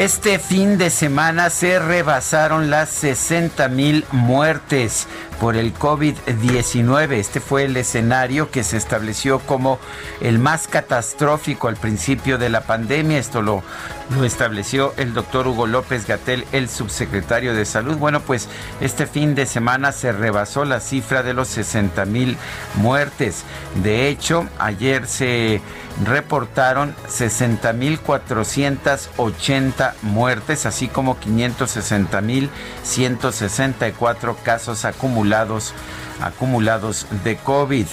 Este fin de semana se rebasaron las 60 mil muertes por el COVID-19. Este fue el escenario que se estableció como el más catastrófico al principio de la pandemia. Esto lo, lo estableció el doctor Hugo López Gatel, el subsecretario de Salud. Bueno, pues este fin de semana se rebasó la cifra de los 60 mil muertes. De hecho, ayer se reportaron 60.480 muertes, así como 560.164 casos acumulados, acumulados de COVID.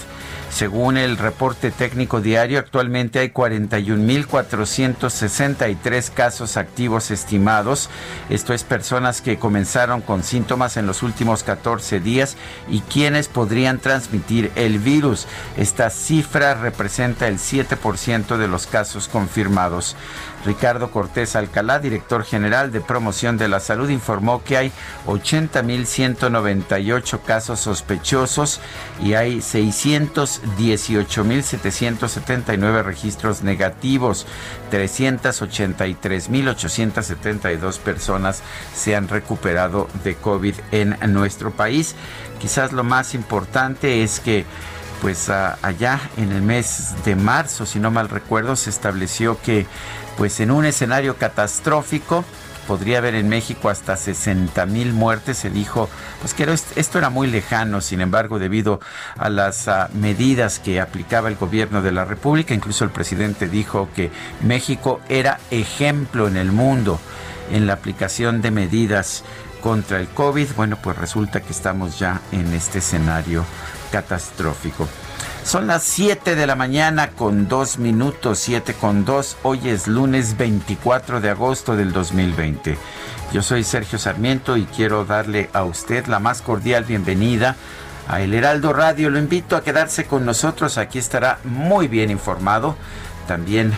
Según el reporte técnico diario, actualmente hay 41.463 casos activos estimados. Esto es personas que comenzaron con síntomas en los últimos 14 días y quienes podrían transmitir el virus. Esta cifra representa el 7% de los casos confirmados. Ricardo Cortés Alcalá, director general de promoción de la salud, informó que hay 80.198 casos sospechosos y hay 618.779 registros negativos. 383.872 personas se han recuperado de COVID en nuestro país. Quizás lo más importante es que pues allá en el mes de marzo, si no mal recuerdo, se estableció que pues en un escenario catastrófico podría haber en México hasta 60 mil muertes. Se dijo pues que esto era muy lejano, sin embargo, debido a las ah, medidas que aplicaba el gobierno de la República, incluso el presidente dijo que México era ejemplo en el mundo en la aplicación de medidas contra el COVID. Bueno, pues resulta que estamos ya en este escenario catastrófico. Son las 7 de la mañana con 2 minutos, 7 con 2. Hoy es lunes 24 de agosto del 2020. Yo soy Sergio Sarmiento y quiero darle a usted la más cordial bienvenida a El Heraldo Radio. Lo invito a quedarse con nosotros, aquí estará muy bien informado. También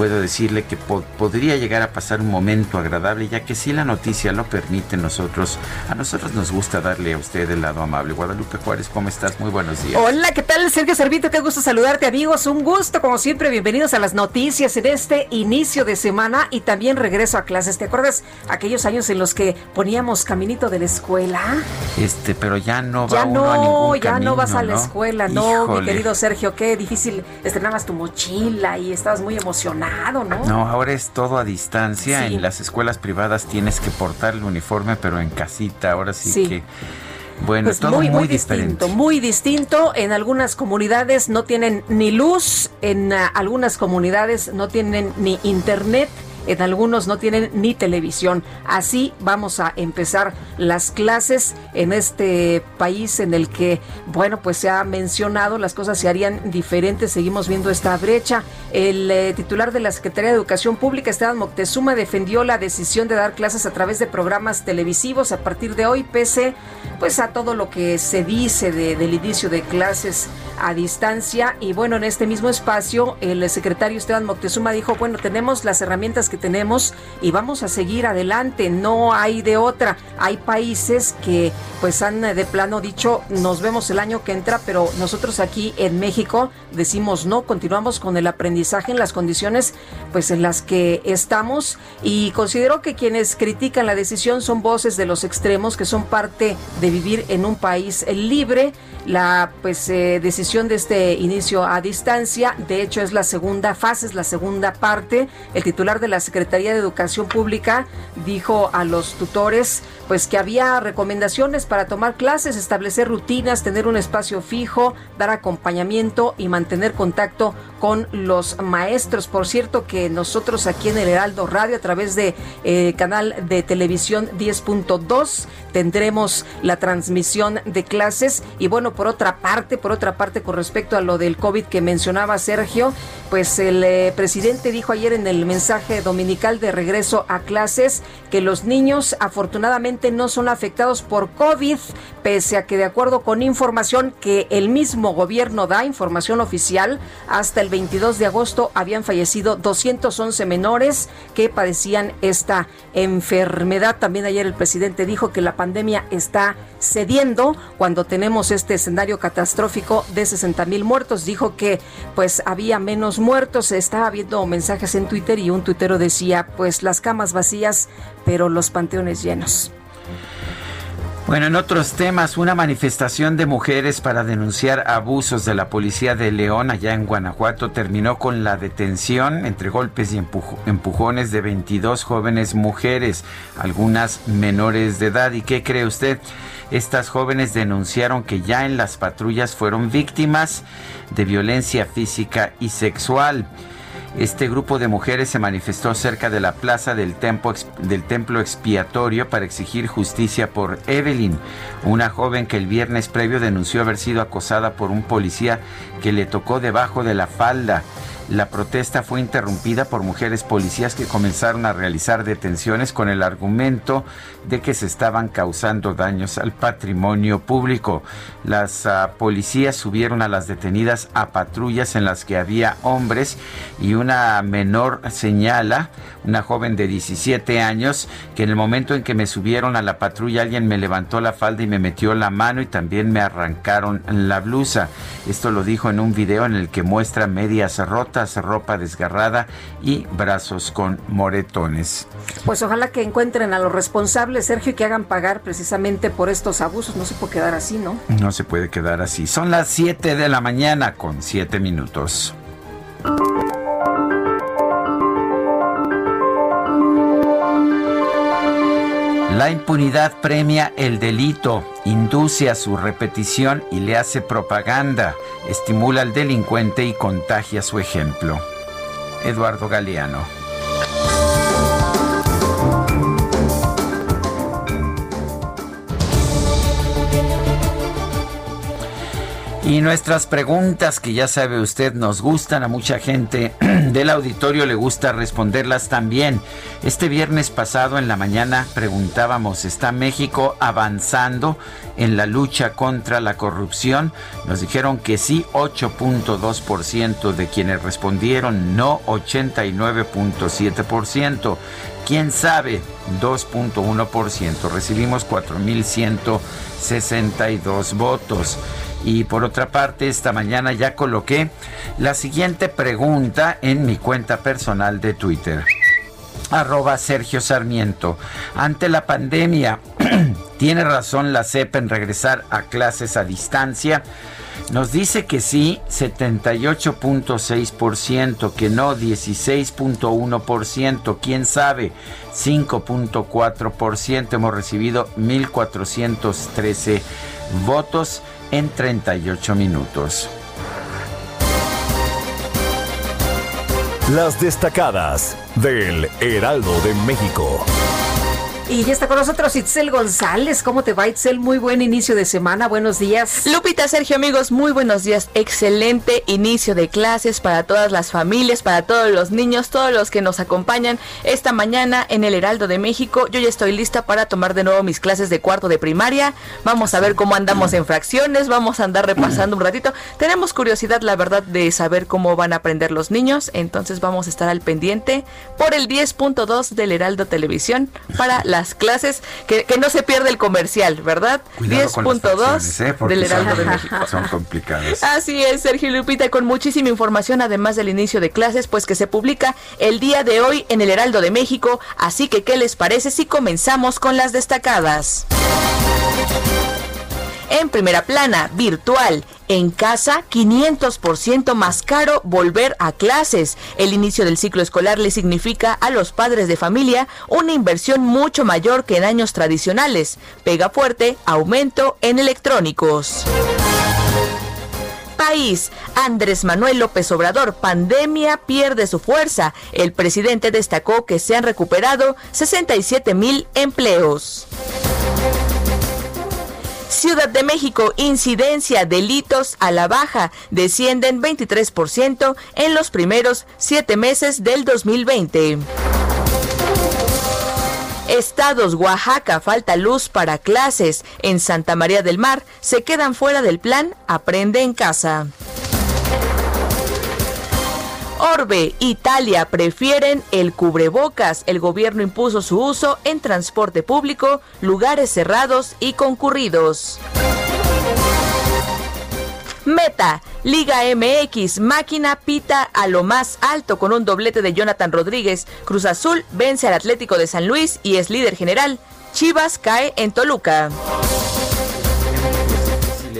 puedo decirle que podría llegar a pasar un momento agradable, ya que si la noticia lo permite, nosotros, a nosotros nos gusta darle a usted el lado amable. Guadalupe Juárez, ¿cómo estás? Muy buenos días. Hola, ¿qué tal? Sergio Servito, qué gusto saludarte, amigos. Un gusto, como siempre, bienvenidos a las noticias en este inicio de semana y también regreso a clases. ¿Te acuerdas aquellos años en los que poníamos caminito de la escuela? Este, pero ya no va ya uno no, a ningún ya no vas a la ¿no? escuela, no, mi querido Sergio, qué difícil. Estrenabas tu mochila y estabas muy emocionado, ¿no? No, ahora es todo a distancia. Sí. En las escuelas privadas tienes que portar el uniforme, pero en casita. Ahora sí, Sí. que. Bueno, Pues todo muy, muy, muy diferente. distinto, muy distinto. En algunas comunidades no tienen ni luz, en ah, algunas comunidades no tienen ni internet. En algunos no tienen ni televisión. Así vamos a empezar las clases en este país en el que, bueno, pues se ha mencionado, las cosas se harían diferentes. Seguimos viendo esta brecha. El eh, titular de la Secretaría de Educación Pública, Esteban Moctezuma, defendió la decisión de dar clases a través de programas televisivos a partir de hoy, pese pues a todo lo que se dice de- del inicio de clases a distancia. Y bueno, en este mismo espacio, el secretario Esteban Moctezuma dijo, bueno, tenemos las herramientas que tenemos y vamos a seguir adelante, no hay de otra. Hay países que pues han eh, de plano dicho, nos vemos el año que entra, pero nosotros aquí en México decimos no, continuamos con el aprendizaje en las condiciones pues en las que estamos y considero que quienes critican la decisión son voces de los extremos que son parte de vivir en un país libre. La pues eh, decisión de este inicio a distancia, de hecho es la segunda fase, es la segunda parte. El titular de la Secretaría de Educación Pública dijo a los tutores pues que había recomendaciones para tomar clases, establecer rutinas, tener un espacio fijo, dar acompañamiento y mantener contacto con los maestros. Por cierto que nosotros aquí en el Heraldo Radio a través de eh, canal de televisión 10.2 tendremos la transmisión de clases y bueno, por otra parte, por otra parte con respecto a lo del COVID que mencionaba Sergio, pues el eh, presidente dijo ayer en el mensaje dominical de regreso a clases que los niños afortunadamente no son afectados por COVID, pese a que de acuerdo con información que el mismo gobierno da, información oficial, hasta el 22 de agosto habían fallecido 211 menores que padecían esta enfermedad. También ayer el presidente dijo que la pandemia está cediendo cuando tenemos este escenario catastrófico de 60 mil muertos. Dijo que pues había menos muertos. Estaba viendo mensajes en Twitter y un tuitero decía pues las camas vacías, pero los panteones llenos. Bueno, en otros temas, una manifestación de mujeres para denunciar abusos de la policía de León allá en Guanajuato terminó con la detención entre golpes y empujones de 22 jóvenes mujeres, algunas menores de edad. ¿Y qué cree usted? Estas jóvenes denunciaron que ya en las patrullas fueron víctimas de violencia física y sexual. Este grupo de mujeres se manifestó cerca de la plaza del, templo expiatorio para exigir justicia por Evelyn, una joven que el viernes previo denunció haber sido acosada por un policía que le tocó debajo de la falda. La protesta fue interrumpida por mujeres policías que comenzaron a realizar detenciones con el argumento de que se estaban causando daños al patrimonio público. Las ah, policías subieron a las detenidas a patrullas en las que había hombres y una menor señala, una joven de 17 años, que en el momento en que me subieron a la patrulla alguien me levantó la falda y me metió la mano y también me arrancaron la blusa. Esto lo dijo en un video en el que muestra medias rotas ropa desgarrada y brazos con moretones. Pues ojalá que encuentren a los responsables, Sergio, y que hagan pagar precisamente por estos abusos. No se puede quedar así, ¿no? No se puede quedar así. Son las 7 de la mañana con 7 minutos. La impunidad premia el delito, induce a su repetición y le hace propaganda, estimula al delincuente y contagia su ejemplo. Eduardo Galeano. Y nuestras preguntas, que ya sabe usted, nos gustan a mucha gente del auditorio, le gusta responderlas también. Este viernes pasado en la mañana preguntábamos, ¿está México avanzando en la lucha contra la corrupción? Nos dijeron que sí, 8.2% de quienes respondieron, no 89.7%. ¿Quién sabe? 2.1%. Recibimos 4.162 votos. Y por otra parte, esta mañana ya coloqué la siguiente pregunta en mi cuenta personal de Twitter. Arroba Sergio Sarmiento. Ante la pandemia, ¿tiene razón la CEP en regresar a clases a distancia? Nos dice que sí, 78.6%, que no, 16.1%, quién sabe, 5.4%. Hemos recibido 1.413 votos en 38 minutos. Las destacadas del Heraldo de México. Y ya está con nosotros Itzel González. ¿Cómo te va, Itzel? Muy buen inicio de semana. Buenos días. Lupita, Sergio, amigos, muy buenos días. Excelente inicio de clases para todas las familias, para todos los niños, todos los que nos acompañan esta mañana en el Heraldo de México. Yo ya estoy lista para tomar de nuevo mis clases de cuarto de primaria. Vamos a ver cómo andamos en fracciones. Vamos a andar repasando un ratito. Tenemos curiosidad, la verdad, de saber cómo van a aprender los niños. Entonces vamos a estar al pendiente por el 10.2 del Heraldo Televisión para la clases, que, no se pierde el comercial, ¿verdad? 10.2 ¿eh? del Heraldo de México. Son complicadas. Así es, Sergio Lupita, con muchísima información, además del inicio de clases, pues que se publica el día de hoy en el Heraldo de México. Así que, ¿qué les parece si comenzamos con las destacadas? En primera plana, virtual. En casa, 500% más caro volver a clases. El inicio del ciclo escolar le significa a los padres de familia una inversión mucho mayor que en años tradicionales. Pega fuerte, aumento en electrónicos país. Andrés Manuel López Obrador, pandemia pierde su fuerza. El presidente destacó que se han recuperado 67 mil empleos. Ciudad de México, incidencia, delitos a la baja, descienden 23% en los primeros siete meses del 2020. Estados, Oaxaca, falta luz para clases. En Santa María del Mar se quedan fuera del plan Aprende en casa. Orbe, Italia prefieren el cubrebocas. El gobierno impuso su uso en transporte público, lugares cerrados y concurridos. Meta, Liga MX, máquina pita a lo más alto con un doblete de Jonathan Rodríguez. Cruz Azul vence al Atlético de San Luis y es líder general. Chivas cae en Toluca.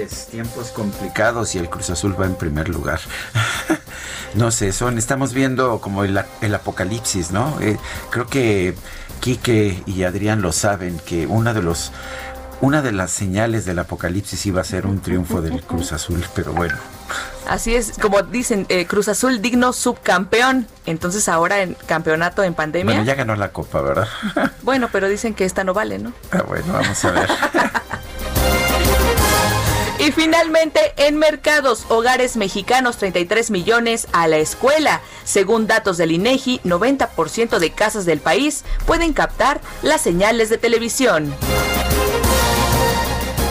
Tiempos complicados y el Cruz Azul va en primer lugar. no sé, son, estamos viendo como el, apocalipsis, ¿no? Eh, creo que Quique y Adrián lo saben, que uno de los una de las señales del apocalipsis iba a ser un triunfo del Cruz Azul, pero bueno. Así es, como dicen, eh, Cruz Azul digno subcampeón. Entonces ahora en campeonato en pandemia. Bueno, ya ganó la copa, ¿verdad? bueno, pero dicen que esta no vale, ¿no? Ah, bueno, vamos a ver. Y finalmente, en mercados, hogares mexicanos 33 millones a la escuela. Según datos del INEGI, 90% de casas del país pueden captar las señales de televisión.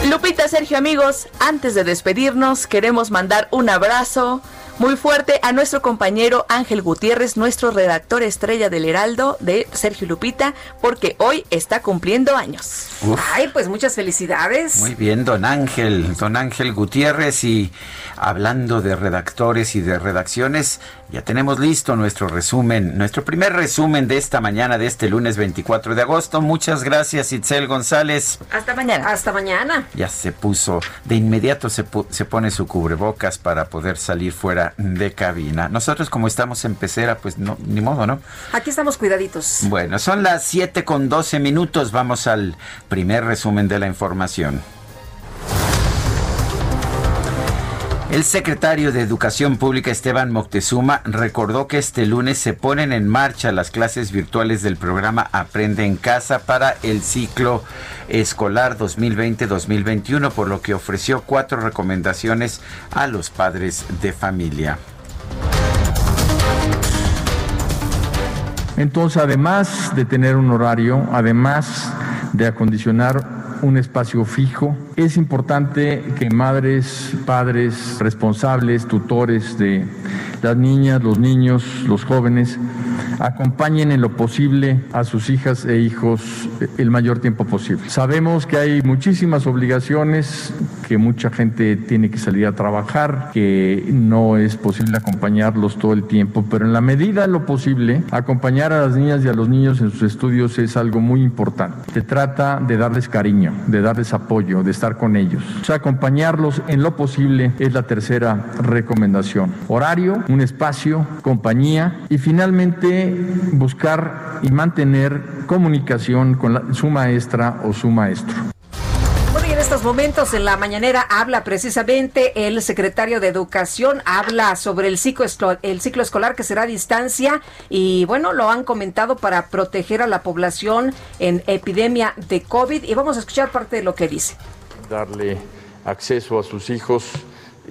Lupita, Sergio, amigos, antes de despedirnos, queremos mandar un abrazo muy fuerte a nuestro compañero Ángel Gutiérrez, nuestro redactor estrella del Heraldo de Sergio Lupita, porque hoy está cumpliendo años. Ay, pues muchas felicidades. Muy bien, don Ángel, don Ángel Gutiérrez. Y hablando de redactores y de redacciones, ya tenemos listo nuestro resumen, nuestro primer resumen de esta mañana, de este lunes 24 de agosto. Muchas gracias, Itzel González. Hasta mañana. Hasta mañana. Ya se puso, de inmediato se, se pone su cubrebocas para poder salir fuera de cabina. Nosotros como estamos en pecera, pues no, ni modo, ¿no? Aquí estamos cuidaditos. Bueno, son las 7 con 12 minutos. Vamos al primer resumen de la información. El secretario de Educación Pública Esteban Moctezuma recordó que este lunes se ponen en marcha las clases virtuales del programa Aprende en Casa para el ciclo escolar 2020-2021, por lo que ofreció cuatro recomendaciones a los padres de familia. Entonces, además de tener un horario, además de acondicionar un espacio fijo. Es importante que madres, padres, responsables, tutores de las niñas, los niños, los jóvenes, acompañen en lo posible a sus hijas e hijos el mayor tiempo posible. Sabemos que hay muchísimas obligaciones, que mucha gente tiene que salir a trabajar, que no es posible acompañarlos todo el tiempo, pero en la medida de lo posible, acompañar a las niñas y a los niños en sus estudios es algo muy importante. Se trata de darles cariño, de darles apoyo, de estar con ellos. O sea, acompañarlos en lo posible es la tercera recomendación. Horario, un espacio, compañía y finalmente buscar y mantener comunicación con su maestra o su maestro. Bueno, y en estos momentos en la mañanera habla precisamente el secretario de Educación, habla sobre el ciclo, el ciclo escolar que será a distancia y bueno, lo han comentado para proteger a la población en epidemia de COVID y vamos a escuchar parte de lo que dice. Darle acceso a sus hijos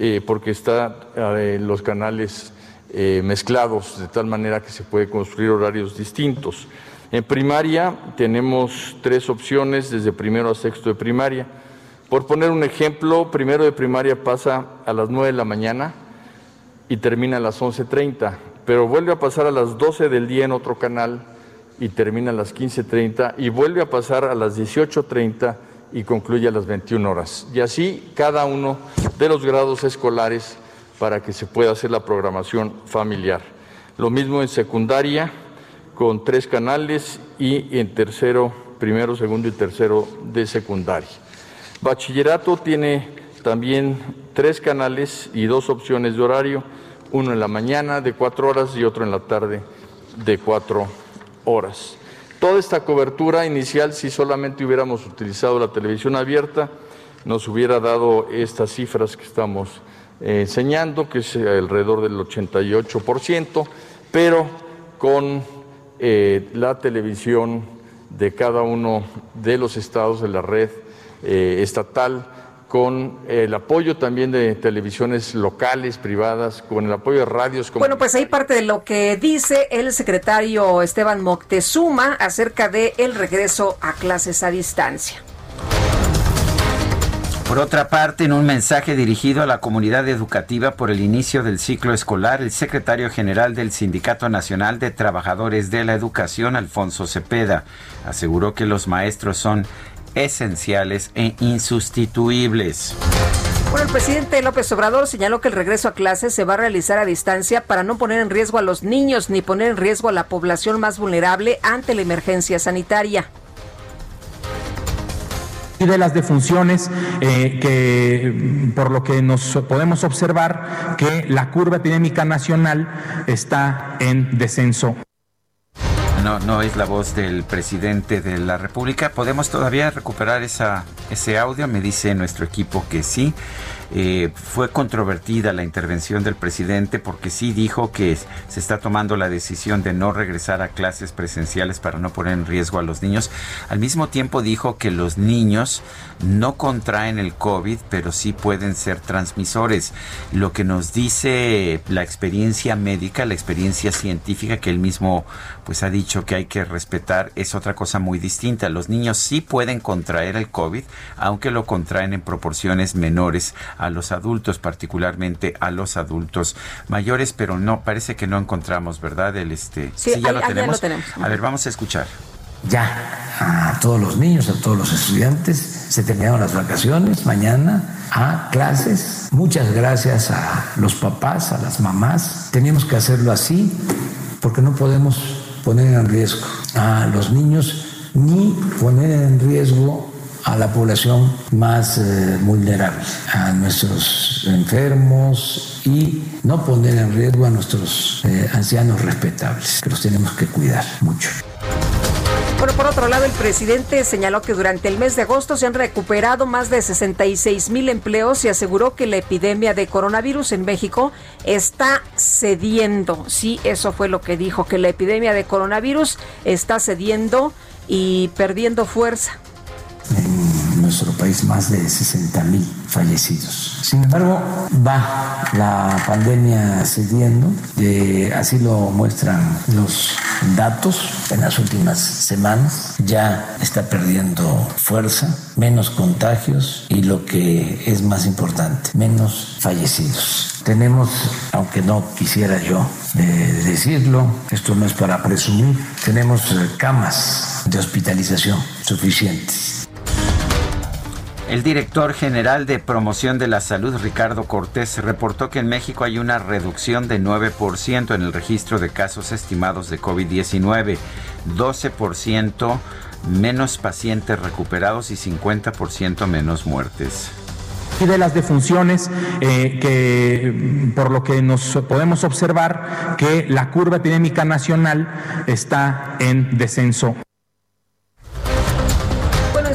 eh, porque está eh, los canales eh, mezclados de tal manera que se puede construir horarios distintos. En primaria tenemos tres opciones desde primero a sexto de primaria. Por poner un ejemplo, primero de primaria pasa a las 9 de la mañana y termina a las 11.30, pero vuelve a pasar a las 12 del día en otro canal y termina a las 15.30 y vuelve a pasar a las 18.30 y concluye a las 21 horas. Y así cada uno de los grados escolares para que se pueda hacer la programación familiar. Lo mismo en secundaria, con tres canales y en tercero, primero, segundo y tercero de secundaria. Bachillerato tiene también tres canales y dos opciones de horario, uno en la mañana de cuatro horas y otro en la tarde de cuatro horas. Toda esta cobertura inicial, si solamente hubiéramos utilizado la televisión abierta, nos hubiera dado estas cifras que estamos eh, enseñando, que es alrededor del 88%, pero con eh, la televisión de cada uno de los estados de la red eh, estatal, con el apoyo también de televisiones locales, privadas, con el apoyo de radios. Bueno, pues ahí parte de lo que dice el secretario Esteban Moctezuma acerca de el regreso a clases a distancia. Por otra parte, en un mensaje dirigido a la comunidad educativa por el inicio del ciclo escolar, el secretario general del Sindicato Nacional de Trabajadores de la Educación, Alfonso Cepeda, aseguró que los maestros son esenciales e insustituibles. Bueno, el presidente López Obrador señaló que el regreso a clases se va a realizar a distancia para no poner en riesgo a los niños ni poner en riesgo a la población más vulnerable ante la emergencia sanitaria y de las defunciones, eh, que por lo que nos podemos observar que la curva epidémica nacional está en descenso. No, no es la voz del presidente de la República. ¿Podemos todavía recuperar esa, ese audio? Me dice nuestro equipo que sí. Eh, fue controvertida la intervención del presidente porque sí dijo que se está tomando la decisión de no regresar a clases presenciales para no poner en riesgo a los niños. Al mismo tiempo dijo que los niños no contraen el COVID, pero sí pueden ser transmisores. Lo que nos dice la experiencia médica, la experiencia científica que él mismo pues ha dicho que hay que respetar es otra cosa muy distinta. Los niños sí pueden contraer el COVID, aunque lo contraen en proporciones menores a los adultos, particularmente a los adultos mayores, pero no, parece que no encontramos, ¿verdad? El este, sí, ya, lo tenemos? A ver, vamos a escuchar. Ya a todos los niños, a todos los estudiantes, se terminaron las vacaciones, mañana a clases. Muchas gracias a los papás, a las mamás. Teníamos que hacerlo así porque no podemos poner en riesgo a los niños ni poner en riesgo a la población más eh, vulnerable, a nuestros enfermos y no poner en riesgo a nuestros eh, ancianos respetables, que los tenemos que cuidar mucho. Bueno, por otro lado, el presidente señaló que durante el mes de agosto se han recuperado más de 66 mil empleos y aseguró que la epidemia de coronavirus en México está cediendo. Sí, eso fue lo que dijo, que la epidemia de coronavirus está cediendo y perdiendo fuerza nuestro país más de 60 mil fallecidos. Sin embargo, va la pandemia cediendo, eh, así lo muestran los datos en las últimas semanas, ya está perdiendo fuerza, menos contagios y lo que es más importante, menos fallecidos. Tenemos, aunque no quisiera yo eh, decirlo, esto no es para presumir, tenemos eh, camas de hospitalización suficientes el director general de promoción de la salud, Ricardo Cortés, reportó que en México hay una reducción de 9% en el registro de casos estimados de COVID-19, 12% menos pacientes recuperados y 50% menos muertes. Y de las defunciones, eh, que por lo que nos podemos observar que la curva epidémica nacional está en descenso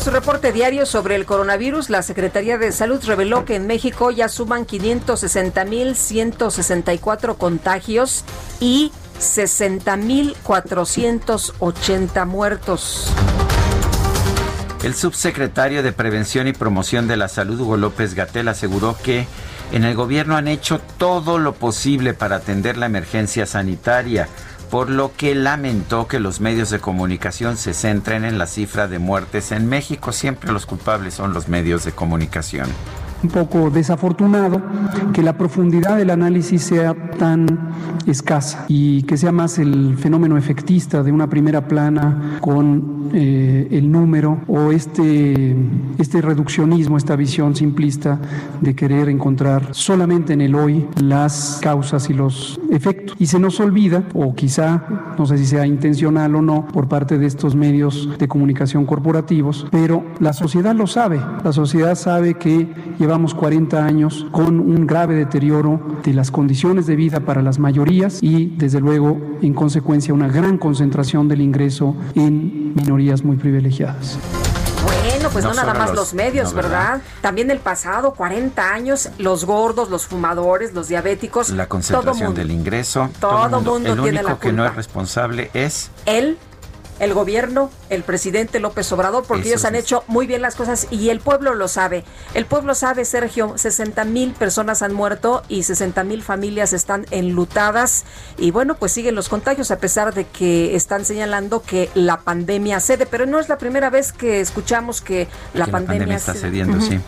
su reporte diario sobre el coronavirus, la Secretaría de Salud reveló que en México ya suman 560.164 contagios y 60.480 muertos. El subsecretario de Prevención y Promoción de la Salud, Hugo López Gatel, aseguró que en el gobierno han hecho todo lo posible para atender la emergencia sanitaria por lo que lamentó que los medios de comunicación se centren en la cifra de muertes en México. Siempre los culpables son los medios de comunicación. Un poco desafortunado que la profundidad del análisis sea tan escasa y que sea más el fenómeno efectista de una primera plana con eh, el número o este, este reduccionismo, esta visión simplista de querer encontrar solamente en el hoy las causas y los efectos. Y se nos olvida, o quizá, no sé si sea intencional o no, por parte de estos medios de comunicación corporativos, pero la sociedad lo sabe. La sociedad sabe que llevamos 40 años con un grave deterioro de las condiciones de vida para las mayorías y, desde luego, en consecuencia, una gran concentración del ingreso en minorías muy privilegiadas. Bueno, pues no, nada más los, medios, ¿verdad? También el pasado, 40 años, los gordos, los fumadores, los diabéticos. La concentración del ingreso. Todo, el mundo, el tiene único que no es responsable es... Él el gobierno, el presidente López Obrador, porque ellos han hecho muy bien las cosas y el pueblo lo sabe. El pueblo sabe, Sergio, 60 mil personas han muerto y 60 mil familias están enlutadas y bueno, pues siguen los contagios a pesar de que están señalando que la pandemia cede, pero no es la primera vez que escuchamos que la, pandemia, está cediendo, sí.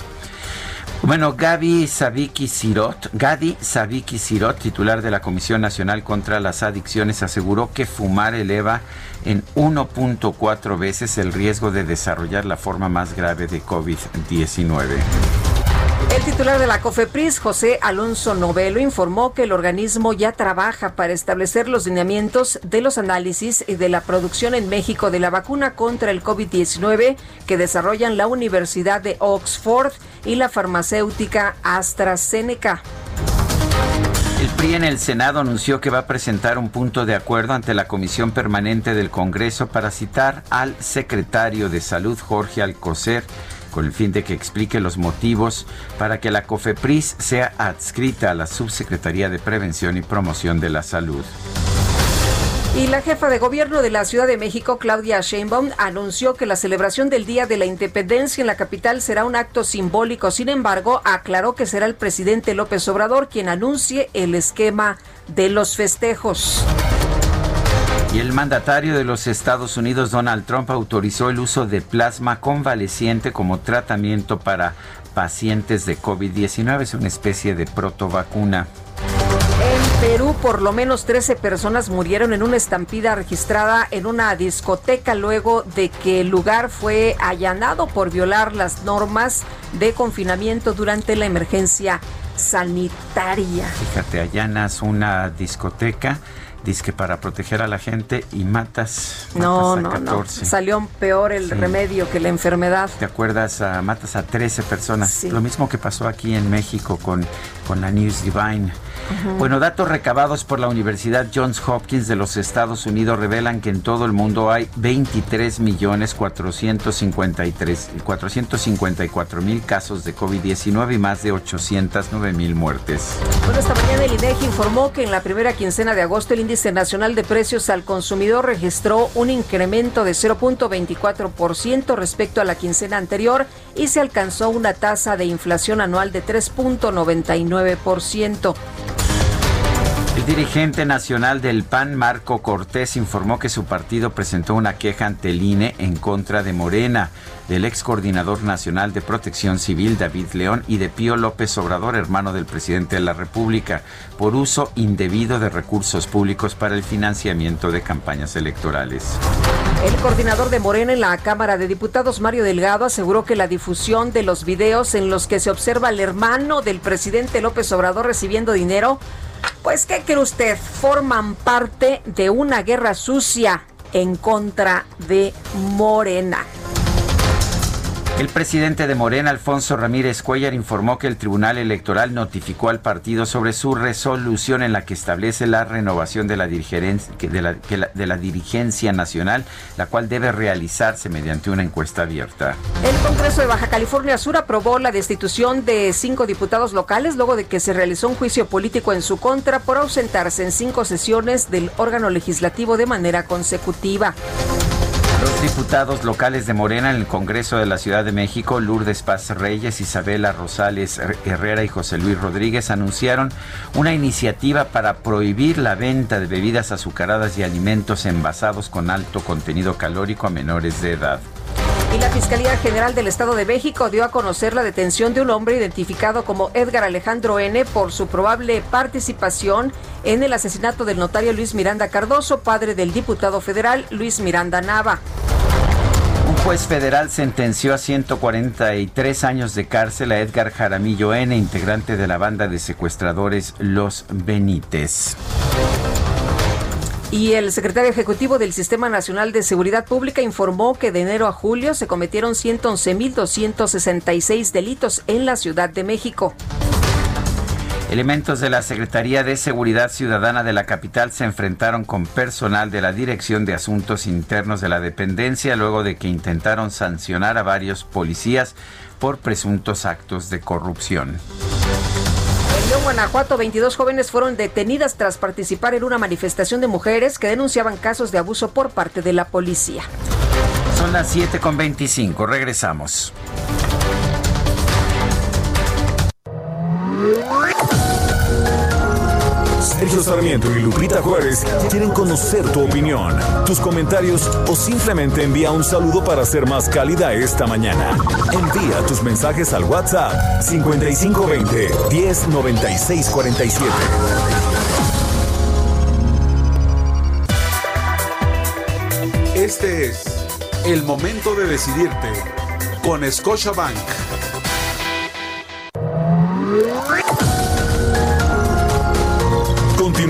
Bueno, Gaby Sabiki Sirot, Gadi Sabiki Sirot, titular de la Comisión Nacional contra las Adicciones, aseguró que fumar eleva en 1.4 veces el riesgo de desarrollar la forma más grave de COVID-19. El titular de la COFEPRIS, José Alonso Novelo, informó que el organismo ya trabaja para establecer los lineamientos de los análisis y de la producción en México de la vacuna contra el COVID-19 que desarrollan la Universidad de Oxford y la farmacéutica AstraZeneca. El PRI en el Senado anunció que va a presentar un punto de acuerdo ante la Comisión Permanente del Congreso para citar al secretario de Salud, Jorge Alcocer, con el fin de que explique los motivos para que la COFEPRIS sea adscrita a la Subsecretaría de Prevención y Promoción de la Salud. Y la jefa de gobierno de la Ciudad de México, Claudia Sheinbaum, anunció que la celebración del Día de la Independencia en la capital será un acto simbólico. Sin embargo, aclaró que será el presidente López Obrador quien anuncie el esquema de los festejos. Y el mandatario de los Estados Unidos, Donald Trump, autorizó el uso de plasma convaleciente como tratamiento para pacientes de COVID-19. Es una especie de protovacuna. En Perú, por lo menos 13 personas murieron en una estampida registrada en una discoteca luego de que el lugar fue allanado por violar las normas de confinamiento durante la emergencia sanitaria. Fíjate, allanas una discoteca Dice que para proteger a la gente y matas, no, no, No. Salió peor el remedio que la enfermedad. ¿Te acuerdas? Matas a 13 personas. Lo mismo que pasó aquí en México con, con la News Divine. Bueno, datos recabados por la Universidad Johns Hopkins de los Estados Unidos revelan que en todo el mundo hay 23 millones 454 mil casos de COVID-19 y más de 809 mil muertes. Bueno, esta mañana el INEGI informó que en la primera quincena de agosto el índice nacional de precios al consumidor registró un incremento de 0.24% respecto a la quincena anterior y se alcanzó una tasa de inflación anual de 3.99%. El dirigente nacional del PAN, Marco Cortés, informó que su partido presentó una queja ante el INE en contra de Morena, del ex coordinador nacional de protección civil, David León, y de Pío López Obrador, hermano del presidente de la República, por uso indebido de recursos públicos para el financiamiento de campañas electorales. El coordinador de Morena en la Cámara de Diputados, Mario Delgado, aseguró que la difusión de los videos en los que se observa al hermano del presidente López Obrador recibiendo dinero pues, ¿qué cree usted? Forman parte de una guerra sucia en contra de Morena. El presidente de Morena, Alfonso Ramírez Cuellar, informó que el Tribunal Electoral notificó al partido sobre su resolución en la que establece la renovación de la, de la, dirigencia nacional, la cual debe realizarse mediante una encuesta abierta. El Congreso de Baja California Sur aprobó la destitución de cinco diputados locales luego de que se realizó un juicio político en su contra por ausentarse en cinco sesiones del órgano legislativo de manera consecutiva. Diputados locales de Morena en el Congreso de la Ciudad de México, Lourdes Paz Reyes, Isabela Rosales Herrera y José Luis Rodríguez anunciaron una iniciativa para prohibir la venta de bebidas azucaradas y alimentos envasados con alto contenido calórico a menores de edad. Y la Fiscalía General del Estado de México dio a conocer la detención de un hombre identificado como Edgar Alejandro N. por su probable participación en el asesinato del notario Luis Miranda Cardoso, padre del diputado federal Luis Miranda Nava. Un juez federal sentenció a 143 años de cárcel a Edgar Jaramillo N., integrante de la banda de secuestradores Los Benítez. Y el secretario ejecutivo del Sistema Nacional de Seguridad Pública informó que de enero a julio se cometieron 111.266 delitos en la Ciudad de México. Elementos de la Secretaría de Seguridad Ciudadana de la capital se enfrentaron con personal de la Dirección de Asuntos Internos de la dependencia luego de que intentaron sancionar a varios policías por presuntos actos de corrupción. Guanajuato, 22 jóvenes fueron detenidas tras participar en una manifestación de mujeres que denunciaban casos de abuso por parte de la policía. Son las 7 con 25. Regresamos. Sergio Sarmiento y Lupita Juárez quieren conocer tu opinión, tus comentarios o simplemente envía un saludo para ser más cálida esta mañana. Envía tus mensajes al WhatsApp 5520 109647. Este es el momento de decidirte con Scotiabank.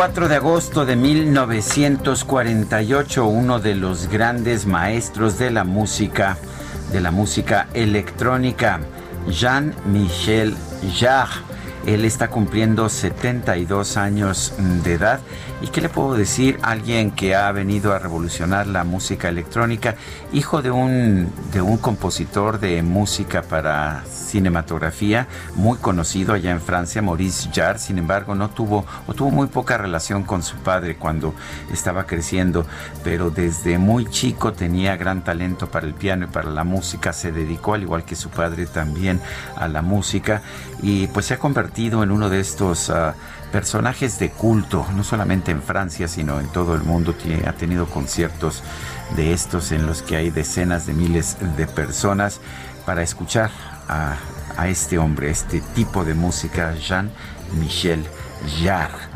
24 de agosto de 1948, uno de los grandes maestros de la música, de la música electrónica, Jean-Michel Jarre. Él está cumpliendo 72 años de edad. ¿Y qué le puedo decir? Alguien que ha venido a revolucionar la música electrónica, hijo de un, de un compositor de música para cinematografía muy conocido allá en Francia, Maurice Jarre. Sin embargo, no tuvo o tuvo muy poca relación con su padre cuando estaba creciendo, pero desde muy chico tenía gran talento para el piano y para la música. Se dedicó, al igual que su padre, también a la música y pues se ha convertido en uno de estos uh, personajes de culto, no solamente en Francia, sino en todo el mundo. Tiene, ha tenido conciertos de estos en los que hay decenas de miles de personas para escuchar a, a este hombre, este tipo de música, Jean-Michel Jarre.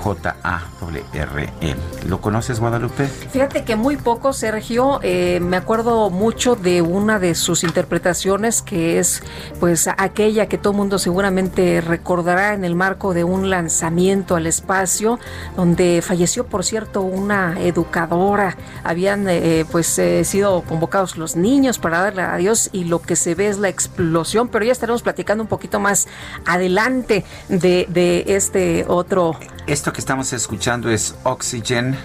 J-A-R-E. ¿Lo conoces, Guadalupe? Fíjate que muy poco, Sergio. Eh, me acuerdo mucho de una de sus interpretaciones, que es pues aquella que todo mundo seguramente recordará en el marco de un lanzamiento al espacio, donde falleció, por cierto, una educadora. Habían eh, pues eh, sido convocados los niños para darle adiós y lo que se ve es la explosión, pero ya estaremos platicando un poquito más adelante de, de este otro esto que estamos escuchando es Oxygen,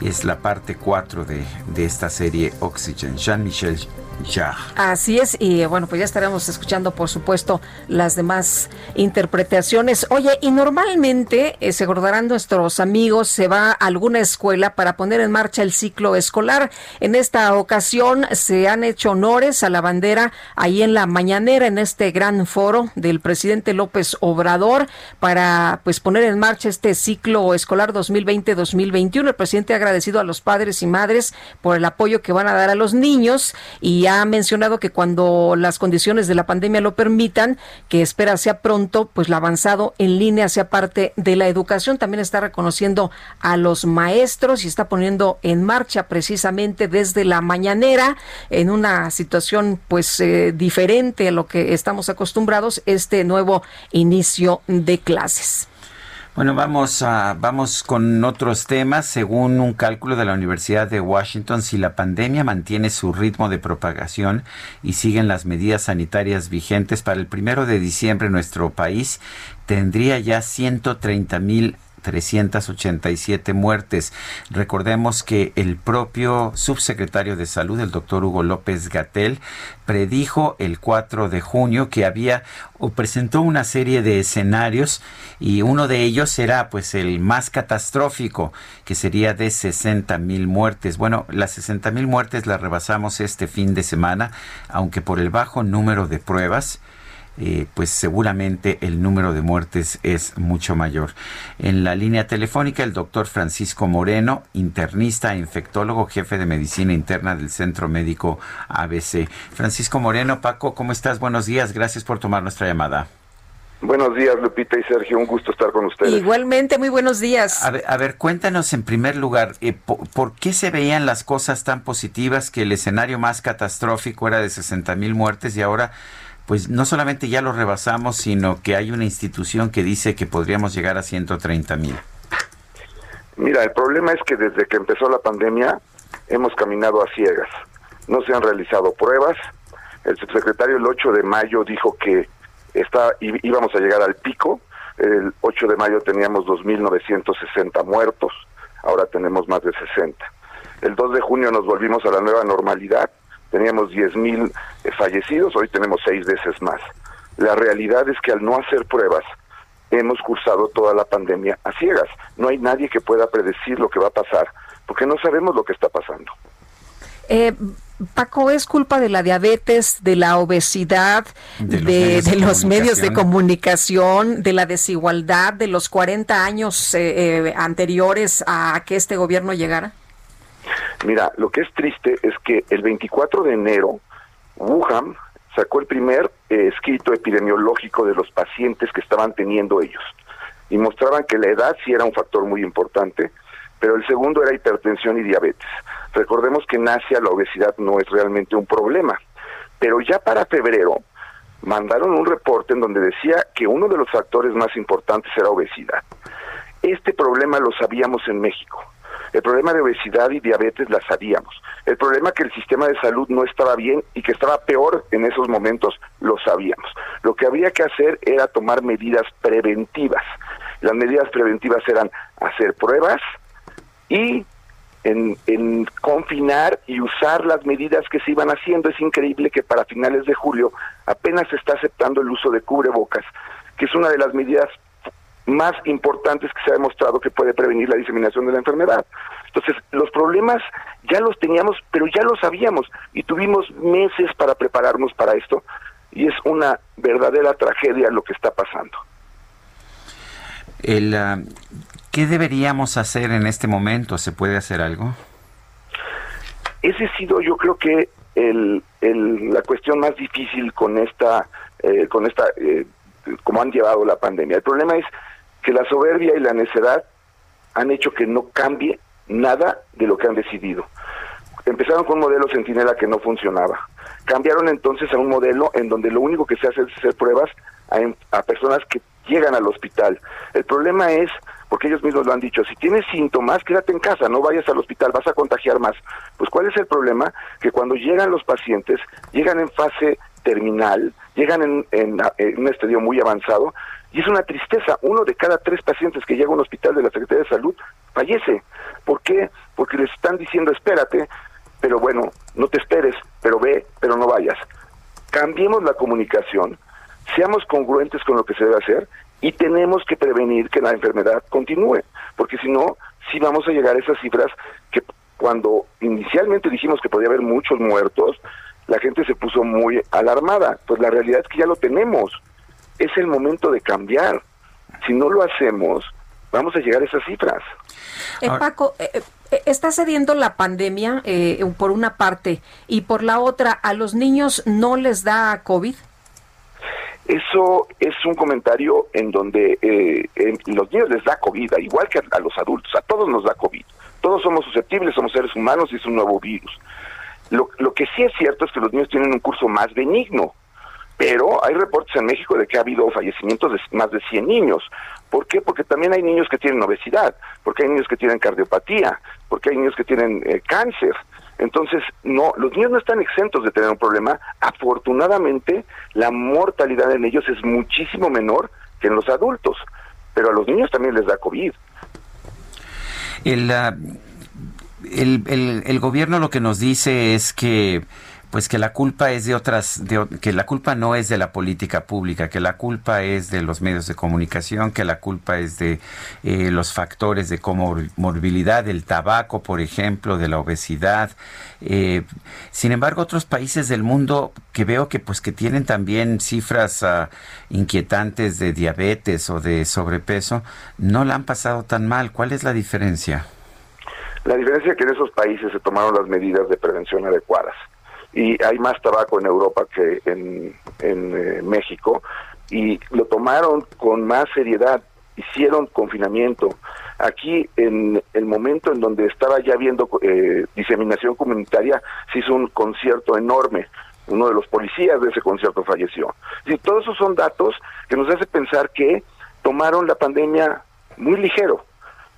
es la parte 4 de, de esta serie Oxygen. Jean-Michel Jarre. Así es, y bueno, pues ya estaremos escuchando, por supuesto, las demás interpretaciones. Oye, y normalmente, eh, se acordarán nuestros amigos, se va a alguna escuela para poner en marcha el ciclo escolar. En esta ocasión se han hecho honores a la bandera ahí en la mañanera, en este gran foro del presidente López Obrador, para pues poner en marcha este ciclo escolar 2020-2021. El presidente ha agradecido a los padres y madres por el apoyo que van a dar a los niños y ha mencionado que cuando las condiciones de la pandemia lo permitan, que espera sea pronto, pues lo avanzado en línea sea parte de la educación. También está reconociendo a los maestros y está poniendo en marcha precisamente desde la mañanera en una situación pues eh, diferente a lo que estamos acostumbrados este nuevo inicio de clases. Bueno, vamos, a, vamos con otros temas. Según un cálculo de la Universidad de Washington, si la pandemia mantiene su ritmo de propagación y siguen las medidas sanitarias vigentes para el primero de diciembre, nuestro país tendría ya 130 mil 387 muertes. Recordemos que el propio subsecretario de Salud, el doctor Hugo López Gatel, predijo el 4 de junio que había o presentó una serie de escenarios y uno de ellos será pues el más catastrófico que sería de 60 mil muertes. Bueno, las 60 mil muertes las rebasamos este fin de semana, aunque por el bajo número de pruebas eh, pues seguramente el número de muertes es mucho mayor. En la línea telefónica, el doctor Francisco Moreno, internista e infectólogo, jefe de medicina interna del Centro Médico ABC. Francisco Moreno, Paco, ¿cómo estás? Buenos días, gracias por tomar nuestra llamada. Buenos días, Lupita y Sergio, un gusto estar con ustedes. Igualmente, muy buenos días. A ver, cuéntanos en primer lugar, eh, por, qué se veían las cosas tan positivas que el escenario más catastrófico era de 60 mil muertes y ahora pues no solamente ya lo rebasamos, sino que hay una institución que dice que podríamos llegar a 130 mil. Mira, el problema es que desde que empezó la pandemia hemos caminado a ciegas. No se han realizado pruebas. El subsecretario el 8 de mayo dijo que está, íbamos a llegar al pico. El 8 de mayo teníamos 2.960 muertos. Ahora tenemos más de 60. El 2 de junio nos volvimos a la nueva normalidad teníamos 10.000 mil eh, fallecidos, hoy tenemos seis veces más. La realidad es que al no hacer pruebas, hemos cursado toda la pandemia a ciegas. No hay nadie que pueda predecir lo que va a pasar, porque no sabemos lo que está pasando. Eh, Paco, ¿es culpa de la diabetes, de la obesidad, de, los, medios, de comunicación, de la desigualdad, de los 40 años eh, anteriores a que este gobierno llegara? Mira, lo que es triste es que el 24 de enero, Wuhan sacó el primer eh, escrito epidemiológico de los pacientes que estaban teniendo ellos y mostraban que la edad sí era un factor muy importante, pero el segundo era hipertensión y diabetes. Recordemos que en Asia la obesidad no es realmente un problema, pero ya para febrero mandaron un reporte en donde decía que uno de los factores más importantes era obesidad. Este problema lo sabíamos en México el problema de obesidad y diabetes la sabíamos. El problema que el sistema de salud no estaba bien y que estaba peor en esos momentos lo sabíamos. Lo que había que hacer era tomar medidas preventivas. Las medidas preventivas eran hacer pruebas y en, en, confinar y usar las medidas que se iban haciendo. Es increíble que para finales de julio apenas se está aceptando el uso de cubrebocas, que es una de las medidas más importantes que se ha demostrado que puede prevenir la diseminación de la enfermedad. Entonces, los problemas ya los teníamos, pero ya los sabíamos y tuvimos meses para prepararnos para esto y es una verdadera tragedia lo que está pasando. El, ah, ¿Qué deberíamos hacer en este momento? ¿Se puede hacer algo? Ese ha sido, yo creo que el, la cuestión más difícil con esta, eh, con esta, eh, como han llevado la pandemia. El problema es que la soberbia y la necedad han hecho que no cambie nada de lo que han decidido. Empezaron con un modelo centinela que no funcionaba. Cambiaron entonces a un modelo en donde lo único que se hace es hacer pruebas a, personas que llegan al hospital. El problema es, porque ellos mismos lo han dicho, si tienes síntomas, quédate en casa, no vayas al hospital, vas a contagiar más. Pues ¿cuál es el problema? Que cuando llegan los pacientes, llegan en fase terminal, llegan en, en un estadio muy avanzado, y es una tristeza, uno de cada tres pacientes que llega a un hospital de la Secretaría de Salud fallece. ¿Por qué? Porque les están diciendo espérate, pero bueno, no te esperes, pero ve, pero no vayas. Cambiemos la comunicación, seamos congruentes con lo que se debe hacer y tenemos que prevenir que la enfermedad continúe, porque si no, sí vamos a llegar a esas cifras que cuando inicialmente dijimos que podía haber muchos muertos, la gente se puso muy alarmada. Pues la realidad es que ya lo tenemos es el momento de cambiar. Si no lo hacemos, vamos a llegar a esas cifras. Eh, Paco, eh, eh, está cediendo la pandemia por una parte y por la otra, ¿a los niños no les da COVID? Eso es un comentario en donde los niños les da COVID, igual que a, los adultos, a todos nos da COVID. Todos somos susceptibles, somos seres humanos y es un nuevo virus. Lo, lo que sí es cierto es que los niños tienen un curso más benigno pero hay reportes en México de que ha habido fallecimientos de más de 100 niños. ¿Por qué? Porque también hay niños que tienen obesidad, porque hay niños que tienen cardiopatía, porque hay niños que tienen eh, cáncer. Entonces, no, los niños no están exentos de tener un problema. Afortunadamente, la mortalidad en ellos es muchísimo menor que en los adultos, pero a los niños también les da COVID. El, ah, el, el, gobierno lo que nos dice es que pues que la culpa es de otras, que la culpa no es de la política pública, que la culpa es de los medios de comunicación, que la culpa es de eh, los factores de comorbilidad, del tabaco, por ejemplo, de la obesidad. Eh, sin embargo, otros países del mundo que veo que pues que tienen también cifras ah, inquietantes de diabetes o de sobrepeso, no la han pasado tan mal. ¿Cuál es la diferencia? La diferencia es que en esos países se tomaron las medidas de prevención adecuadas y hay más tabaco en Europa que en, eh, México y lo tomaron con más seriedad, hicieron confinamiento. Aquí, en el momento en donde estaba ya viendo eh, diseminación comunitaria, se hizo un concierto enorme. Uno de los policías de ese concierto falleció. Y todos esos son datos que nos hace pensar que tomaron la pandemia muy ligero.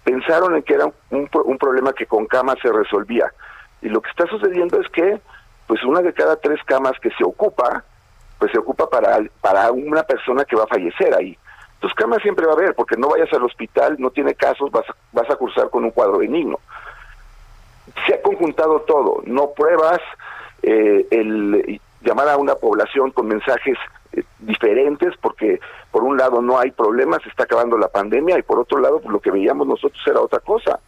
Pensaron en que era un, un problema que con camas se resolvía. Y lo que está sucediendo es que pues una de cada tres camas que se ocupa, pues se ocupa para, para una persona que va a fallecer ahí. Tus camas siempre va a haber, porque no vayas al hospital, no tiene casos, vas vas a cursar con un cuadro benigno. Se ha conjuntado todo, no pruebas, eh, el llamar a una población con mensajes eh, diferentes, porque por un lado no hay problemas, se está acabando la pandemia, y por otro lado pues, lo que veíamos nosotros era otra cosa.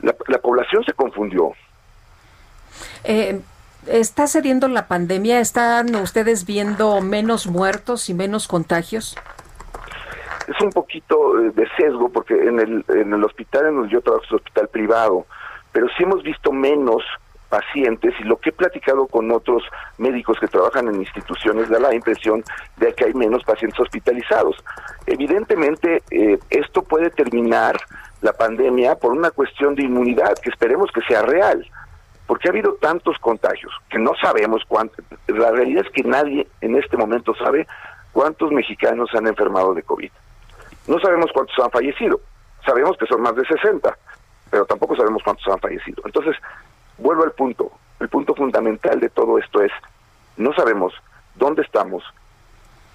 La, la población se confundió. Eh, ¿Está cediendo la pandemia? ¿Están ustedes viendo menos muertos y menos contagios? Es un poquito eh, de sesgo porque en el, en el hospital en donde yo trabajo es un hospital privado, pero sí hemos visto menos pacientes y lo que he platicado con otros médicos que trabajan en instituciones da la impresión de que hay menos pacientes hospitalizados. Evidentemente, eh, esto puede terminar la pandemia por una cuestión de inmunidad que esperemos que sea real porque ha habido tantos contagios que no sabemos cuántos. La realidad es que nadie en este momento sabe cuántos mexicanos han enfermado de COVID. No sabemos cuántos han fallecido. Sabemos que son más de 60, pero tampoco sabemos cuántos han fallecido. Entonces, vuelvo al punto. El punto fundamental de todo esto es, no sabemos dónde estamos,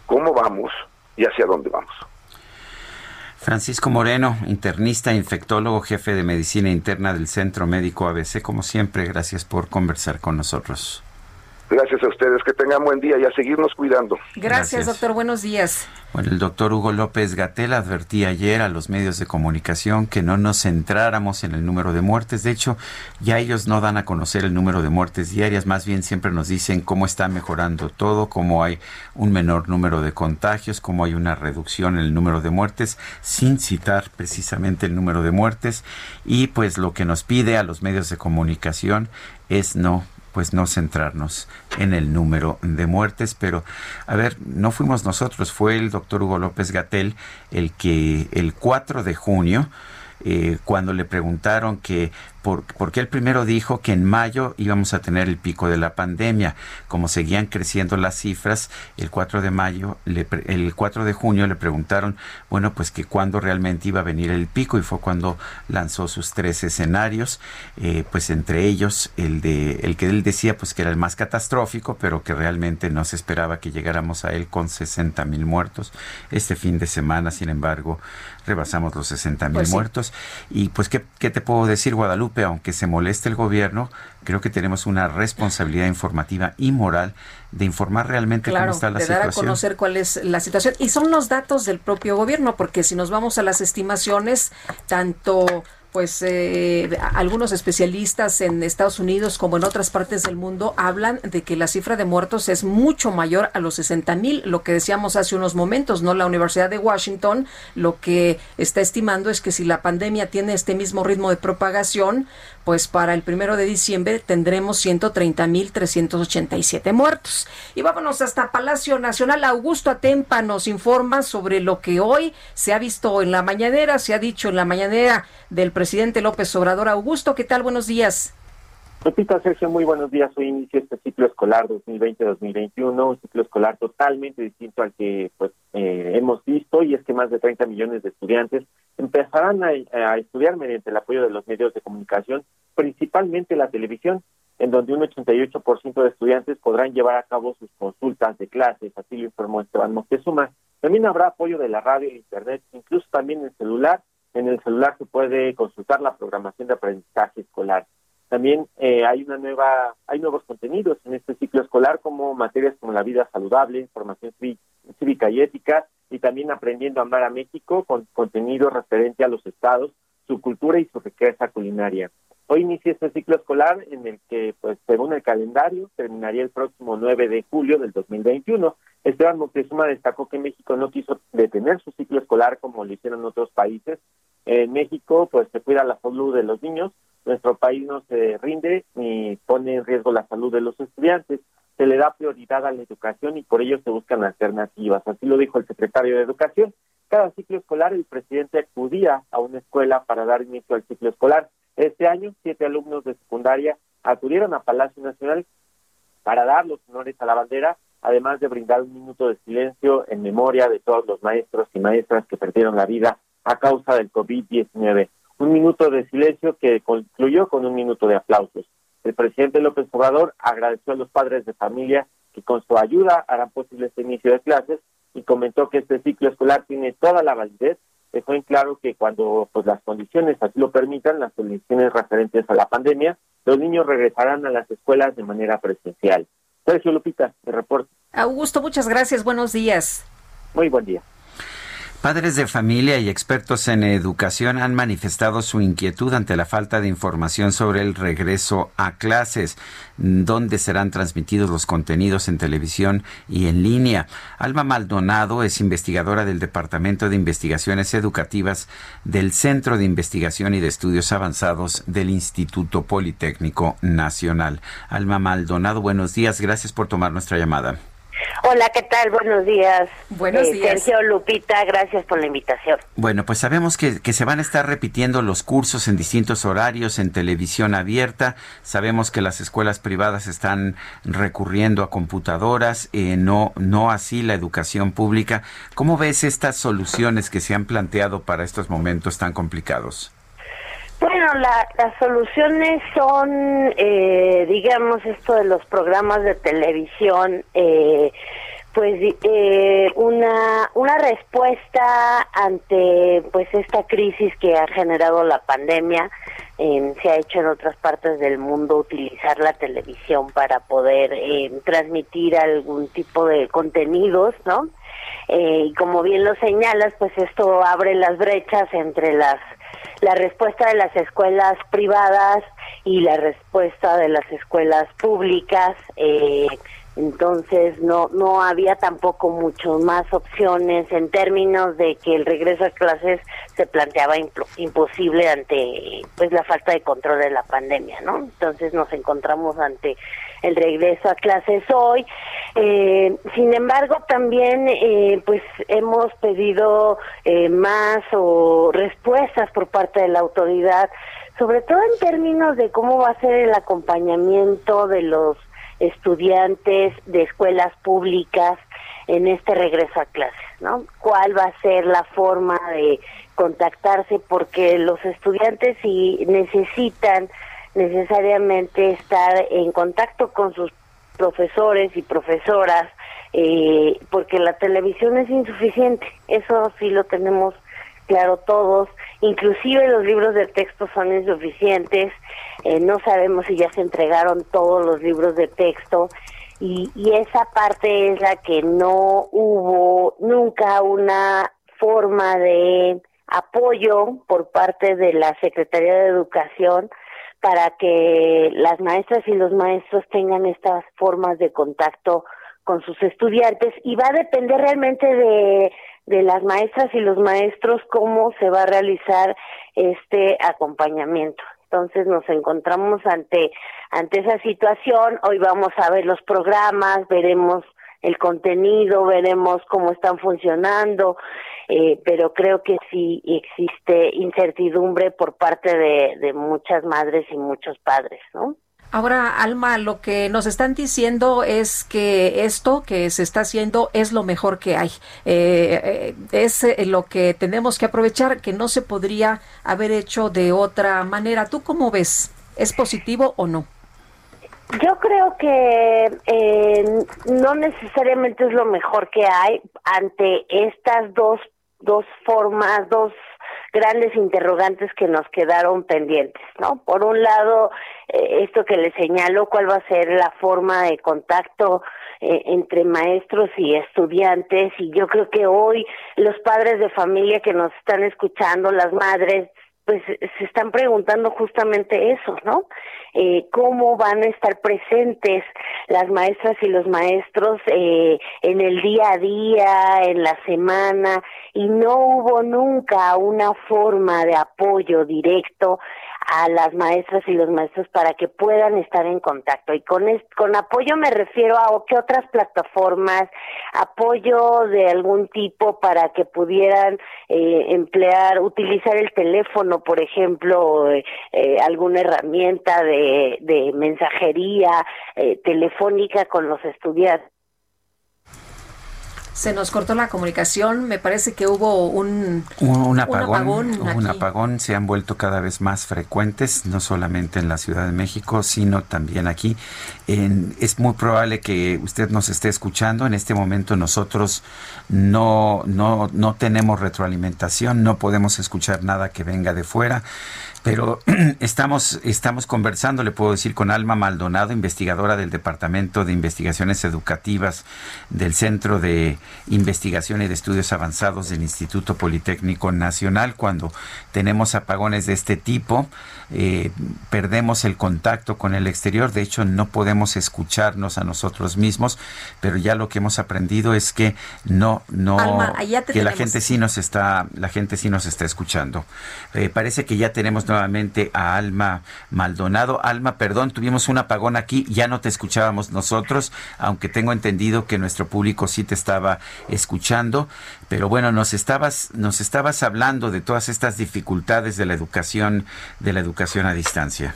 cómo vamos y hacia dónde vamos. Francisco Moreno, internista, infectólogo, jefe de medicina interna del Centro Médico ABC, como siempre, gracias por conversar con nosotros. Gracias a ustedes, que tengan buen día y a seguirnos cuidando. Gracias, doctor, buenos días. Bueno, el doctor Hugo López Gatel advertía ayer a los medios de comunicación que no nos centráramos en el número de muertes. De hecho, ya ellos no dan a conocer el número de muertes diarias, más bien siempre nos dicen cómo está mejorando todo, cómo hay un menor número de contagios, cómo hay una reducción en el número de muertes, sin citar precisamente el número de muertes. Y pues lo que nos pide a los medios de comunicación es no pues no centrarnos en el número de muertes, pero a ver, no fuimos nosotros, fue el doctor Hugo López Gatel el que el 4 de junio, eh, cuando le preguntaron que porque él primero dijo que en mayo íbamos a tener el pico de la pandemia. Como seguían creciendo las cifras, el 4 de mayo, el 4 de junio le preguntaron, bueno, pues que cuándo realmente iba a venir el pico y fue cuando lanzó sus tres escenarios, eh, pues entre ellos el de el que él decía pues que era el más catastrófico, pero que realmente no se esperaba que llegáramos a él con 60 mil muertos. Este fin de semana, sin embargo, rebasamos los 60 mil pues muertos. Y pues, ¿qué, ¿qué te puedo decir, Guadalupe? aunque se moleste el gobierno, creo que tenemos una responsabilidad informativa y moral de informar realmente cómo está la de situación. dar a conocer cuál es la situación. Y son los datos del propio gobierno, porque si nos vamos a las estimaciones, tanto pues eh, algunos especialistas en Estados Unidos como en otras partes del mundo hablan de que la cifra de muertos es mucho mayor a los 60 mil, lo que decíamos hace unos momentos, ¿no? La Universidad de Washington lo que está estimando es que si la pandemia tiene este mismo ritmo de propagación, pues para el primero de diciembre tendremos 130 mil 387 muertos. Y vámonos hasta Palacio Nacional. Augusto Atempa nos informa sobre lo que hoy se ha visto en la mañanera, se ha dicho en la mañanera del presidente López Obrador. Augusto, ¿qué tal? Buenos días. Repito, Sergio, muy buenos días. Hoy inicia este ciclo escolar 2020-2021, un ciclo escolar totalmente distinto al que pues eh, hemos visto y es que más de 30 millones de estudiantes empezarán a, estudiar mediante el apoyo de los medios de comunicación, principalmente la televisión, en donde un 88% de estudiantes podrán llevar a cabo sus consultas de clases, así lo informó Esteban Moctezuma. También habrá apoyo de la radio e internet, incluso también el celular. En el celular se puede consultar la programación de aprendizaje escolar. También eh, hay una nueva, hay nuevos contenidos en este ciclo escolar como materias como la vida saludable, formación cívica y ética, y también aprendiendo a amar a México con contenido referente a los estados, su cultura y su riqueza culinaria. Hoy inicia este ciclo escolar en el que, pues, según el calendario, terminaría el próximo 9 de julio del 2021. Esteban Moctezuma destacó que México no quiso detener su ciclo escolar como lo hicieron otros países. En México, pues, se cuida la salud de los niños, nuestro país no se rinde ni pone en riesgo la salud de los estudiantes. Se le da prioridad a la educación y por ello se buscan alternativas. Así lo dijo el secretario de Educación. Cada ciclo escolar el presidente acudía a una escuela para dar inicio al ciclo escolar. Este año, siete alumnos de secundaria acudieron a Palacio Nacional para dar los honores a la bandera, además de brindar un minuto de silencio en memoria de todos los maestros y maestras que perdieron la vida a causa del COVID-19 un minuto de silencio que concluyó con un minuto de aplausos. El presidente López Obrador agradeció a los padres de familia que con su ayuda harán posible este inicio de clases y comentó que este ciclo escolar tiene toda la validez. Dejó en claro que cuando pues, las condiciones así lo permitan, las condiciones referentes a la pandemia, los niños regresarán a las escuelas de manera presencial. Sergio Lupita, de reporte. Augusto, muchas gracias. Buenos días. Muy buen día. Padres de familia y expertos en educación han manifestado su inquietud ante la falta de información sobre el regreso a clases, donde serán transmitidos los contenidos en televisión y en línea. Alma Maldonado es investigadora del Departamento de Investigaciones Educativas del Centro de Investigación y de Estudios Avanzados del Instituto Politécnico Nacional. Alma Maldonado, buenos días. Gracias por tomar nuestra llamada. Hola, ¿qué tal? Buenos días. Buenos eh, días. Sergio Lupita, gracias por la invitación. Bueno, pues sabemos que, que, se van a estar repitiendo los cursos en distintos horarios en televisión abierta. Sabemos que las escuelas privadas están recurriendo a computadoras, eh, no, no así la educación pública. ¿Cómo ves estas soluciones que se han planteado para estos momentos tan complicados? Bueno, las soluciones son, eh, digamos, esto de los programas de televisión, eh, pues eh, una una respuesta ante pues esta crisis que ha generado la pandemia. se ha hecho en otras partes del mundo utilizar la televisión para poder transmitir algún tipo de contenidos, ¿no? y como bien lo señalas, pues esto abre las brechas entre las la respuesta de las escuelas privadas y la respuesta de las escuelas públicas. Eh, entonces no no había tampoco mucho más opciones en términos de que el regreso a clases se planteaba imposible ante pues la falta de control de la pandemia no entonces nos encontramos ante el regreso a clases hoy eh, sin embargo también eh, pues hemos pedido eh, más o respuestas por parte de la autoridad sobre todo en términos de cómo va a ser el acompañamiento de los estudiantes de escuelas públicas en este regreso a clases, ¿no? ¿Cuál va a ser la forma de contactarse? Porque los estudiantes si necesitan necesariamente estar en contacto con sus profesores y profesoras, eh, porque la televisión es insuficiente, eso sí lo tenemos claro todos, inclusive los libros de texto son insuficientes, eh, no sabemos si ya se entregaron todos los libros de texto. Y, y esa parte es la que no hubo nunca una forma de apoyo por parte de la Secretaría de Educación para que las maestras y los maestros tengan estas formas de contacto con sus estudiantes y va a depender realmente de de las maestras y los maestros cómo se va a realizar este acompañamiento. Entonces nos encontramos ante ante esa situación. Hoy vamos a ver los programas, veremos el contenido, veremos cómo están funcionando, eh, pero creo que sí existe incertidumbre por parte de, de muchas madres y muchos padres, ¿no? Ahora, Alma, lo que nos están diciendo es que esto que se está haciendo es lo mejor que hay. Eh, eh, es eh, lo que tenemos que aprovechar, que no se podría haber hecho de otra manera. ¿Tú cómo ves? ¿Es positivo o no? Yo creo que no necesariamente es lo mejor que hay ante estas dos, dos formas, dos grandes interrogantes que nos quedaron pendientes, ¿no? Por un lado, eh, esto que le señalo, cuál va a ser la forma de contacto eh, entre maestros y estudiantes, y yo creo que hoy los padres de familia que nos están escuchando, las madres, pues se están preguntando justamente eso, ¿no? Eh, ¿Cómo van a estar presentes las maestras y los maestros eh, en el día a día, en la semana? Y no hubo nunca una forma de apoyo directo a las maestras y los maestros para que puedan estar en contacto. Y con, con apoyo me refiero a qué otras plataformas, apoyo de algún tipo para que pudieran eh, emplear, utilizar el teléfono, por ejemplo, eh, eh, alguna herramienta de, de mensajería telefónica con los estudiantes se nos cortó la comunicación. Me parece que hubo un, un, apagón. Un apagón, Se han vuelto cada vez más frecuentes, no solamente en la Ciudad de México, sino también aquí. es muy probable que usted nos esté escuchando. En este momento nosotros no, no, no tenemos retroalimentación, no podemos escuchar nada que venga de fuera. Pero estamos, estamos conversando, le puedo decir, con Alma Maldonado, investigadora del Departamento de Investigaciones Educativas del Centro de Investigación y de Estudios Avanzados del Instituto Politécnico Nacional. Cuando tenemos apagones de este tipo, eh, perdemos el contacto con el exterior. De hecho, no podemos escucharnos a nosotros mismos, pero ya lo que hemos aprendido es que no, no, que la gente sí nos está, la gente sí nos está escuchando. Eh, parece que ya tenemos nuevamente a Alma Maldonado. Alma, perdón, tuvimos un apagón aquí, ya no te escuchábamos nosotros, aunque tengo entendido que nuestro público sí te estaba escuchando. Pero bueno, nos estabas, nos estabas hablando de todas estas dificultades de la educación, de la educación a distancia.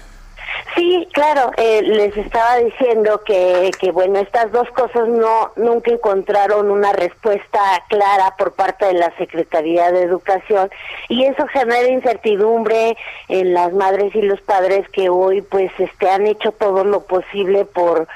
Sí, claro, eh, les estaba diciendo que, que, bueno, estas dos cosas no nunca encontraron una respuesta clara por parte de la Secretaría de Educación y eso genera incertidumbre en las madres y los padres que hoy pues este han hecho todo lo posible por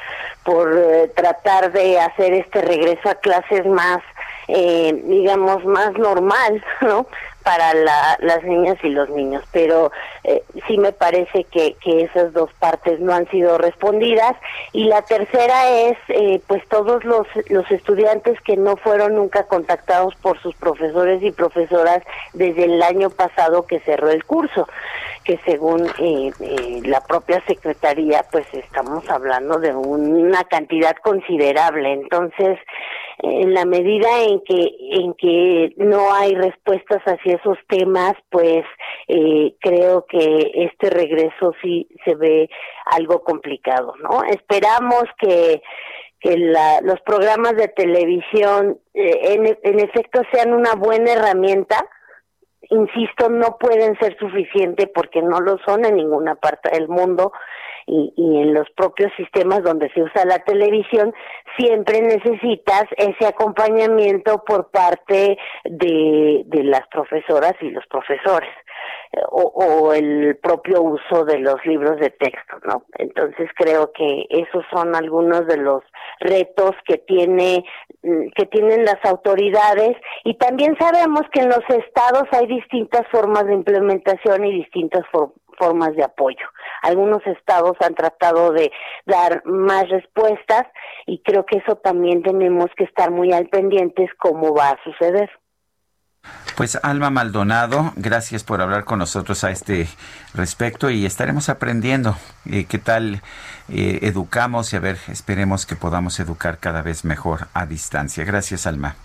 por eh, tratar de hacer este regreso a clases más eh, digamos más normal, ¿no? Para las niñas y los niños, pero eh, sí me parece que, que, esas dos partes no han sido respondidas. Y la tercera es, eh, pues todos los, estudiantes que no fueron nunca contactados por sus profesores y profesoras desde el año pasado que cerró el curso, que según eh, la propia Secretaría, pues estamos hablando de una cantidad considerable. Entonces, en la medida en que en que no hay respuestas hacia esos temas pues eh, creo que este regreso sí se ve algo complicado no esperamos que que la, los programas de televisión eh, en, en efecto sean una buena herramienta. Insisto no pueden ser suficientes porque no lo son en ninguna parte del mundo y, y en los propios sistemas donde se usa la televisión, siempre necesitas ese acompañamiento por parte de, de las profesoras y los profesores o, o, el propio uso de los libros de texto, ¿no? Entonces creo que esos son algunos de los retos que tiene que tienen las autoridades y también sabemos que en los estados hay distintas formas de implementación y distintas formas formas de apoyo. Algunos estados han tratado de dar más respuestas y creo que eso también tenemos que estar muy al pendientes cómo va a suceder. Pues Alma Maldonado, gracias por hablar con nosotros a este respecto y estaremos aprendiendo eh, qué tal eh, educamos y a ver, esperemos que podamos educar cada vez mejor a distancia. Gracias, Alma.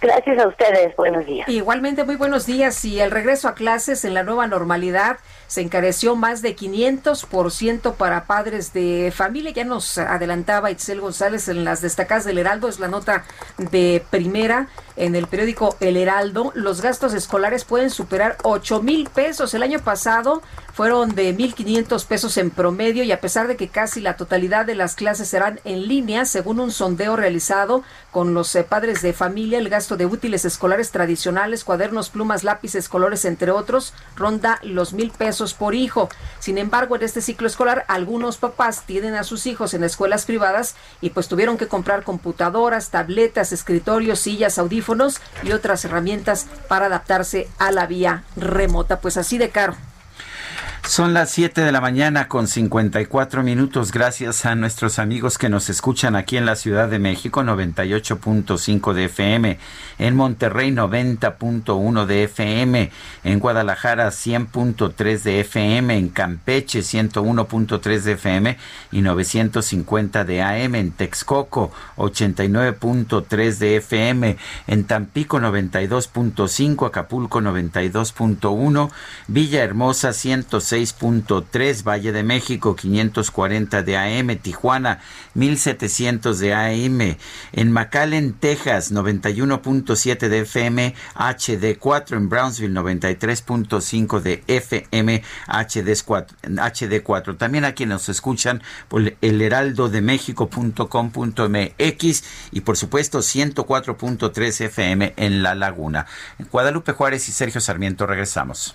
Gracias a ustedes, buenos días. Igualmente, muy buenos días. Y el regreso a clases en la nueva normalidad se encareció más de 500% para padres de familia. Ya nos adelantaba Itzel González en las destacadas del Heraldo, es la nota de primera en el periódico El Heraldo. Los gastos escolares pueden superar 8 mil pesos. El año pasado fueron de 1.500 pesos en promedio y a pesar de que casi la totalidad de las clases serán en línea, según un sondeo realizado con los eh, padres de familia, el gasto de útiles escolares tradicionales, cuadernos, plumas, lápices, colores, entre otros, ronda los mil pesos por hijo. Sin embargo, en este ciclo escolar, algunos papás tienen a sus hijos en escuelas privadas y pues tuvieron que comprar computadoras, tabletas, escritorios, sillas, audífonos y otras herramientas para adaptarse a la vía remota. Pues así de caro. Son las 7 de la mañana con 54 minutos. Gracias a nuestros amigos que nos escuchan aquí en la Ciudad de México, 98.5 de FM, en Monterrey 90.1 de FM, en Guadalajara 100.3 de FM, en Campeche 101.3 de FM y 950 de AM, en Texcoco 89.3 de FM, en Tampico 92.5, Acapulco 92.1, Villahermosa 106 6.3, Valle de México 540 de AM, Tijuana 1700 de AM, en McAllen, Texas 91.7 de FM HD4, en Brownsville 93.5 de FM HD4, HD4. También a quienes nos escuchan por el y por supuesto 104.3 FM en La Laguna. Guadalupe Juárez y Sergio Sarmiento regresamos.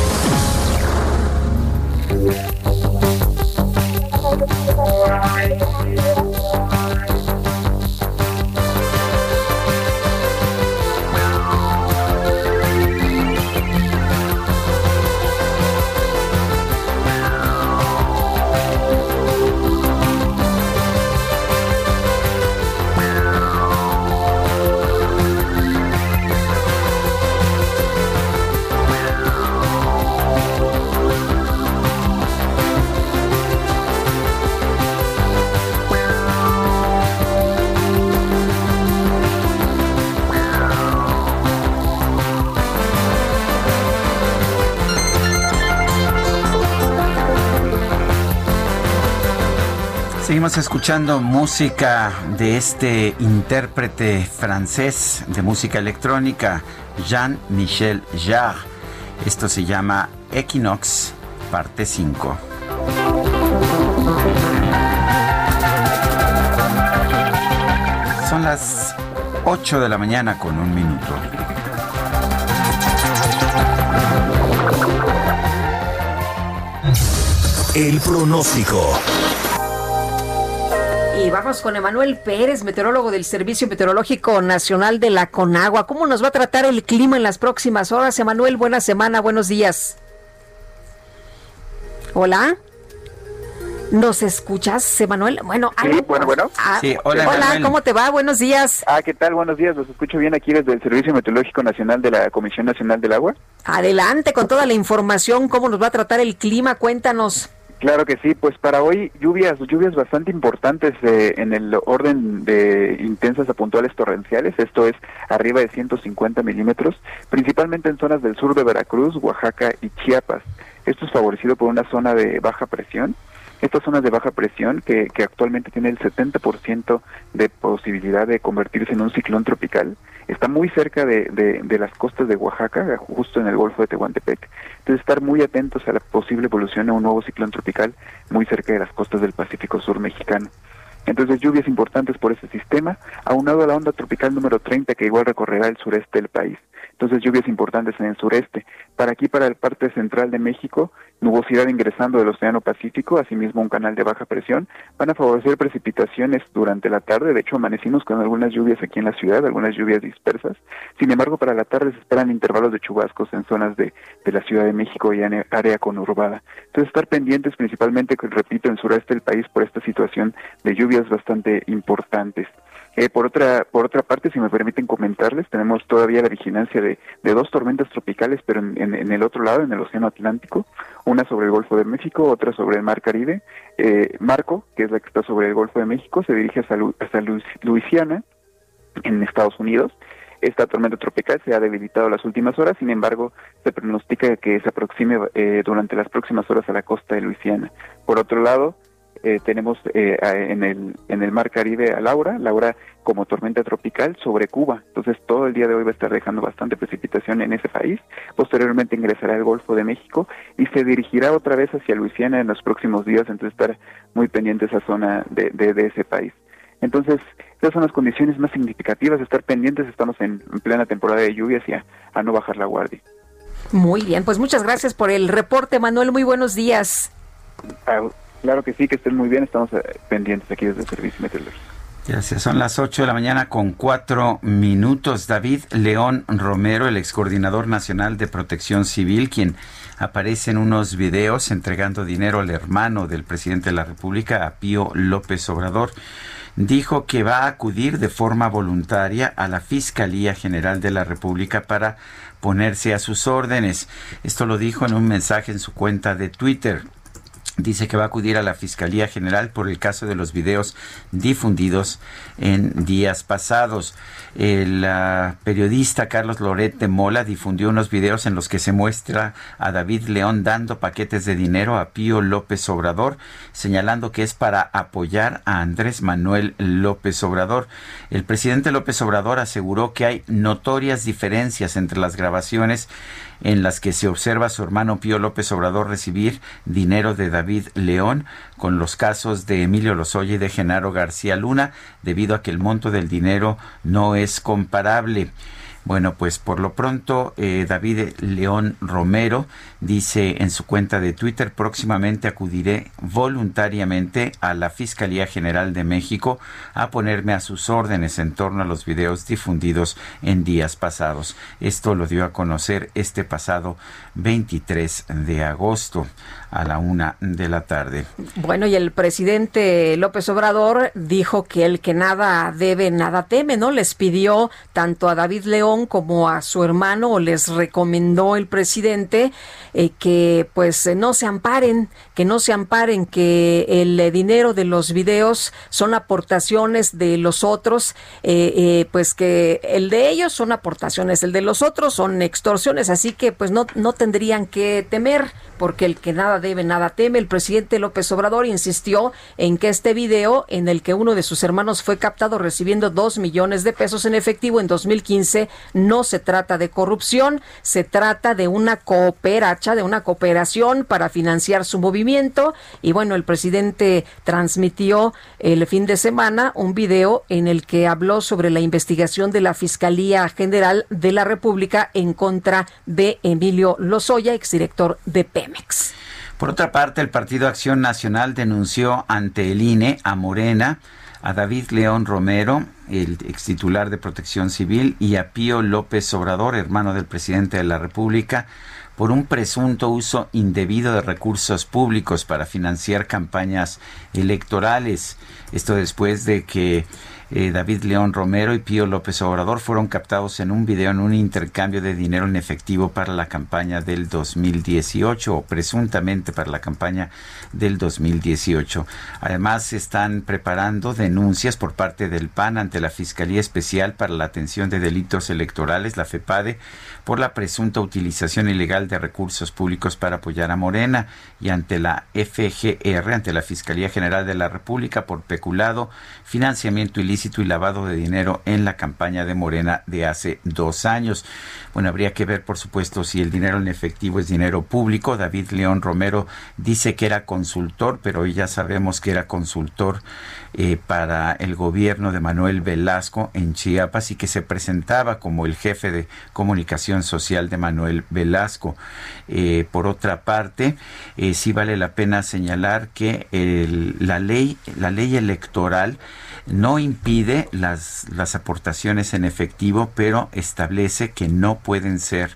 Seguimos escuchando música de este intérprete francés de música electrónica, Jean-Michel Jarre. Esto se llama Equinox, parte 5. Son las 8 de la mañana con un minuto. El pronóstico. Y vamos con Emanuel Pérez, meteorólogo del Servicio Meteorológico Nacional de la Conagua. ¿Cómo nos va a tratar el clima en las próximas horas? Emanuel, buena semana, buenos días. Hola. ¿Nos escuchas, Emanuel? Bueno, sí, bueno, bueno. Ah, sí, hola, hola ¿cómo te va? Buenos días. Ah, ¿qué tal? Buenos días. Los escucho bien aquí desde el Servicio Meteorológico Nacional de la Comisión Nacional del Agua. Adelante con toda la información. ¿Cómo nos va a tratar el clima? Cuéntanos. Claro que sí, pues para hoy lluvias, lluvias bastante importantes eh, en el orden de intensas a puntuales torrenciales, esto es arriba de 150 milímetros, principalmente en zonas del sur de Veracruz, Oaxaca y Chiapas. Esto es favorecido por una zona de baja presión. Estas zonas de baja presión que, que actualmente tiene el 70% de posibilidad de convertirse en un ciclón tropical, está muy cerca de, de, las costas de Oaxaca, justo en el Golfo de Tehuantepec. Entonces, estar muy atentos a la posible evolución de un nuevo ciclón tropical muy cerca de las costas del Pacífico Sur mexicano. Entonces lluvias importantes por ese sistema, aunado a la onda tropical número 30 que igual recorrerá el sureste del país. Entonces lluvias importantes en el sureste. Para aquí, para la parte central de México, nubosidad ingresando del Océano Pacífico, asimismo un canal de baja presión, van a favorecer precipitaciones durante la tarde. De hecho, amanecimos con algunas lluvias aquí en la ciudad, algunas lluvias dispersas. Sin embargo, para la tarde se esperan intervalos de chubascos en zonas de, de la Ciudad de México y en área conurbada. Entonces, estar pendientes principalmente, repito, en el sureste del país por esta situación de lluvias bastante importantes. Eh, por otra por otra parte, si me permiten comentarles, tenemos todavía la vigilancia de, de dos tormentas tropicales, pero en, el otro lado, en el Océano Atlántico, una sobre el Golfo de México, otra sobre el Mar Caribe. Eh, Marco, que es la que está sobre el Golfo de México, se dirige hasta, hasta Luisiana, en Estados Unidos. Esta tormenta tropical se ha debilitado las últimas horas, sin embargo, se pronostica que se aproxime eh, durante las próximas horas a la costa de Luisiana. Por otro lado, eh, tenemos eh, en, el, en el Mar Caribe a Laura, Laura como tormenta tropical sobre Cuba. Entonces todo el día de hoy va a estar dejando bastante precipitación en ese país. Posteriormente ingresará al Golfo de México y se dirigirá otra vez hacia Luisiana en los próximos días. Entonces estar muy pendiente esa zona de, de, ese país. Entonces, esas son las condiciones más significativas, estar pendientes, estamos en, plena temporada de lluvias y a, no bajar la guardia. Muy bien, pues muchas gracias por el reporte, Manuel, muy buenos días. Ah, Claro que sí, que estén muy bien, estamos eh, pendientes aquí desde el Servicio Meteorológico. Gracias. Son las 8 de la mañana con cuatro minutos. David León Romero, el ex coordinador nacional de protección civil, quien aparece en unos videos entregando dinero al hermano del presidente de la República, a Pío López Obrador, dijo que va a acudir de forma voluntaria a la Fiscalía General de la República para ponerse a sus órdenes. Esto lo dijo en un mensaje en su cuenta de Twitter dice que va a acudir a la Fiscalía General por el caso de los videos difundidos en días pasados. El ah, periodista Carlos Loret de Mola difundió unos videos en los que se muestra a David León dando paquetes de dinero a Pío López Obrador, señalando que es para apoyar a Andrés Manuel López Obrador. El presidente López Obrador aseguró que hay notorias diferencias entre las grabaciones en las que se observa su hermano Pío López Obrador recibir dinero de David León con los casos de Emilio Lozoya y de Genaro García Luna, debido a que el monto del dinero no es comparable. Bueno, pues por lo pronto eh, David León Romero dice en su cuenta de Twitter, próximamente acudiré voluntariamente a la Fiscalía General de México a ponerme a sus órdenes en torno a los videos difundidos en días pasados. Esto lo dio a conocer este pasado 23 de agosto a la una de la tarde. Bueno, y el presidente López Obrador dijo que el que nada debe, nada teme, ¿no? Les pidió tanto a David León como a su hermano, o les recomendó el presidente eh, que pues no se amparen, que no se amparen, que el dinero de los videos son aportaciones de los otros, eh, eh, pues que el de ellos son aportaciones, el de los otros son extorsiones, así que pues no, no tendrían que temer porque el que nada debe, nada teme. El presidente López Obrador insistió en que este video en el que uno de sus hermanos fue captado recibiendo dos millones de pesos en efectivo en 2015 no se trata de corrupción, se trata de una de una cooperación para financiar su movimiento. Y bueno, el presidente transmitió el fin de semana un video en el que habló sobre la investigación de la Fiscalía General de la República en contra de Emilio Lozoya, exdirector de PEM. Por otra parte, el Partido Acción Nacional denunció ante el INE a Morena, a David León Romero, el ex titular de Protección Civil, y a Pío López Obrador, hermano del presidente de la República, por un presunto uso indebido de recursos públicos para financiar campañas electorales. Esto después de que eh, David León Romero y Pío López Obrador fueron captados en un video en un intercambio de dinero en efectivo para la campaña del 2018 o presuntamente para la campaña del 2018. Además, se están preparando denuncias por parte del PAN ante la Fiscalía Especial para la Atención de Delitos Electorales, la FEPADE, por la presunta utilización ilegal de recursos públicos para apoyar a Morena y ante la FGR, ante la Fiscalía General de la República, por peculado, financiamiento ilícito y lavado de dinero en la campaña de Morena de hace dos años. Bueno, habría que ver, por supuesto, si el dinero en efectivo es dinero público. David León Romero dice que era consultor, pero hoy ya sabemos que era consultor eh, para el gobierno de Manuel Velasco en Chiapas y que se presentaba como el jefe de comunicación social de Manuel Velasco. Eh, por otra parte, eh, sí vale la pena señalar que la ley, la ley electoral no impide las, las aportaciones en efectivo, pero establece que no pueden ser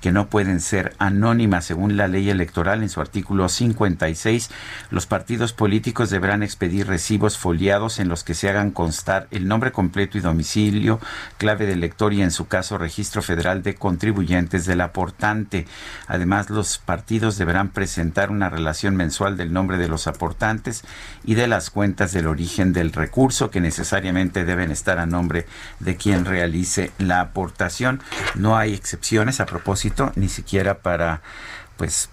que no pueden ser anónimas según la ley electoral en su artículo 56. Los partidos políticos deberán expedir recibos foliados en los que se hagan constar el nombre completo y domicilio, clave de elector y en su caso registro federal de contribuyentes del aportante. Además, los partidos deberán presentar una relación mensual del nombre de los aportantes y de las cuentas del origen del recurso que necesariamente deben estar a nombre de quien realice la aportación. No hay excepciones a propósito ni siquiera para pues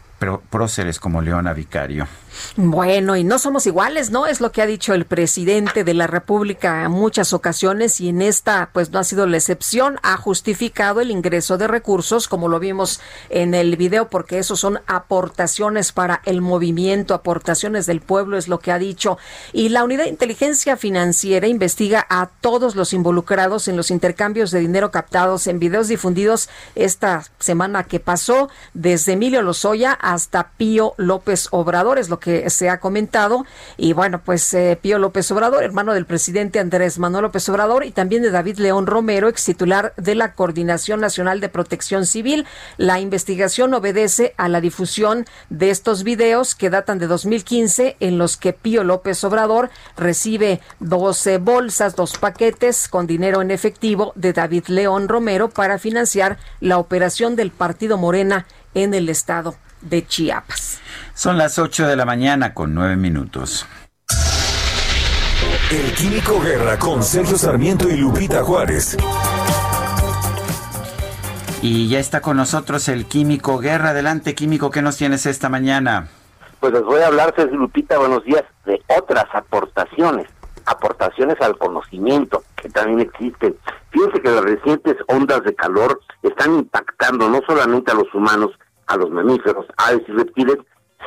próceres como Leona Vicario. Bueno, y no somos iguales, ¿no? Es lo que ha dicho el presidente de la República en muchas ocasiones y en esta, pues no ha sido la excepción. Ha justificado el ingreso de recursos, como lo vimos en el video, porque esos son aportaciones para el movimiento, aportaciones del pueblo, es lo que ha dicho. Y la Unidad de Inteligencia Financiera investiga a todos los involucrados en los intercambios de dinero captados en videos difundidos esta semana que pasó, desde Emilio Lozoya hasta Pío López Obrador, es lo que se ha comentado. Y bueno, pues eh, Pío López Obrador, hermano del presidente Andrés Manuel López Obrador y también de David León Romero, ex titular de la Coordinación Nacional de Protección Civil. La investigación obedece a la difusión de estos videos que datan de 2015 en los que Pío López Obrador recibe 12 bolsas, dos paquetes con dinero en efectivo de David León Romero para financiar la operación del Partido Morena en el estado de Chiapas. Son las 8 de la mañana con 9 minutos. El Químico Guerra con Sergio Sarmiento y Lupita Juárez. Y ya está con nosotros el Químico Guerra. Adelante, Químico, ¿qué nos tienes esta mañana? Pues les voy a hablar, Sergio Lupita, buenos días, de otras aportaciones, aportaciones al conocimiento que también existen. Fíjense que las recientes ondas de calor están impactando no solamente a los humanos, a los mamíferos, aves y reptiles,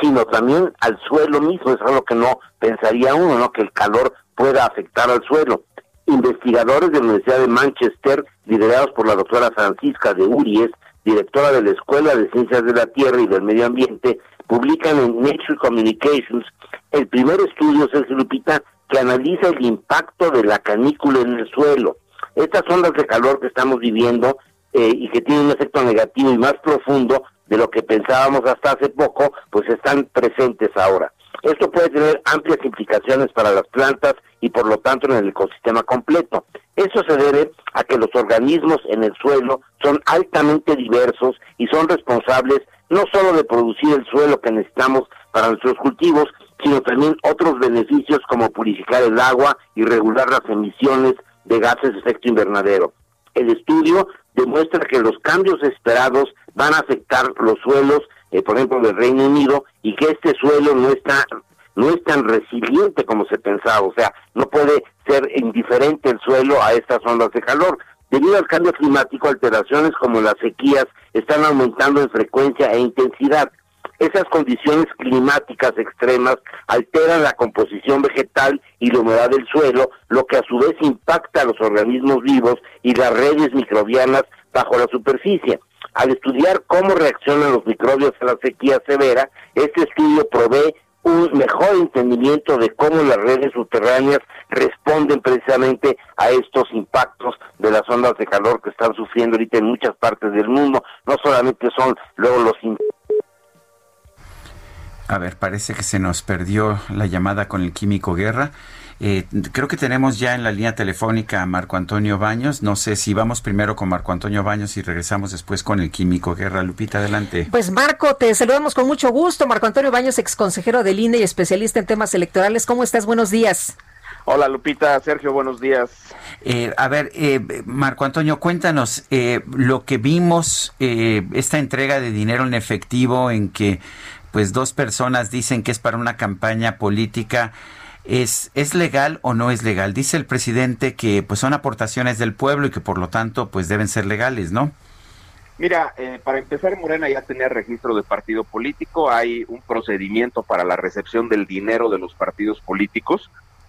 sino también al suelo mismo. Es algo que no pensaría uno, ¿no? Que el calor pueda afectar al suelo. Investigadores de la Universidad de Manchester, liderados por la doctora Francisca de Uries, directora de la Escuela de Ciencias de la Tierra y del Medio Ambiente, publican en Nature Communications el primer estudio, Sergio Lupita, que analiza el impacto de la canícula en el suelo. Estas ondas de calor que estamos viviendo eh, y que tienen un efecto negativo y más profundo de lo que pensábamos hasta hace poco, pues están presentes ahora. Esto puede tener amplias implicaciones para las plantas y por lo tanto en el ecosistema completo. Eso se debe a que los organismos en el suelo son altamente diversos y son responsables no solo de producir el suelo que necesitamos para nuestros cultivos, sino también otros beneficios como purificar el agua y regular las emisiones de gases de efecto invernadero. El estudio demuestra que los cambios esperados van a afectar los suelos, eh, por ejemplo, del Reino Unido, y que este suelo no está no es tan resiliente como se pensaba, o sea, no puede ser indiferente el suelo a estas ondas de calor. Debido al cambio climático, alteraciones como las sequías están aumentando en frecuencia e intensidad. Esas condiciones climáticas extremas alteran la composición vegetal y la humedad del suelo, lo que a su vez impacta a los organismos vivos y las redes microbianas bajo la superficie. Al estudiar cómo reaccionan los microbios a la sequía severa, este estudio provee un mejor entendimiento de cómo las redes subterráneas responden precisamente a estos impactos de las ondas de calor que están sufriendo ahorita en muchas partes del mundo. No solamente son luego los a ver, parece que se nos perdió la llamada con el químico Guerra. Eh, creo que tenemos ya en la línea telefónica a Marco Antonio Baños. No sé si vamos primero con Marco Antonio Baños y regresamos después con el químico Guerra. Lupita, adelante. Pues Marco, te saludamos con mucho gusto. Marco Antonio Baños, ex consejero del INE y especialista en temas electorales. ¿Cómo estás? Buenos días. Hola Lupita, Sergio, buenos días. Eh, a ver, eh, Marco Antonio, cuéntanos lo que vimos, esta entrega de dinero en efectivo en que pues dos personas dicen que es para una campaña política. ¿Es, ¿Es legal o no es legal? Dice el presidente que pues son aportaciones del pueblo y que por lo tanto pues deben ser legales, ¿no? Mira, eh, para empezar, Morena ya tenía registro de partido político, hay un procedimiento para la recepción del dinero de los partidos políticos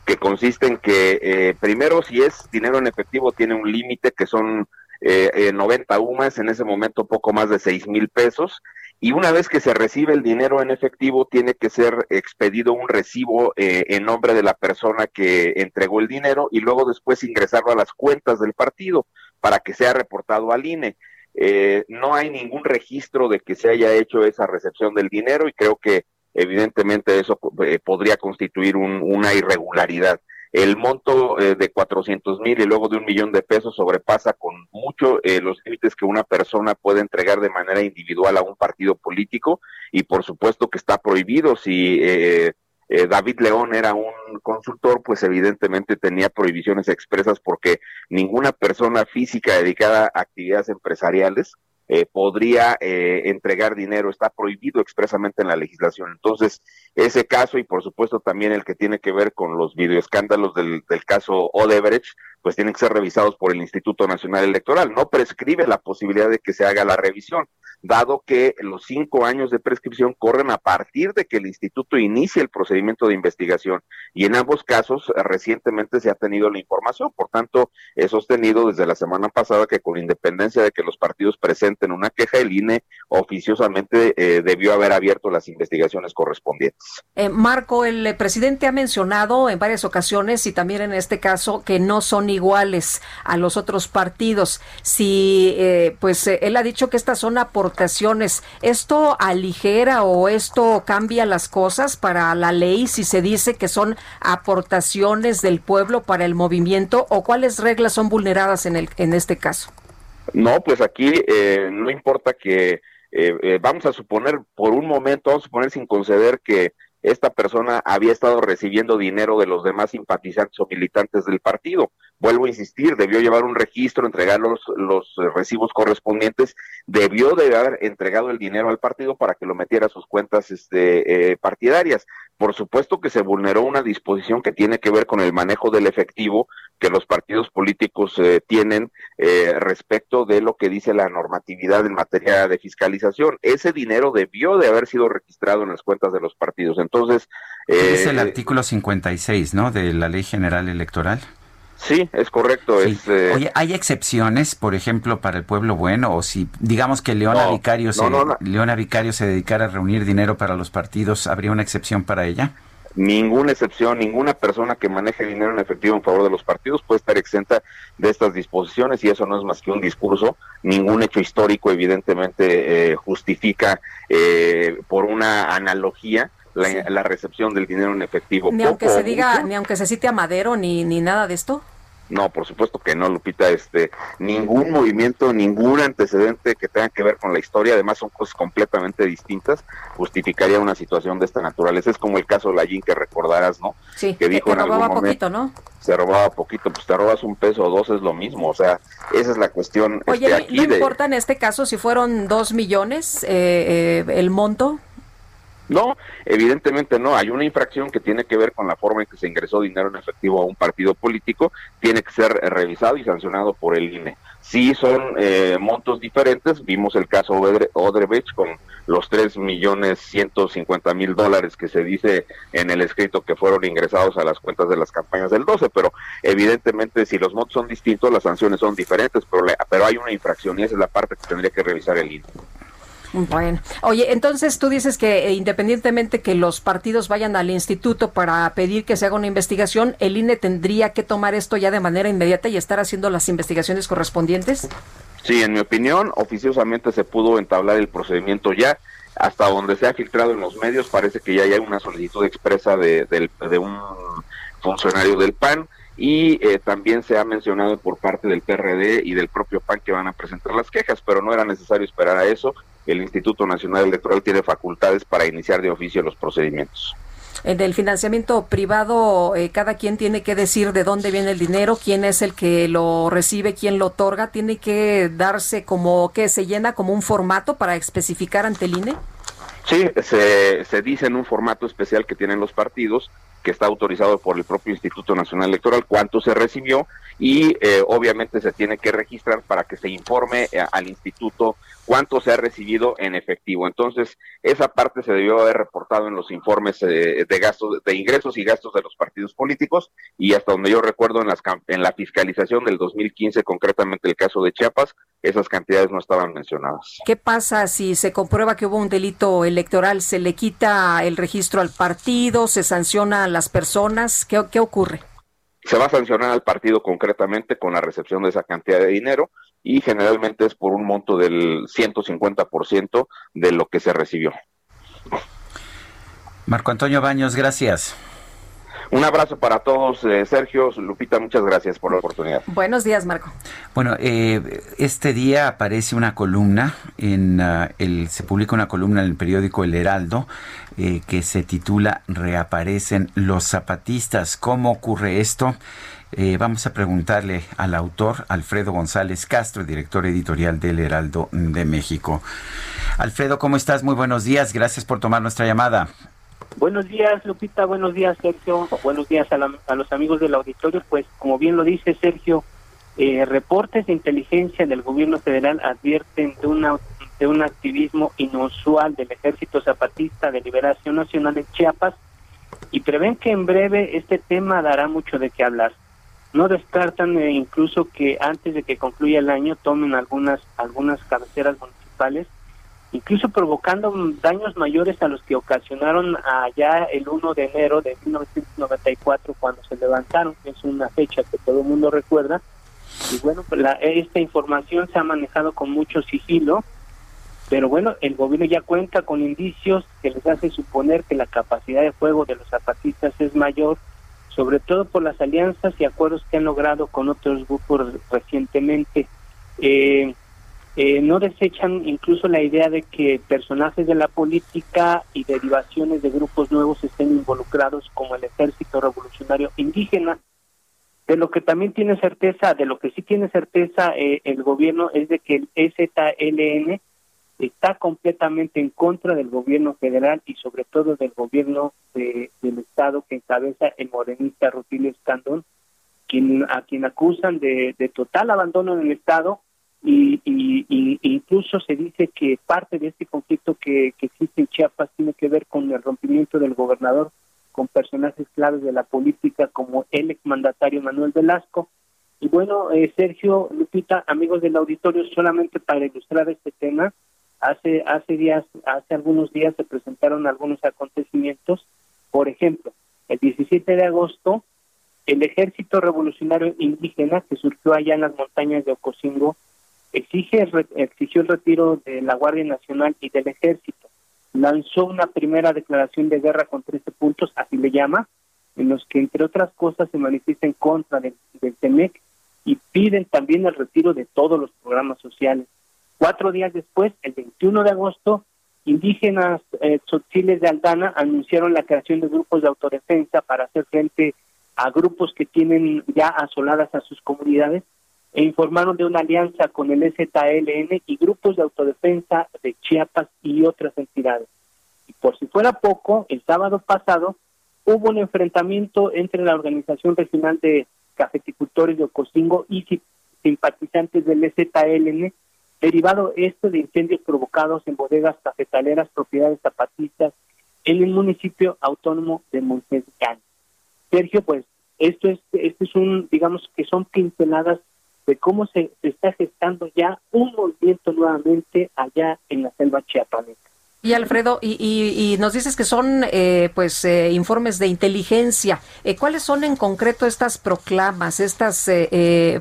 que consiste en que eh, primero si es dinero en efectivo tiene un límite que son eh, 90 eh, UMAS, en ese momento poco más de 6 mil pesos, y una vez que se recibe el dinero en efectivo tiene que ser expedido un recibo en nombre de la persona que entregó el dinero y luego después ingresarlo a las cuentas del partido para que sea reportado al INE. Eh, no hay ningún registro de que se haya hecho esa recepción del dinero y creo que evidentemente eso eh, podría constituir una irregularidad. El monto eh, de 400 mil y luego de un millón de pesos sobrepasa con mucho los límites que una persona puede entregar de manera individual a un partido político. Y por supuesto que está prohibido. Si eh, David León era un consultor, pues evidentemente tenía prohibiciones expresas porque ninguna persona física dedicada a actividades empresariales eh, podría eh, entregar dinero, está prohibido expresamente en la legislación. Entonces, ese caso y por supuesto también el que tiene que ver con los videoescándalos del, del caso Odebrecht, pues tienen que ser revisados por el Instituto Nacional Electoral. No prescribe la posibilidad de que se haga la revisión, dado que los cinco años de prescripción corren a partir de que el instituto inicie el procedimiento de investigación. Y en ambos casos, recientemente se ha tenido la información. Por tanto, he sostenido desde la semana pasada que con independencia de que los partidos presenten una queja, el INE oficiosamente eh, debió haber abierto las investigaciones correspondientes. Eh, Marco, el presidente ha mencionado en varias ocasiones y también en este caso que no son iguales a los otros partidos. Si, eh, pues, eh, él ha dicho que estas son aportaciones. ¿Esto aligera o esto cambia las cosas para la ley si se dice que son aportaciones del pueblo para el movimiento o cuáles reglas son vulneradas en, el, en este caso? No, pues aquí eh, no importa que, vamos a suponer por un momento, vamos a suponer sin conceder que esta persona había estado recibiendo dinero de los demás simpatizantes o militantes del partido vuelvo a insistir, debió llevar un registro, entregar los, los recibos correspondientes, debió de haber entregado el dinero al partido para que lo metiera a sus cuentas este, eh, partidarias. Por supuesto que se vulneró una disposición que tiene que ver con el manejo del efectivo que los partidos políticos eh, tienen eh, respecto de lo que dice la normatividad en materia de fiscalización. Ese dinero debió de haber sido registrado en las cuentas de los partidos. Entonces... es el artículo 56, ¿no? De la Ley General Electoral. Sí, es correcto. Eh, Oye, ¿hay excepciones, por ejemplo, para el pueblo bueno? O si, digamos que Leona, Vicario, se, Leona Vicario se dedicara a reunir dinero para los partidos, ¿habría una excepción para ella? Ninguna excepción, ninguna persona que maneje dinero en efectivo en favor de los partidos puede estar exenta de estas disposiciones y eso no es más que un discurso. Ningún hecho histórico, evidentemente, eh, justifica eh, por una analogía la, recepción del dinero en efectivo. Ni aunque se diga, ni aunque se cite a Madero, ni, ni nada de esto. No, por supuesto que no, Lupita. Este, ningún movimiento, ningún antecedente que tenga que ver con la historia, además son cosas completamente distintas, justificaría una situación de esta naturaleza. Es como el caso de la que recordarás, ¿no? Sí, que dijo que, robaba poquito, ¿no? Se robaba poquito, pues te robas un peso o dos, es lo mismo. O sea, esa es la cuestión. Oye, este, ¿no importa en este caso si fueron dos millones eh, eh, el monto? No, evidentemente no. Hay una infracción que tiene que ver con la forma en que se ingresó dinero en efectivo a un partido político, tiene que ser revisado y sancionado por el INE. Sí son eh, montos diferentes, vimos el caso Odebrecht con los tres millones ciento cincuenta mil dólares que se dice en el escrito que fueron ingresados a las cuentas de las campañas del 12, pero evidentemente si los montos son distintos, las sanciones son diferentes, pero, pero hay una infracción y esa es la parte que tendría que revisar el INE. Bueno, oye, entonces tú dices que eh, independientemente que los partidos vayan al instituto para pedir que se haga una investigación, el INE tendría que tomar esto ya de manera inmediata y estar haciendo las investigaciones correspondientes. Sí, en mi opinión, oficiosamente se pudo entablar el procedimiento ya. Hasta donde se ha filtrado en los medios, parece que ya hay una solicitud expresa de, de un funcionario del PAN y eh, también se ha mencionado por parte del PRD y del propio PAN que van a presentar las quejas, pero no era necesario esperar a eso. El Instituto Nacional Electoral tiene facultades para iniciar de oficio los procedimientos. En el financiamiento privado, eh, cada quien tiene que decir de dónde viene el dinero, quién es el que lo recibe, quién lo otorga. Tiene que darse como que se llena como un formato para especificar ante el INE. Sí, se, se dice en un formato especial que tienen los partidos, que está autorizado por el propio Instituto Nacional Electoral, cuánto se recibió y eh, obviamente se tiene que registrar para que se informe eh, al instituto cuánto se ha recibido en efectivo. Entonces, esa parte se debió haber reportado en los informes eh, de gastos, de ingresos y gastos de los partidos políticos y hasta donde yo recuerdo en, las, en la fiscalización del 2015, concretamente el caso de Chiapas, esas cantidades no estaban mencionadas. ¿Qué pasa si se comprueba que hubo un delito electoral? ¿Se le quita el registro al partido? ¿Se sanciona a las personas? ¿Qué, qué ocurre? Se va a sancionar al partido concretamente con la recepción de esa cantidad de dinero y generalmente es por un monto del 150% de lo que se recibió. Marco Antonio Baños, gracias. Un abrazo para todos, eh, Sergio, Lupita, muchas gracias por la oportunidad. Buenos días, Marco. Bueno, eh, este día aparece una columna, en uh, el, se publica una columna en el periódico El Heraldo eh, que se titula Reaparecen los zapatistas. ¿Cómo ocurre esto? Eh, vamos a preguntarle al autor, Alfredo González Castro, director editorial del Heraldo de México. Alfredo, ¿cómo estás? Muy buenos días. Gracias por tomar nuestra llamada. Buenos días, Lupita. Buenos días, Sergio. Buenos días a, los amigos del auditorio. Pues, como bien lo dice Sergio, eh, reportes de inteligencia del gobierno federal advierten de, una, de un activismo inusual del Ejército Zapatista de Liberación Nacional de Chiapas y prevén que en breve este tema dará mucho de qué hablar. No descartan eh, incluso que antes de que concluya el año tomen algunas algunas cabeceras municipales incluso provocando daños mayores a los que ocasionaron allá el 1 de enero de 1994 cuando se levantaron, que es una fecha que todo el mundo recuerda. Y bueno, pues la, esta información se ha manejado con mucho sigilo, pero bueno, el gobierno ya cuenta con indicios que les hace suponer que la capacidad de fuego de los zapatistas es mayor, sobre todo por las alianzas y acuerdos que han logrado con otros grupos recientemente. Eh, eh, no desechan incluso la idea de que personajes de la política y derivaciones de grupos nuevos estén involucrados como el ejército revolucionario indígena. De lo que también tiene certeza, de lo que sí tiene certeza eh, el gobierno es de que el EZLN está completamente en contra del gobierno federal y sobre todo del gobierno del estado que encabeza el morenista Rutilio Escandón, quien, a quien acusan de, de total abandono en el estado y, y, incluso se dice que parte de este conflicto que, existe en Chiapas tiene que ver con el rompimiento del gobernador con personajes claves de la política como el exmandatario Manuel Velasco. Y bueno, eh, Sergio, Lupita, amigos del auditorio, solamente para ilustrar este tema, hace hace días, hace algunos días se presentaron algunos acontecimientos. Por ejemplo, el 17 de agosto, el Ejército Revolucionario Indígena que surgió allá en las montañas de Ocosingo exige exigió el retiro de la Guardia Nacional y del Ejército. Lanzó una primera declaración de guerra con 13 puntos, así le llama, en los que entre otras cosas se manifiesta en contra del, del TEMEC y piden también el retiro de todos los programas sociales. Cuatro días después, el 21 de agosto, indígenas eh, de Aldana anunciaron la creación de grupos de autodefensa para hacer frente a grupos que tienen ya asoladas a sus comunidades e informaron de una alianza con el ZLN y grupos de autodefensa de Chiapas y otras entidades. Y por si fuera poco, el sábado pasado hubo un enfrentamiento entre la Organización Regional de Cafeticultores de Ocosingo y simpatizantes del ZLN, derivado esto de incendios provocados en bodegas cafetaleras propiedades zapatistas en el municipio autónomo de Montescán. Sergio, pues esto es, esto es un, digamos que son pinceladas de cómo se, está gestando ya un movimiento nuevamente allá en la selva chiapaneca. Y Alfredo, y, y, nos dices que son eh, pues eh, informes de inteligencia. Eh, ¿Cuáles son en concreto estas proclamas, estas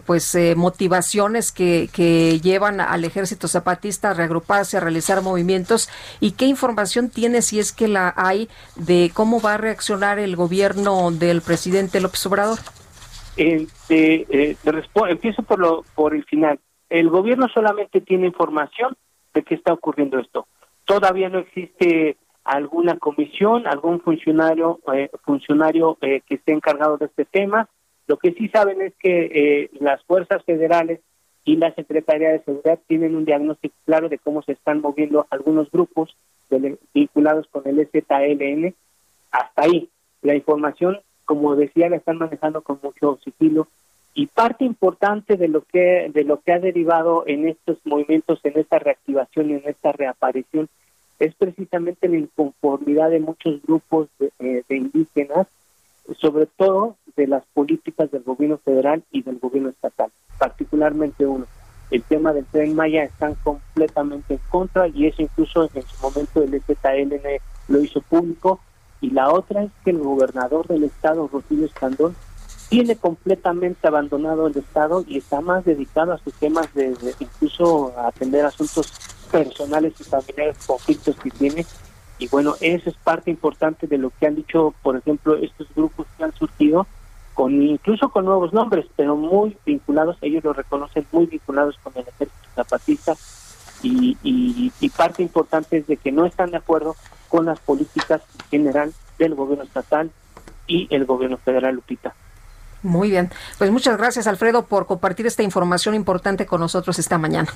pues motivaciones que, que llevan al ejército zapatista a reagruparse, a realizar movimientos? ¿Y qué información tiene, si es que la hay, de cómo va a reaccionar el gobierno del presidente López Obrador? Este, eh, empiezo por, lo, por el final. El gobierno solamente tiene información de que está ocurriendo esto. Todavía no existe alguna comisión, algún funcionario eh, funcionario eh, que esté encargado de este tema. Lo que sí saben es que eh, las fuerzas federales y la Secretaría de Seguridad tienen un diagnóstico claro de cómo se están moviendo algunos grupos vinculados con el ZLN, hasta ahí. La información, como decía, la están manejando con mucho sigilo y parte importante de lo que de lo que ha derivado en estos movimientos, en esta reactivación en esta reaparición es precisamente la inconformidad de muchos grupos de, eh, de indígenas, sobre todo de las políticas del gobierno federal y del gobierno estatal, particularmente uno. El tema del tren Maya están completamente en contra y eso incluso en su momento el ZLN lo hizo público. Y la otra es que el gobernador del estado, Rosilio Escandón, tiene completamente abandonado el estado y está más dedicado a sus temas de, incluso a atender asuntos personales y familiares, conflictos que tiene y bueno, eso es parte importante de lo que han dicho, por ejemplo, estos grupos que han surgido con incluso con nuevos nombres, pero muy vinculados, ellos lo reconocen muy vinculados con el ejército zapatista y, parte importante es de que no están de acuerdo con las políticas en general del gobierno estatal y el gobierno federal, Lupita. Muy bien, pues muchas gracias Alfredo por compartir esta información importante con nosotros esta mañana.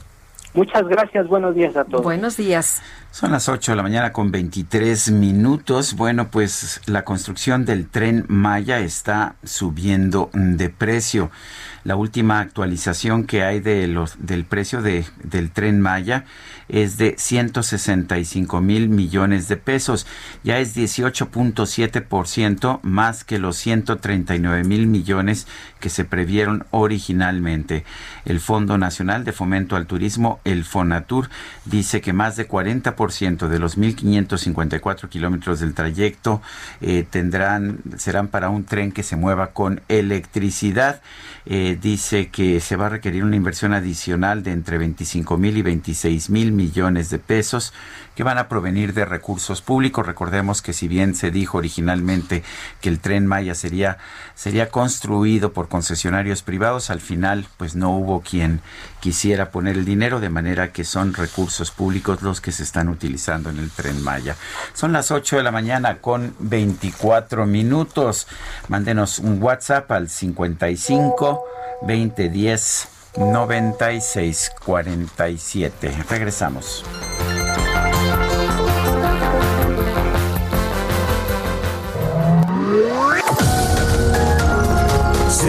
Muchas gracias, buenos días a todos. Buenos días. Son las 8 de la mañana con 23 minutos. Bueno, pues la construcción del tren Maya está subiendo de precio. La última actualización que hay de los, del precio de, del tren Maya es de 165 mil millones de pesos. Ya es 18.7% más que los 139 mil millones que se previeron originalmente. El Fondo Nacional de Fomento al Turismo, el FONATUR, dice que más de 40% de los 1.554 kilómetros del trayecto eh, tendrán, serán para un tren que se mueva con electricidad. Eh, dice que se va a requerir una inversión adicional de entre 25 mil y 26 mil millones de pesos que van a provenir de recursos públicos. Recordemos que si bien se dijo originalmente que el tren Maya sería, sería construido por concesionarios privados, al final pues no hubo quien quisiera poner el dinero, de manera que son recursos públicos los que se están utilizando en el tren Maya. Son las 8 de la mañana con 24 minutos. Mándenos un WhatsApp al 55 2010 9647. Regresamos.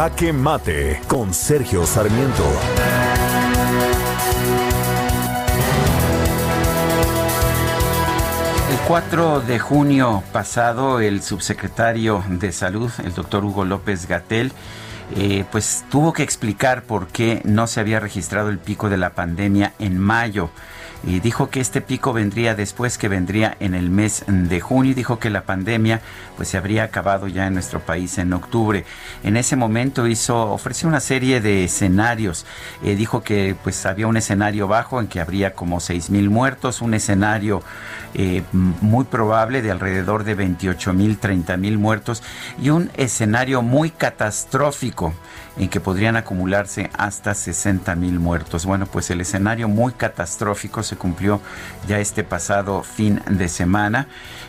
Jaque Mate con Sergio Sarmiento. El 4 de junio pasado, el subsecretario de Salud, el doctor Hugo López Gatel, eh, pues tuvo que explicar por qué no se había registrado el pico de la pandemia en mayo y dijo que este pico vendría después, que vendría en el mes de junio y dijo que la pandemia pues se habría acabado ya en nuestro país en octubre. En ese momento hizo, ofreció una serie de escenarios. Eh, dijo que pues había un escenario bajo en que habría como seis mil muertos, un escenario eh, muy probable de alrededor de 28 mil, 30 mil muertos y un escenario muy catastrófico en que podrían acumularse hasta 60 mil muertos. Bueno, pues el escenario muy catastrófico se cumplió ya este pasado fin de semana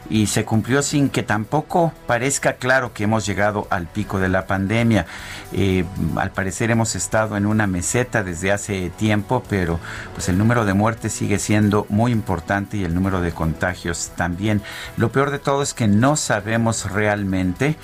y se cumplió sin que tampoco parezca claro que hemos llegado al pico de la pandemia. Eh, al parecer hemos estado en una meseta desde hace tiempo, pero pues el número de muertes sigue siendo muy importante y el número de contagios también. Lo peor de todo es que no sabemos realmente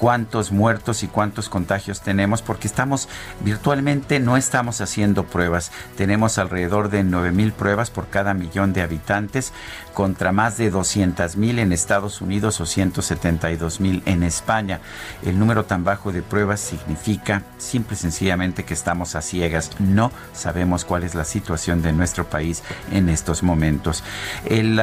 cuántos muertos y cuántos contagios tenemos porque estamos virtualmente no estamos haciendo pruebas. Tenemos alrededor de 9 mil pruebas por cada millón de habitantes contra más de 200 mil en Estados Unidos o 172 mil en España. El número tan bajo de pruebas significa simple y sencillamente que estamos a ciegas. No sabemos cuál es la situación de nuestro país en estos momentos. El,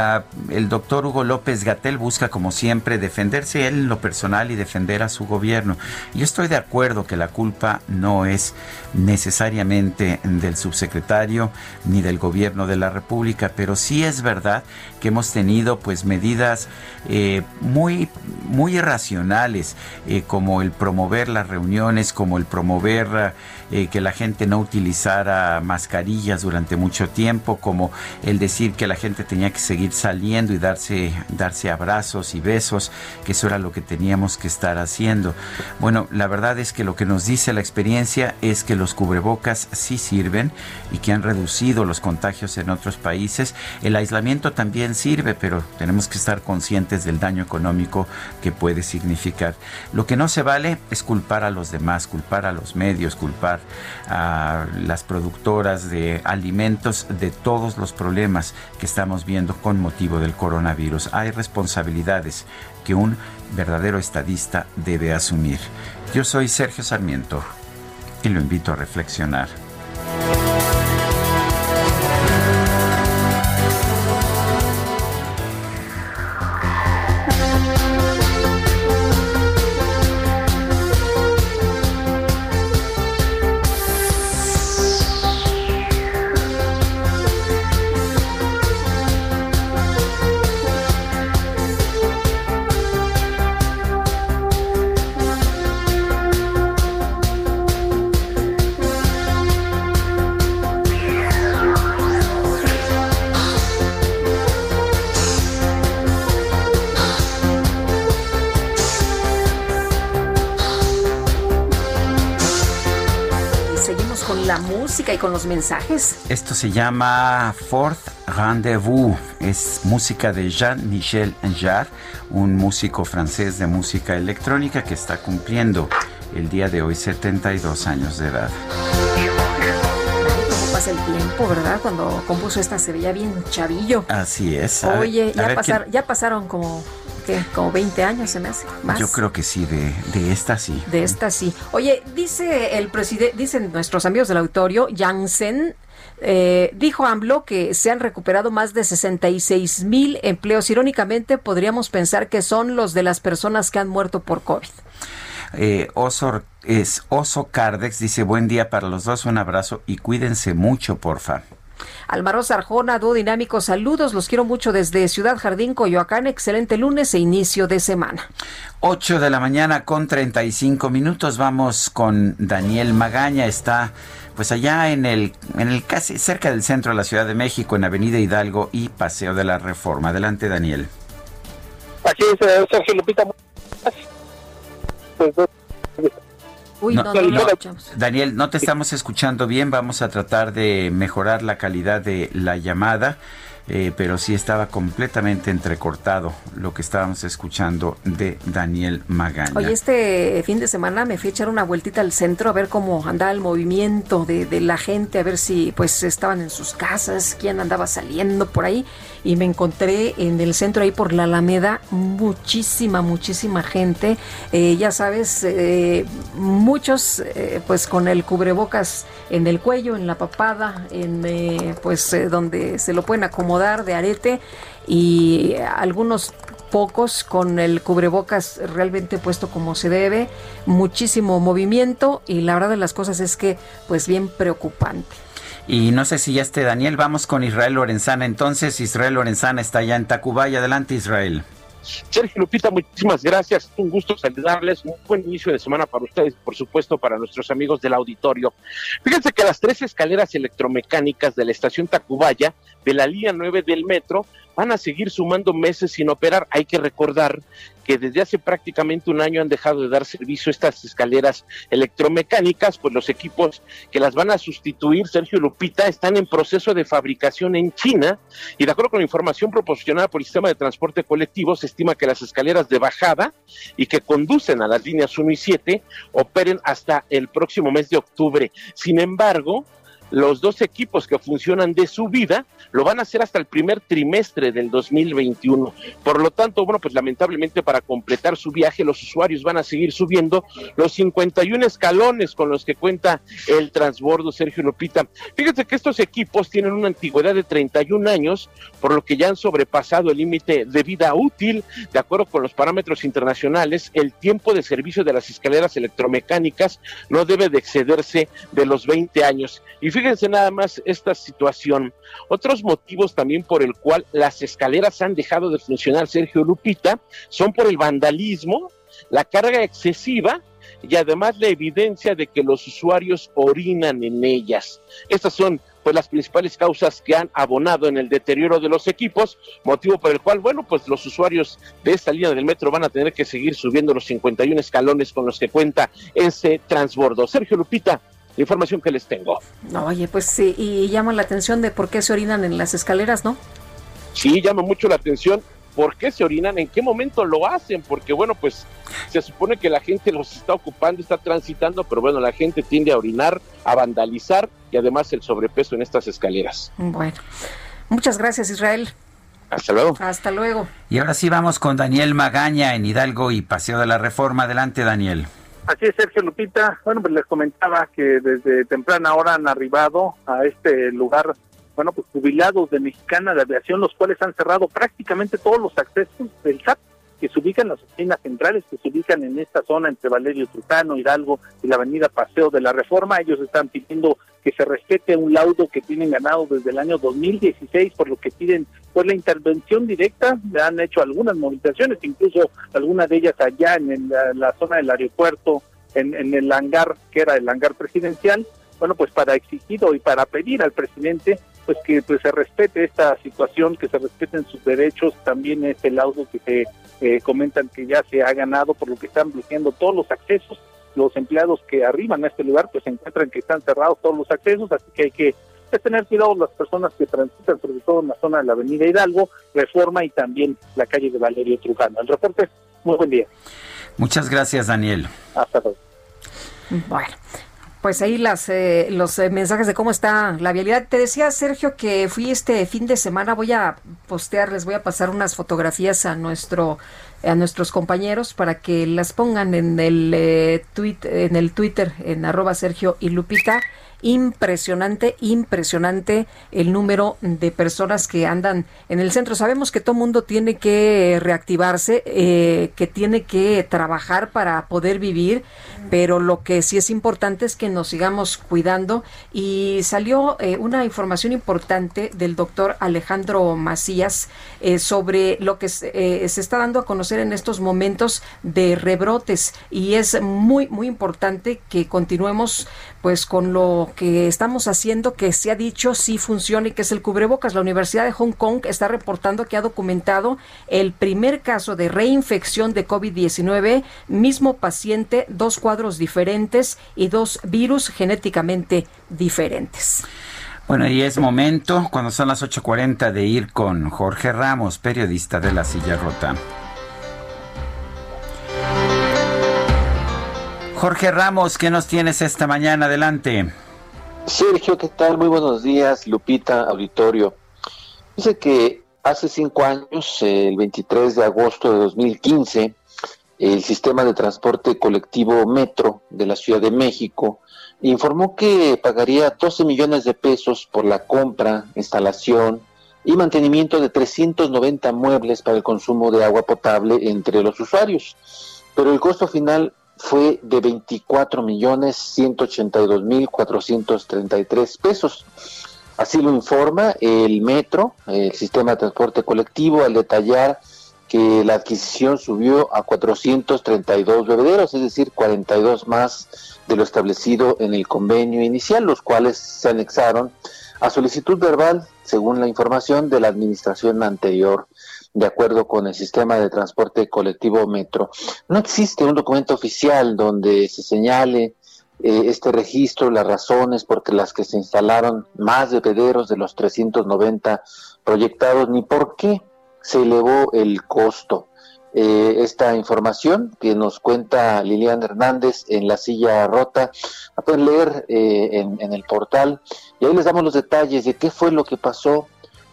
el doctor Hugo López Gatel busca como siempre defenderse él en lo personal y defender a su gobierno. Yo estoy de acuerdo que la culpa no es necesariamente del subsecretario ni del gobierno de la República, pero sí es verdad que hemos tenido pues medidas eh, muy, muy irracionales, eh, como el promover las reuniones, como el promover eh, que la gente no utilizara mascarillas durante mucho tiempo, como el decir que la gente tenía que seguir saliendo y darse, darse abrazos y besos, que eso era lo que teníamos que estar haciendo. Bueno, la verdad es que lo que nos dice la experiencia es que los cubrebocas sí sirven y que han reducido los contagios en otros países. El aislamiento también sirve, pero tenemos que estar conscientes del daño económico que puede significar. Lo que no se vale es culpar a los demás, culpar a los medios, culpar a las productoras de alimentos de todos los problemas que estamos viendo con motivo del coronavirus. Hay responsabilidades que un verdadero estadista debe asumir. Yo soy Sergio Sarmiento y lo invito a reflexionar. Con los mensajes. Esto se llama Fourth Rendezvous. Es música de Jean-Michel Jarre, un músico francés de música electrónica que está cumpliendo el día de hoy 72 años de edad. ¿Cómo pasa el tiempo, verdad? Cuando compuso esta se veía bien chavillo. Así es. Oye, ya, ya pasaron como como 20 años se me hace. ¿Más? Yo creo que sí, de, de esta sí. De esta sí. Oye, dice el presidente, dicen nuestros amigos del auditorio, Janssen, eh, dijo AMLO que se han recuperado más de 66 mil empleos. Irónicamente, podríamos pensar que son los de las personas que han muerto por COVID. Eh, Oso, es Oso Cardex dice buen día para los dos, un abrazo y cuídense mucho, porfa. Almaro Arjona, dúo dinámico, saludos, los quiero mucho desde Ciudad Jardín, Coyoacán, excelente lunes e inicio de semana. 8 de la mañana con 35 minutos, vamos con Daniel Magaña, está pues allá en el, en el casi cerca del centro de la Ciudad de México, en Avenida Hidalgo y Paseo de la Reforma. Adelante, Daniel. Aquí es Sergio Lupita. Daniel, no te estamos escuchando bien. Vamos a tratar de mejorar la calidad de la llamada. Eh, pero sí estaba completamente entrecortado lo que estábamos escuchando de Daniel Magaña. Oye, este fin de semana me fui a echar una vueltita al centro a ver cómo andaba el movimiento de, de la gente, a ver si pues estaban en sus casas, quién andaba saliendo por ahí y me encontré en el centro ahí por la Alameda muchísima, muchísima gente, eh, ya sabes, eh, muchos eh, pues con el cubrebocas en el cuello, en la papada, en pues donde se lo pueden acomodar de arete y algunos pocos con el cubrebocas realmente puesto como se debe, muchísimo movimiento y la verdad de las cosas es que pues bien preocupante. Y no sé si ya esté Daniel, vamos con Israel Lorenzana. Entonces, Israel Lorenzana está ya en Tacubaya. Adelante, Israel. Sergio Lupita, muchísimas gracias. Un gusto saludarles. Un buen inicio de semana para ustedes, por supuesto, para nuestros amigos del auditorio. Fíjense que las tres escaleras electromecánicas de la estación Tacubaya, de la línea 9 del metro, van a seguir sumando meses sin operar. Hay que recordar que desde hace prácticamente un año han dejado de dar servicio estas escaleras electromecánicas, pues los equipos que las van a sustituir, Sergio Lupita, están en proceso de fabricación en China y de acuerdo con la información proporcionada por el sistema de transporte colectivo, se estima que las escaleras de bajada y que conducen a las líneas 1 y 7 operen hasta el próximo mes de octubre. Sin embargo, los dos equipos que funcionan de su vida lo van a hacer hasta el primer trimestre del 2021. Por lo tanto, bueno, pues lamentablemente para completar su viaje los usuarios van a seguir subiendo los 51 escalones con los que cuenta el transbordo Sergio Lupita. Fíjense que estos equipos tienen una antigüedad de 31 años, por lo que ya han sobrepasado el límite de vida útil. De acuerdo con los parámetros internacionales, el tiempo de servicio de las escaleras electromecánicas no debe de excederse de los 20 años. Y fíjense nada más esta situación. Otros motivos también por el cual las escaleras han dejado de funcionar, Sergio Lupita, son por el vandalismo, la carga excesiva y además la evidencia de que los usuarios orinan en ellas. Estas son pues las principales causas que han abonado en el deterioro de los equipos, motivo por el cual, bueno, pues los usuarios de esta línea del metro van a tener que seguir subiendo los 51 escalones con los que cuenta ese transbordo. Sergio Lupita, la información que les tengo. Oye, pues sí, y llama la atención de por qué se orinan en las escaleras, ¿no? Sí, llama mucho la atención por qué se orinan, en qué momento lo hacen, porque bueno, pues se supone que la gente los está ocupando, está transitando, pero bueno, la gente tiende a orinar, a vandalizar y además el sobrepeso en estas escaleras. Bueno, muchas gracias Israel. Hasta luego. Hasta luego. Y ahora sí vamos con Daniel Magaña en Hidalgo y Paseo de la Reforma. Adelante, Daniel. Así es, Sergio Lupita. Bueno, pues les comentaba que desde temprana hora han arribado a este lugar bueno, pues jubilados de Mexicana de Aviación, los cuales han cerrado prácticamente todos los accesos del SAT que se ubican en las oficinas centrales, que se ubican en esta zona entre Valerio Trujano, Hidalgo y la avenida Paseo de la Reforma. Ellos están pidiendo que se respete un laudo que tienen ganado desde el año 2016, por lo que piden pues la intervención directa. Han hecho algunas movilizaciones, incluso algunas de ellas allá en, la, zona del aeropuerto, en, en el hangar, que era el hangar presidencial, bueno, pues para exigir y para pedir al presidente pues que pues se respete esta situación, que se respeten sus derechos, también este laudo que se eh, comentan que ya se ha ganado por lo que están bloqueando todos los accesos, los empleados que arriban a este lugar pues se encuentran que están cerrados todos los accesos, así que hay que pues, tener cuidado las personas que transitan, sobre todo en la zona de la avenida Hidalgo, Reforma y también la calle de Valerio Trujano. El reporte, muy buen día. Muchas gracias, Daniel. Hasta luego. Bueno, pues ahí las, eh, los eh, mensajes de cómo está la vialidad. Te decía, Sergio, que fui este fin de semana, voy a postear, les voy a pasar unas fotografías a nuestro a nuestros compañeros para que las pongan en el eh, tweet, en el Twitter en arroba Sergio y Lupita impresionante, impresionante el número de personas que andan en el centro. Sabemos que todo mundo tiene que reactivarse, eh, que tiene que trabajar para poder vivir, pero lo que sí es importante es que nos sigamos cuidando. Y salió eh, una información importante del doctor Alejandro Macías eh, sobre lo que se está dando a conocer en estos momentos de rebrotes y es muy, muy importante que continuemos pues con lo que estamos haciendo, que se ha dicho sí funciona y que es el cubrebocas. La Universidad de Hong Kong está reportando que ha documentado el primer caso de reinfección de COVID-19, mismo paciente, dos cuadros diferentes y dos virus genéticamente diferentes. Bueno, y es momento, cuando son las 8.40, de ir con Jorge Ramos, periodista de La Silla Rota. Jorge Ramos, ¿qué nos tienes esta mañana? Adelante. Sergio, ¿qué tal? Muy buenos días, Lupita, auditorio. Dice que hace cinco años, el 23 de agosto de 2015, el sistema de transporte colectivo Metro de la Ciudad de México informó que pagaría 12 millones de pesos por la compra, instalación y mantenimiento de 390 muebles para el consumo de agua potable entre los usuarios. Pero el costo final fue de 24 millones 182 mil 433 pesos. Así lo informa el Metro, el sistema de transporte colectivo, al detallar que la adquisición subió a 432 bebederos, es decir, 42 más de lo establecido en el convenio inicial, los cuales se anexaron a solicitud verbal, según la información de la administración anterior de acuerdo con el sistema de transporte colectivo Metro. No existe un documento oficial donde se señale eh, este registro, las razones por las que se instalaron más bebederos de los 390 proyectados, ni por qué se elevó el costo. Eh, esta información que nos cuenta Lilian Hernández en la silla rota a pueden leer eh, en, el portal y ahí les damos los detalles de qué fue lo que pasó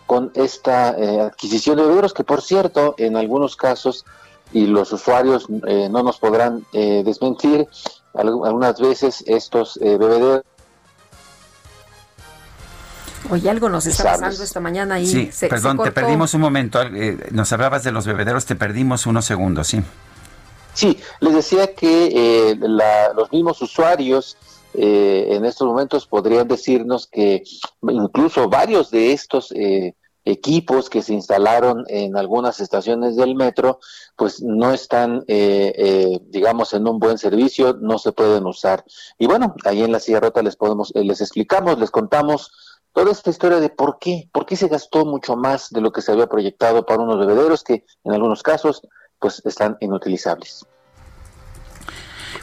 con esta eh, adquisición de bebederos, que por cierto, en algunos casos, y los usuarios eh, no nos podrán desmentir, algunas veces estos bebederos Oye, algo nos está pasando esta mañana y sí, perdón, te perdimos un momento. nos hablabas de los bebederos, te perdimos unos segundos, sí. Sí, les decía que eh, los mismos usuarios eh, en estos momentos podrían decirnos que incluso varios de estos eh, equipos que se instalaron en algunas estaciones del metro, pues no están, digamos, en un buen servicio, no se pueden usar. Y bueno, ahí en la silla rota les podemos, les explicamos, les contamos toda esta historia de por qué, por qué se gastó mucho más de lo que se había proyectado para unos bebederos que en algunos casos pues están inutilizables.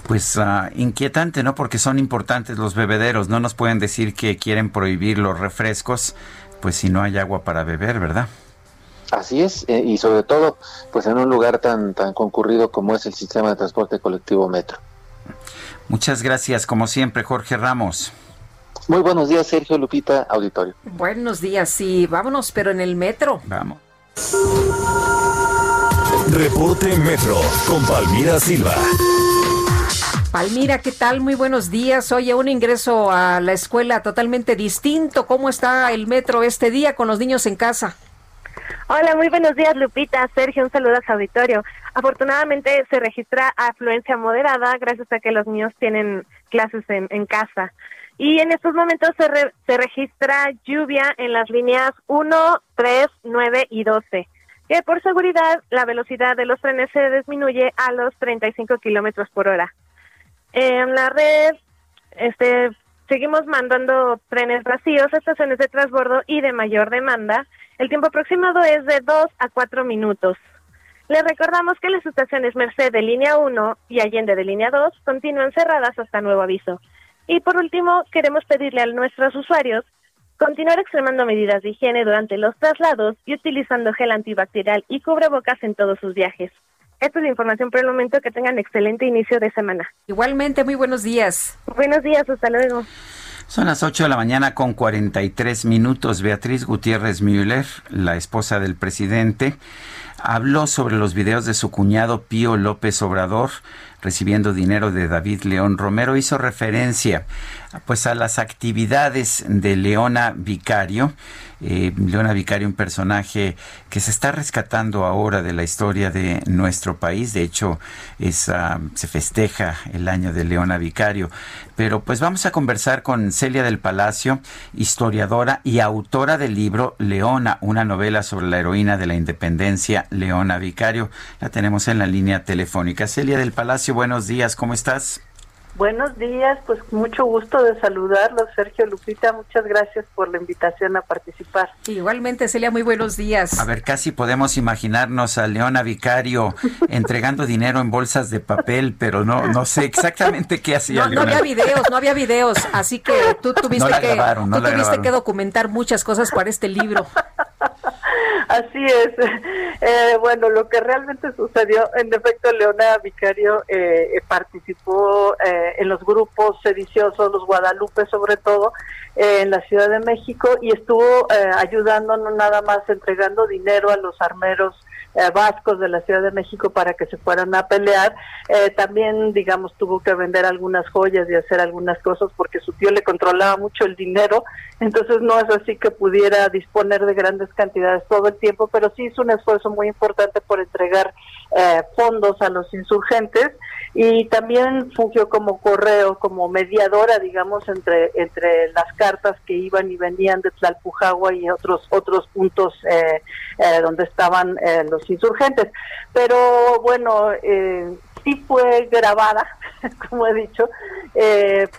Pues uh, inquietante, ¿no? Porque son importantes los bebederos. No nos pueden decir que quieren prohibir los refrescos, pues si no hay agua para beber, ¿verdad? Así es, eh, y sobre todo, pues en un lugar tan, tan concurrido como es el sistema de transporte colectivo Metro. Muchas gracias, como siempre, Jorge Ramos. Muy buenos días, Sergio Lupita, auditorio. Buenos días, sí, vámonos, pero en el metro. Vamos. Reporte Metro con Palmira Silva. Palmira, ¿qué tal? Muy buenos días. Oye, un ingreso a la escuela totalmente distinto. ¿Cómo está el metro este día con los niños en casa? Hola, muy buenos días, Lupita. Sergio, un saludo a su auditorio. Afortunadamente se registra afluencia moderada gracias a que los niños tienen clases en, casa. Y en estos momentos se, se registra lluvia en las líneas 1, 3, 9 y 12 que por seguridad la velocidad de los trenes se disminuye a los 35 kilómetros por hora. En la red, este, seguimos mandando trenes vacíos, estaciones de transbordo y de mayor demanda. El tiempo aproximado es de 2 a 4 minutos. Les recordamos que las estaciones Merced de línea 1 y Allende de línea 2 continúan cerradas hasta nuevo aviso. Y por último, queremos pedirle a nuestros usuarios Continuar extremando medidas de higiene durante los traslados y utilizando gel antibacterial y cubrebocas en todos sus viajes. Esta es la información por el momento. Que tengan excelente inicio de semana. Igualmente, muy buenos días. Buenos días, hasta luego. Son las 8 de la mañana con 43 minutos. Beatriz Gutiérrez Müller, la esposa del presidente, habló sobre los videos de su cuñado Pío López Obrador recibiendo dinero de David León Romero, hizo referencia pues a las actividades de Leona Vicario. Eh, Leona Vicario, un personaje que se está rescatando ahora de la historia de nuestro país. De hecho, es, ah, se festeja el año de Leona Vicario. Pero pues vamos a conversar con Celia del Palacio, historiadora y autora del libro Leona, una novela sobre la heroína de la independencia, Leona Vicario. La tenemos en la línea telefónica. Celia del Palacio, buenos días, ¿cómo estás? Buenos días, pues mucho gusto de saludarlos, Sergio Lupita, muchas gracias por la invitación a participar. Igualmente, Celia, muy buenos días. A ver, casi podemos imaginarnos a Leona Vicario entregando dinero en bolsas de papel, pero no no sé exactamente qué hacía. No, no había videos, no había videos, así que tú tuviste, que, tú tuviste que documentar muchas cosas para este libro. Así es. Eh, bueno, lo que realmente sucedió, en efecto, Leona Vicario eh, participó eh, en los grupos sediciosos, los Guadalupe sobre todo, en la Ciudad de México y estuvo ayudando no nada más entregando dinero a los armeros eh, vascos de la Ciudad de México para que se fueran a pelear. Eh, también, digamos, tuvo que vender algunas joyas y hacer algunas cosas porque su tío le controlaba mucho el dinero, entonces no es así que pudiera disponer de grandes cantidades todo el tiempo, pero sí hizo un esfuerzo muy importante por entregar eh, fondos a los insurgentes y también fungió como correo, como mediadora, digamos, entre entre las cartas que iban y venían de Tlalpujagua y otros otros puntos eh, eh, donde estaban los insurgentes. Pero bueno, sí fue grabada, como he dicho,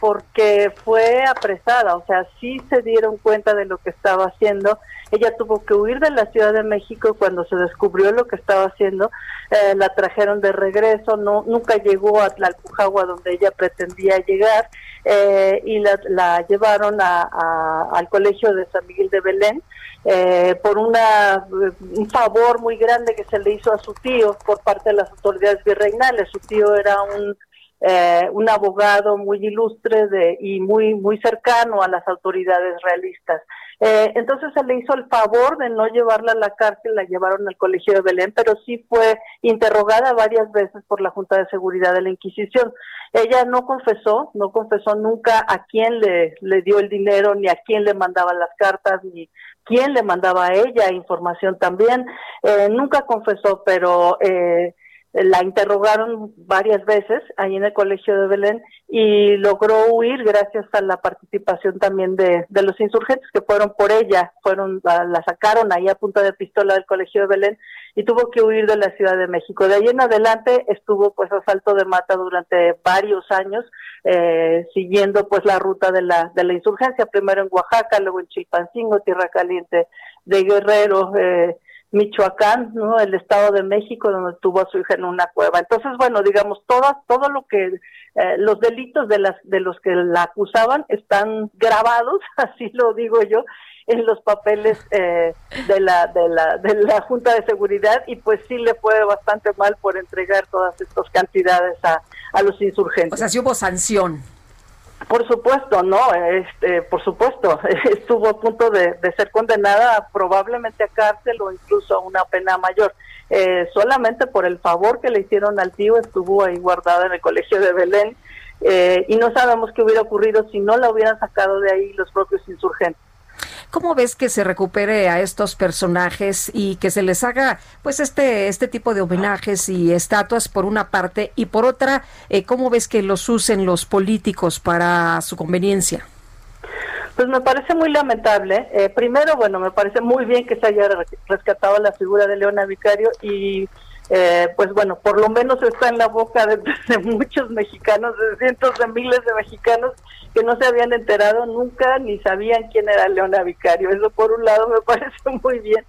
porque fue apresada, o sea, sí se dieron cuenta de lo que estaba haciendo ella tuvo que huir de la Ciudad de México cuando se descubrió lo que estaba haciendo. Eh, la trajeron de regreso, no nunca llegó a Tlalpujagua donde ella pretendía llegar eh, y la, llevaron al colegio de San Miguel de Belén. Eh, por una, un favor muy grande que se le hizo a su tío por parte de las autoridades virreinales. Su tío era un eh, un abogado muy ilustre de, y muy, muy cercano a las autoridades realistas. Eh, entonces se le hizo el favor de no llevarla a la cárcel, la llevaron al colegio de Belén, pero sí fue interrogada varias veces por la Junta de Seguridad de la Inquisición. Ella no confesó, no confesó nunca a quién le, le dio el dinero, ni a quién le mandaba las cartas, ni quién le mandaba a ella información también. Eh, nunca confesó, pero eh, la interrogaron varias veces ahí en el colegio de Belén y logró huir gracias a la participación también de, de los insurgentes que fueron por ella, fueron la sacaron ahí a punta de pistola del colegio de Belén y tuvo que huir de la Ciudad de México. De ahí en adelante estuvo pues a salto de mata durante varios años eh, siguiendo pues la ruta de la de la insurgencia, primero en Oaxaca, luego en Chilpancingo, Tierra Caliente de Guerrero, eh, Michoacán, ¿no? El Estado de México, donde tuvo a su hija en una cueva. Entonces, bueno, digamos, todas, todo lo que, eh, los delitos de las, de los que la acusaban están grabados, así lo digo yo, en los papeles eh, de la, de la, de la Junta de Seguridad y pues sí le fue bastante mal por entregar todas estas cantidades a, a los insurgentes. O sea, sí hubo sanción. Por supuesto, no, este, por supuesto, estuvo a punto de, ser condenada probablemente a cárcel o incluso a una pena mayor. Eh, solamente por el favor que le hicieron al tío estuvo ahí guardada en el colegio de Belén eh, y no sabemos qué hubiera ocurrido si no la hubieran sacado de ahí los propios insurgentes. ¿Cómo ves que se recupere a estos personajes y que se les haga pues este este tipo de homenajes y estatuas por una parte y por otra eh, cómo ves que los usen los políticos para su conveniencia? Pues me parece muy lamentable. Eh, primero, bueno, me parece muy bien que se haya rescatado la figura de Leona Vicario y eh, pues bueno, por lo menos está en la boca de, muchos mexicanos, de cientos de miles de mexicanos que no se habían enterado nunca ni sabían quién era Leona Vicario. Eso por un lado me parece muy bien.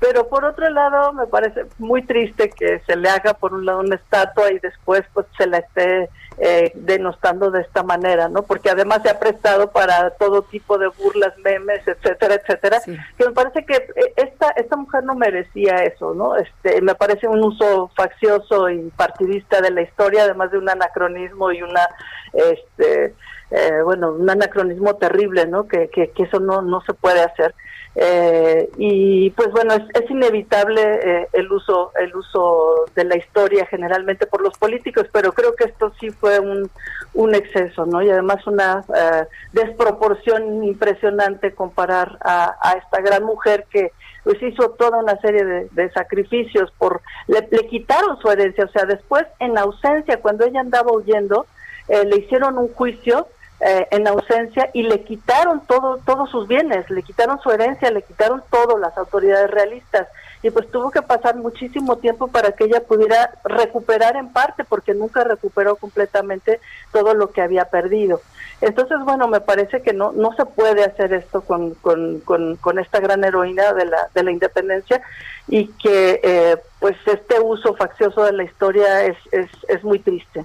Pero por otro lado me parece muy triste que se le haga por un lado una estatua y después pues se la esté eh, denostando de esta manera, ¿no? Porque además se ha prestado para todo tipo de burlas, memes, etcétera, etcétera. Que me parece que eh, esta esta mujer no merecía eso, ¿no? Este, me parece un uso faccioso y partidista de la historia, además de un anacronismo y una, este, eh, bueno, un anacronismo terrible, ¿no? Que, que, eso no no se puede hacer. Eh, y pues bueno es, inevitable eh, el uso el uso de la historia generalmente por los políticos pero creo que esto sí fue un, un exceso no y además una eh, desproporción impresionante comparar a, a, esta gran mujer que pues hizo toda una serie de, sacrificios por le, le, quitaron su herencia o sea después en ausencia cuando ella andaba huyendo le hicieron un juicio eh, en ausencia y le quitaron todo, todos sus bienes, le quitaron su herencia, le quitaron todo las autoridades realistas y pues tuvo que pasar muchísimo tiempo para que ella pudiera recuperar en parte porque nunca recuperó completamente todo lo que había perdido. Entonces, bueno, me parece que no, no se puede hacer esto con, con, con, esta gran heroína de la, de la independencia y que eh, pues este uso faccioso de la historia es, es, es muy triste.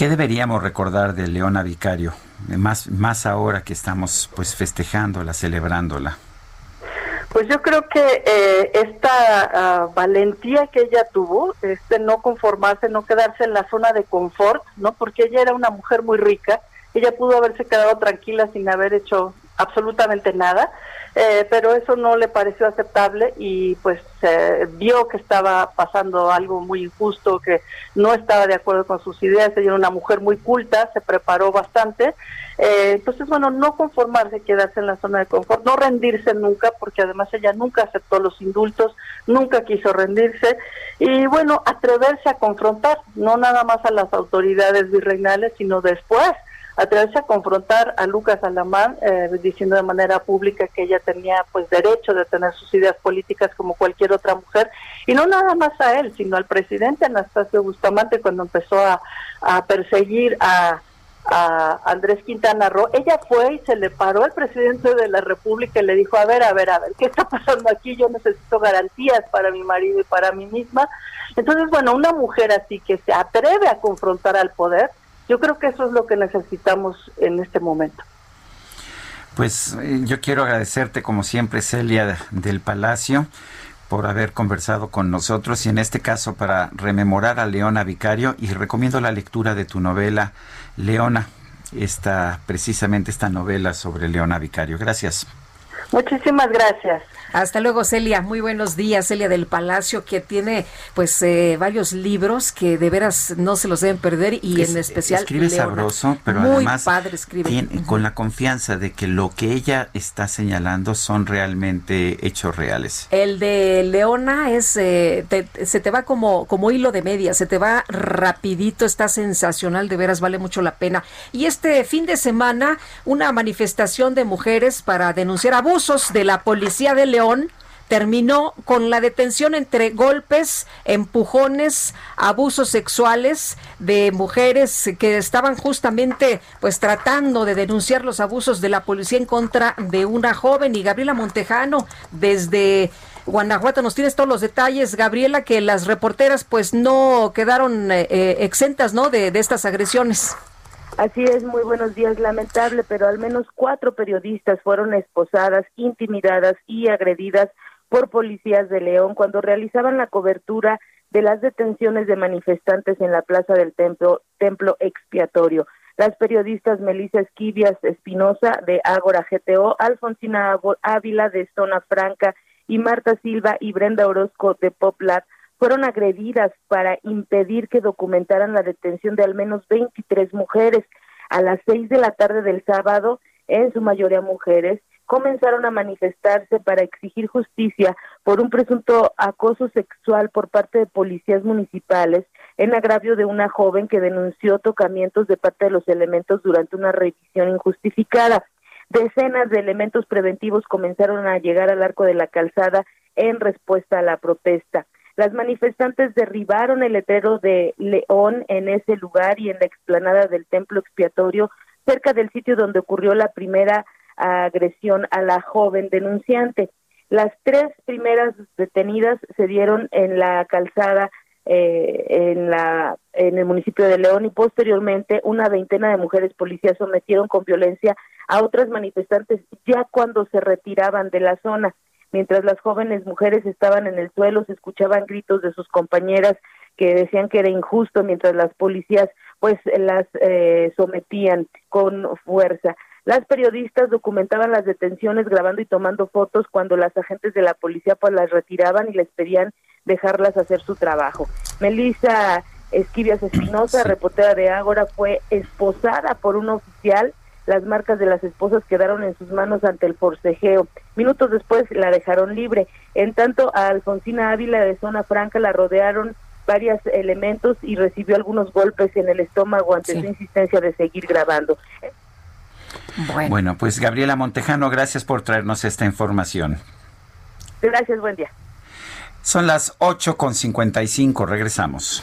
¿Qué deberíamos recordar de Leona Vicario? Más, más ahora que estamos pues festejándola, celebrándola. Pues yo creo que eh, esta ah, valentía que ella tuvo, este no conformarse, no quedarse en la zona de confort, ¿no? Porque ella era una mujer muy rica, ella pudo haberse quedado tranquila sin haber hecho absolutamente nada, eh, pero eso no le pareció aceptable y pues vio que estaba pasando algo muy injusto, que no estaba de acuerdo con sus ideas, ella era una mujer muy culta, se preparó bastante, eh, entonces bueno, no conformarse, quedarse en la zona de confort, no rendirse nunca, porque además ella nunca aceptó los indultos, nunca quiso rendirse. Y bueno, atreverse a confrontar, no nada más a las autoridades virreinales, sino después atreverse a confrontar a Lucas Alamán eh, diciendo de manera pública que ella tenía pues derecho de tener sus ideas políticas como cualquier otra mujer y no nada más a él sino al presidente Anastasio Bustamante cuando empezó a, perseguir a, a Andrés Quintana Roo, ella fue y se le paró al presidente de la República y le dijo, a ver, a ver, a ver, ¿qué está pasando aquí? Yo necesito garantías para mi marido y para mí misma. Entonces, bueno, una mujer así que se atreve a confrontar al poder, yo creo que eso es lo que necesitamos en este momento. Pues eh, yo quiero agradecerte como siempre, Celia del Palacio, por haber conversado con nosotros y en este caso para rememorar a Leona Vicario y recomiendo la lectura de tu novela Leona, esta precisamente esta novela sobre Leona Vicario. Gracias. Muchísimas gracias. Hasta luego, Celia. Muy buenos días, Celia del Palacio, que tiene pues eh, varios libros que de veras no se los deben perder y en especial escribe sabroso, pero Muy además padre escribe. tiene- con la confianza de que lo que ella está señalando son realmente hechos reales. El de Leona es eh, te- se te va como como hilo de media, se te va rapidito, está sensacional, de veras vale mucho la pena. Y este fin de semana una manifestación de mujeres para denunciar abusos de la policía de León terminó con la detención entre golpes, empujones, abusos sexuales de mujeres que estaban justamente pues tratando de denunciar los abusos de la policía en contra de una joven y Gabriela Montejano desde Guanajuato nos tienes todos los detalles, Gabriela, que las reporteras pues no quedaron eh, eh, exentas, ¿no? De, de estas agresiones. Así es, muy buenos días. Lamentable, pero al menos cuatro periodistas fueron esposadas, intimidadas y agredidas por policías de León cuando realizaban la cobertura de las detenciones de manifestantes en la plaza del templo, templo expiatorio. Las periodistas Melissa Esquivias Espinosa de Ágora GTO, Alfonsina Ávila de Zona Franca y Marta Silva y Brenda Orozco de Poplar fueron agredidas para impedir que documentaran la detención de al menos 23 mujeres. A las seis de la tarde del sábado, en su mayoría mujeres, comenzaron a manifestarse para exigir justicia por un presunto acoso sexual por parte de policías municipales en agravio de una joven que denunció tocamientos de parte de los elementos durante una revisión injustificada. Decenas de elementos preventivos comenzaron a llegar al arco de la calzada en respuesta a la protesta. Las manifestantes derribaron el letrero de León en ese lugar y en la explanada del templo expiatorio, cerca del sitio donde ocurrió la primera agresión a la joven denunciante. Las tres primeras detenidas se dieron en la calzada eh, en la en el municipio de León y posteriormente una veintena de mujeres policías sometieron con violencia a otras manifestantes ya cuando se retiraban de la zona. Mientras las jóvenes mujeres estaban en el suelo, se escuchaban gritos de sus compañeras que decían que era injusto, mientras las policías pues las eh, sometían con fuerza. Las periodistas documentaban las detenciones grabando y tomando fotos cuando las agentes de la policía pues las retiraban y les pedían dejarlas hacer su trabajo. Melissa Esquivias Espinosa, reportera de Ágora, fue esposada por un oficial. Las marcas de las esposas quedaron en sus manos ante el forcejeo. Minutos después la dejaron libre. En tanto, a Alfonsina Ávila de Zona Franca la rodearon varios elementos y recibió algunos golpes en el estómago ante su insistencia de seguir grabando. Bueno. pues Gabriela Montejano, gracias por traernos esta información. Gracias, buen día. Son las 8.55, regresamos.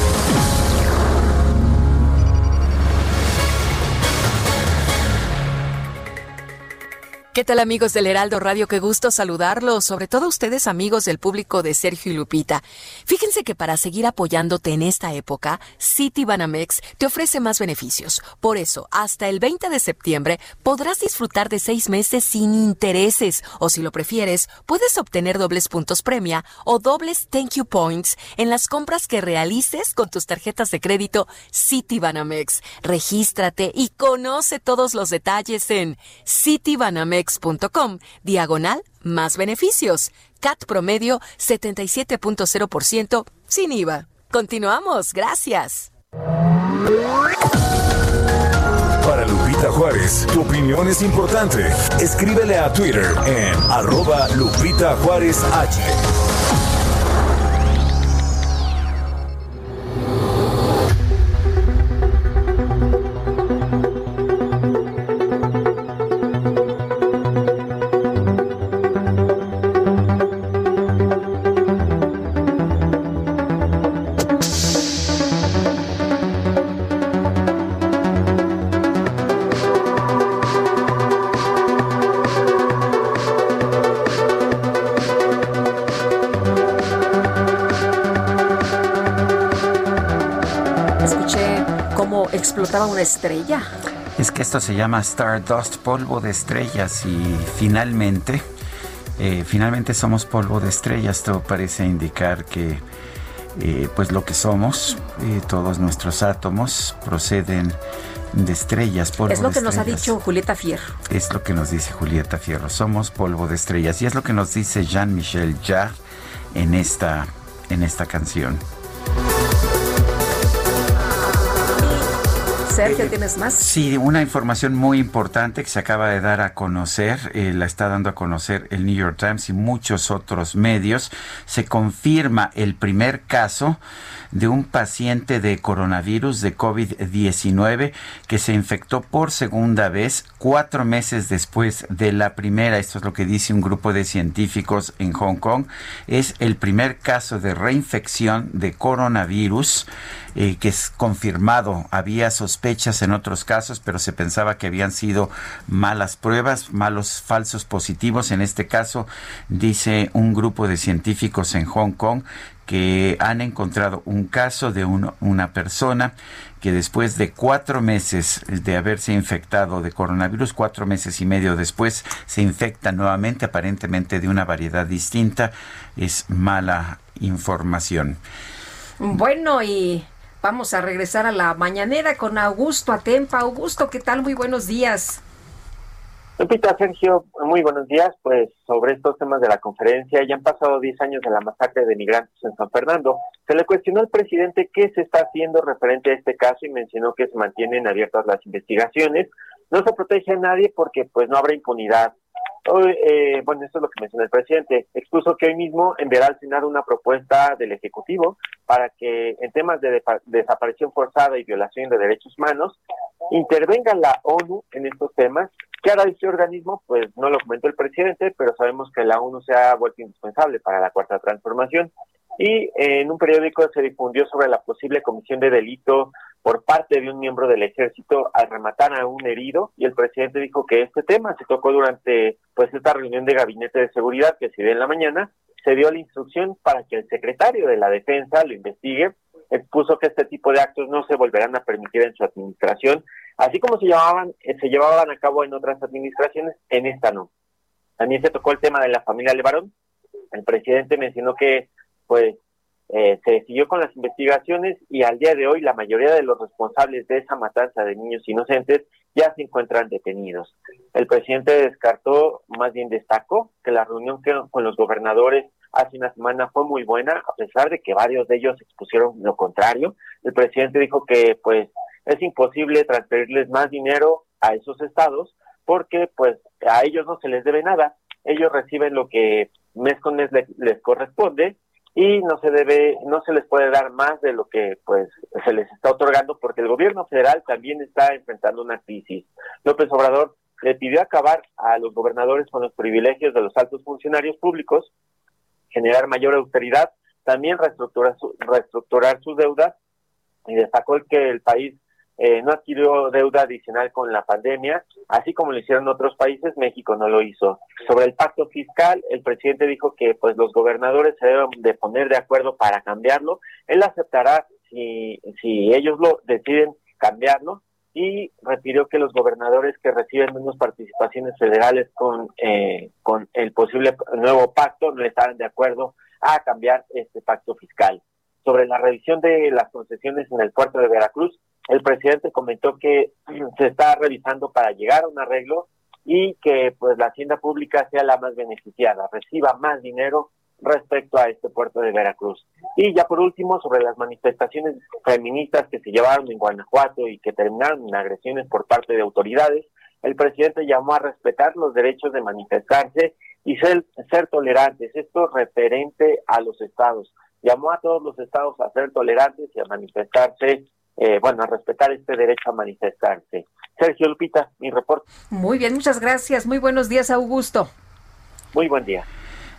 ¿Qué tal amigos del Heraldo Radio? Qué gusto saludarlos, sobre todo ustedes amigos del público de Sergio y Lupita. Fíjense que para seguir apoyándote en esta época, City Banamex te ofrece más beneficios. Por eso, hasta el 20 de septiembre podrás disfrutar de seis meses sin intereses o si lo prefieres, puedes obtener dobles puntos premia o dobles thank you points en las compras que realices con tus tarjetas de crédito City Banamex. Regístrate y conoce todos los detalles en citibanamex.com diagonal más beneficios. CAT promedio 77.0% sin IVA. Continuamos, gracias. Para Lupita Juárez, tu opinión es importante. Escríbele a Twitter en arroba Lupita Juárez H. estrella. Es que esto se llama Stardust, polvo de estrellas, y finalmente, eh, finalmente somos polvo de estrellas. Esto parece indicar que, eh, pues lo que somos, eh, todos nuestros átomos proceden de estrellas. Polvo es lo de que nos ha dicho Julieta Fierro. Es lo que nos dice Julieta Fierro. Somos polvo de estrellas y es lo que nos dice Jean-Michel Jarre en esta, en esta canción. Sergio, ¿tienes más? Sí, una información muy importante que se acaba de dar a conocer, eh, la está dando a conocer el New York Times y muchos otros medios. Se confirma el primer caso de un paciente de coronavirus de COVID-19 que se infectó por segunda vez cuatro meses después de la primera. Esto es lo que dice un grupo de científicos en Hong Kong. Es el primer caso de reinfección de coronavirus eh, que es confirmado. Había sospechas en otros casos, pero se pensaba que habían sido malas pruebas, malos falsos positivos. En este caso, dice un grupo de científicos en Hong Kong que han encontrado un caso de un- una persona que después de cuatro meses de haberse infectado de coronavirus, cuatro meses y medio después, se infecta nuevamente, aparentemente de una variedad distinta. Es mala información. Bueno, y vamos a regresar a la mañanera con Augusto Atempa. Augusto, ¿qué tal? Muy buenos días. Lupita, Sergio, muy buenos días. Pues sobre estos temas de la conferencia, ya han pasado 10 años de la masacre de migrantes en San Fernando. Se le cuestionó al presidente qué se está haciendo referente a este caso y mencionó que se mantienen abiertas las investigaciones. No se protege a nadie porque pues no habrá impunidad. Hoy, eh, bueno, esto es lo que mencionó el presidente. Expuso que hoy mismo enviará al Senado una propuesta del Ejecutivo para que en temas de desaparición forzada y violación de derechos humanos intervenga la ONU en estos temas. ¿Qué hará este organismo? Pues no lo comentó el presidente, pero sabemos que la ONU se ha vuelto indispensable para la cuarta transformación. Y eh, en un periódico se difundió sobre la posible comisión de delito por parte de un miembro del ejército al rematar a un herido y el presidente dijo que este tema se tocó durante pues esta reunión de gabinete de seguridad que se dio en la mañana. Se dio la instrucción para que el secretario de la defensa lo investigue expuso que este tipo de actos no se volverán a permitir en su administración así como se llevaban eh, se llevaban a cabo en otras administraciones en esta no también se tocó el tema de la familia Levarón. El presidente mencionó que pues eh, se siguió con las investigaciones y al día de hoy la mayoría de los responsables de esa matanza de niños inocentes ya se encuentran detenidos. El presidente descartó, más bien destacó, que la reunión que- con los gobernadores hace una semana fue muy buena, a pesar de que varios de ellos expusieron lo contrario. El presidente dijo que pues es imposible transferirles más dinero a esos estados porque pues a ellos no se les debe nada. Ellos reciben lo que mes con mes le- les corresponde y no se debe, no se les puede dar más de lo que pues se les está otorgando porque el gobierno federal también está enfrentando una crisis. López Obrador le pidió acabar a los gobernadores con los privilegios de los altos funcionarios públicos, generar mayor austeridad, también reestructurar, su- reestructurar sus deudas y destacó que el país eh, no adquirió deuda adicional con la pandemia, así como lo hicieron otros países, México no lo hizo. Sobre el pacto fiscal, el presidente dijo que pues los gobernadores se deben de poner de acuerdo para cambiarlo. Él aceptará si, si ellos lo deciden cambiarlo y refirió que los gobernadores que reciben menos participaciones federales con, eh, con el posible nuevo pacto no estarán de acuerdo a cambiar este pacto fiscal. Sobre la revisión de las concesiones en el puerto de Veracruz, el presidente comentó que se está revisando para llegar a un arreglo y que pues la hacienda pública sea la más beneficiada, reciba más dinero respecto a este puerto de Veracruz. Y ya por último, sobre las manifestaciones feministas que se llevaron en Guanajuato y que terminaron en agresiones por parte de autoridades, el presidente llamó a respetar los derechos de manifestarse y ser, ser tolerantes, esto referente a los estados. Llamó a todos los estados a ser tolerantes y a manifestarse, eh, bueno, a respetar este derecho a manifestarse. Sergio Lupita, mi reporte. Muy bien, muchas gracias. Muy buenos días, Augusto. Muy buen día.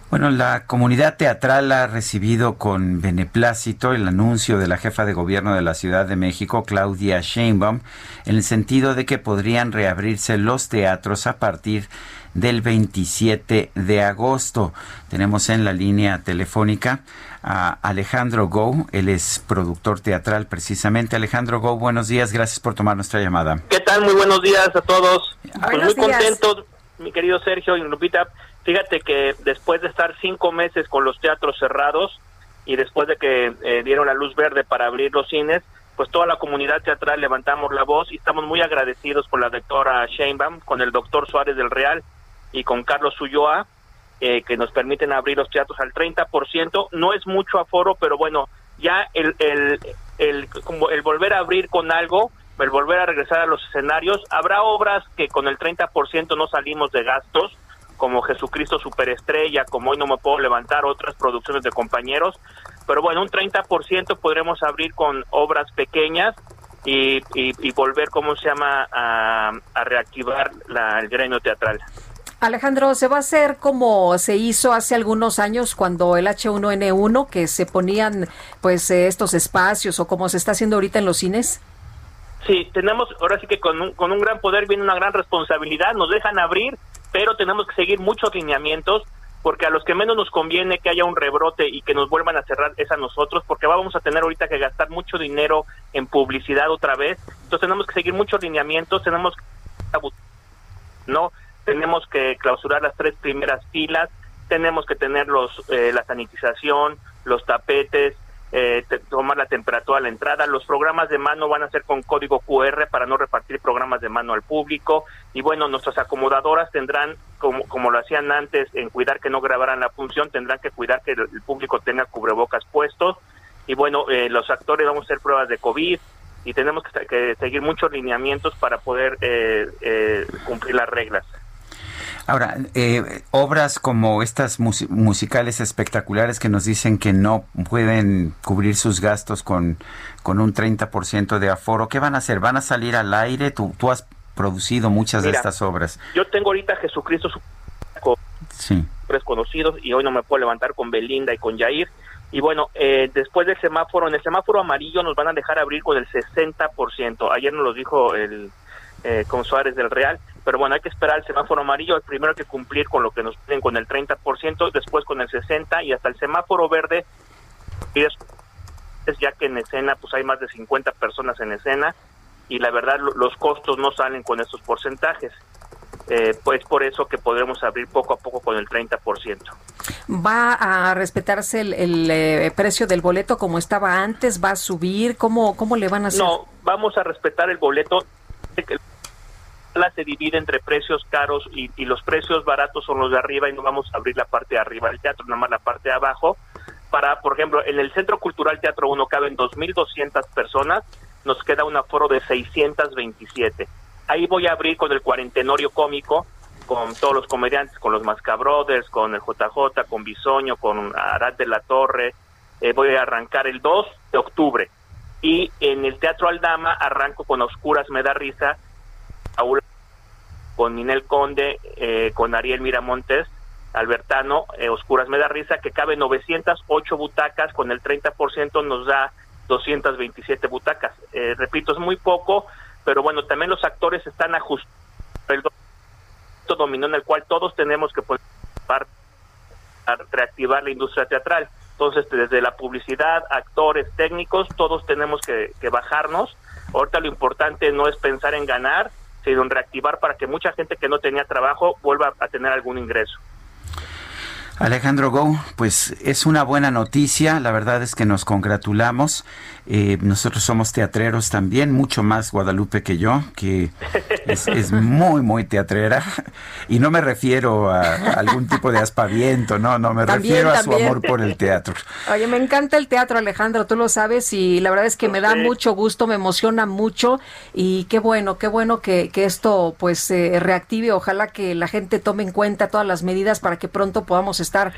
Bueno, la comunidad teatral ha recibido con beneplácito el anuncio de la jefa de gobierno de la Ciudad de México, Claudia Sheinbaum, en el sentido de que podrían reabrirse los teatros a partir del 27 de agosto. Tenemos en la línea telefónica a Alejandro Go, él es productor teatral precisamente. Alejandro Go, buenos días, gracias por tomar nuestra llamada. ¿Qué tal? Muy buenos días a todos. Pues muy días. contento, mi querido Sergio y Lupita. Fíjate que después de estar cinco meses con los teatros cerrados y después de que eh, dieron la luz verde para abrir los cines, pues toda la comunidad teatral levantamos la voz y estamos muy agradecidos con la doctora Sheinbaum, con el doctor Suárez del Real y con Carlos Ulloa, eh, que nos permiten abrir los teatros al 30%. No es mucho aforo, pero bueno, ya el, el, el, como el volver a abrir con algo, el volver a regresar a los escenarios, habrá obras que con el 30% no salimos de gastos, como Jesucristo Superestrella, como Hoy No Me Puedo Levantar, otras producciones de compañeros, pero bueno, un 30% podremos abrir con obras pequeñas y, y, volver, ¿cómo se llama?, a, a reactivar la, el gremio teatral. Alejandro, ¿se va a hacer como se hizo hace algunos años cuando el H1N1, que se ponían pues eh, estos espacios o como se está haciendo ahorita en los cines? Sí, tenemos, ahora sí que con un, con un gran poder viene una gran responsabilidad, nos dejan abrir, pero tenemos que seguir muchos lineamientos, porque a los que menos nos conviene que haya un rebrote y que nos vuelvan a cerrar es a nosotros, porque vamos a tener ahorita que gastar mucho dinero en publicidad otra vez, entonces tenemos que seguir muchos lineamientos, tenemos que no tenemos que clausurar las tres primeras filas, tenemos que tener los eh, la sanitización, los tapetes, eh, tomar la temperatura a la entrada. Los programas de mano van a ser con código QR para no repartir programas de mano al público. Y bueno, nuestras acomodadoras tendrán, como, como lo hacían antes, en cuidar que no grabaran la función, tendrán que cuidar que el, público tenga cubrebocas puestos. Y bueno, eh, los actores vamos a hacer pruebas de COVID y tenemos que, que seguir muchos lineamientos para poder eh, eh, cumplir las reglas. Ahora, eh, obras como estas mus- musicales espectaculares que nos dicen que no pueden cubrir sus gastos con, con un 30% de aforo, ¿qué van a hacer? ¿Van a salir al aire? Tú, tú has producido muchas de estas obras. Yo tengo ahorita Jesucristo con Sí. tres conocidos y hoy no me puedo levantar con Belinda y con Jair. Y bueno, eh, después del semáforo, en el semáforo amarillo nos van a dejar abrir con el 60%. Ayer nos lo dijo el eh, con Suárez del Real, pero bueno, hay que esperar el semáforo amarillo. Primero hay que cumplir con lo que nos piden con el 30%, después con el 60% y hasta el semáforo verde. Y es, es ya que en escena pues hay más de 50 personas en escena y la verdad lo- los costos no salen con estos porcentajes. Eh, pues por eso que podremos abrir poco a poco con el 30%. ¿Va a respetarse el, el, eh, precio del boleto como estaba antes? ¿Va a subir? ¿Cómo, cómo le van a hacer? No, vamos a respetar el boleto. Se divide entre precios caros y, y los precios baratos son los de arriba y no vamos a abrir la parte de arriba del teatro, nada más la parte de abajo. Para, por ejemplo, en el Centro Cultural Teatro 1 caben 2.200 personas, nos queda un aforo de 627. Ahí voy a abrir con el cuarentenorio cómico, con todos los comediantes, con los Mascabrothers, con el JJ, con Bisoño, con Arad de la Torre. Eh, voy a arrancar el 2 de octubre. Y en el Teatro Aldama arranco con Oscuras Me da risa, Aula, con Ninel Conde, eh, con Ariel Miramontes, Albertano, eh, Oscuras Me da risa, que cabe 908 butacas, con el 30% nos da 227 butacas. Eh, repito, es muy poco, pero bueno, también los actores están ajustando el do- dominó en el cual todos tenemos que participar a reactivar la industria teatral. Entonces, desde la publicidad, actores, técnicos, todos tenemos que, que bajarnos. Ahorita lo importante no es pensar en ganar, sino en reactivar para que mucha gente que no tenía trabajo vuelva a tener algún ingreso. Alejandro Go, pues es una buena noticia, la verdad es que nos congratulamos. Eh, nosotros somos teatreros también, mucho más Guadalupe que yo, que es, es muy, muy teatrera. Y no me refiero a, algún tipo de aspaviento, no, no, me También, refiero a su amor por el teatro. Oye, me encanta el teatro, Alejandro, tú lo sabes y la verdad es que me da mucho gusto, me emociona mucho y qué bueno, qué bueno que, que esto pues se reactive. Ojalá que la gente tome en cuenta todas las medidas para que pronto podamos estar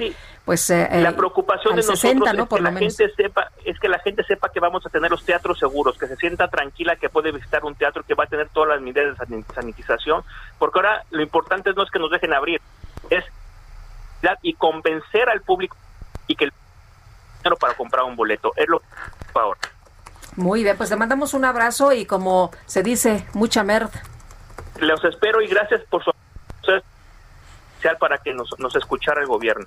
pues eh, la eh, preocupación al de nosotros 60, ¿no? es Por que la menos. gente sepa es que la gente sepa que vamos a tener los teatros seguros que se sienta tranquila que puede visitar un teatro que va a tener todas las medidas de san- sanitización porque ahora lo importante no es que nos dejen abrir es y convencer al público y que el dinero para comprar un boleto es lo que Muy bien, pues te mandamos un abrazo y como se dice, mucha merda. los espero y gracias por su para que nos, nos escuchara el gobierno.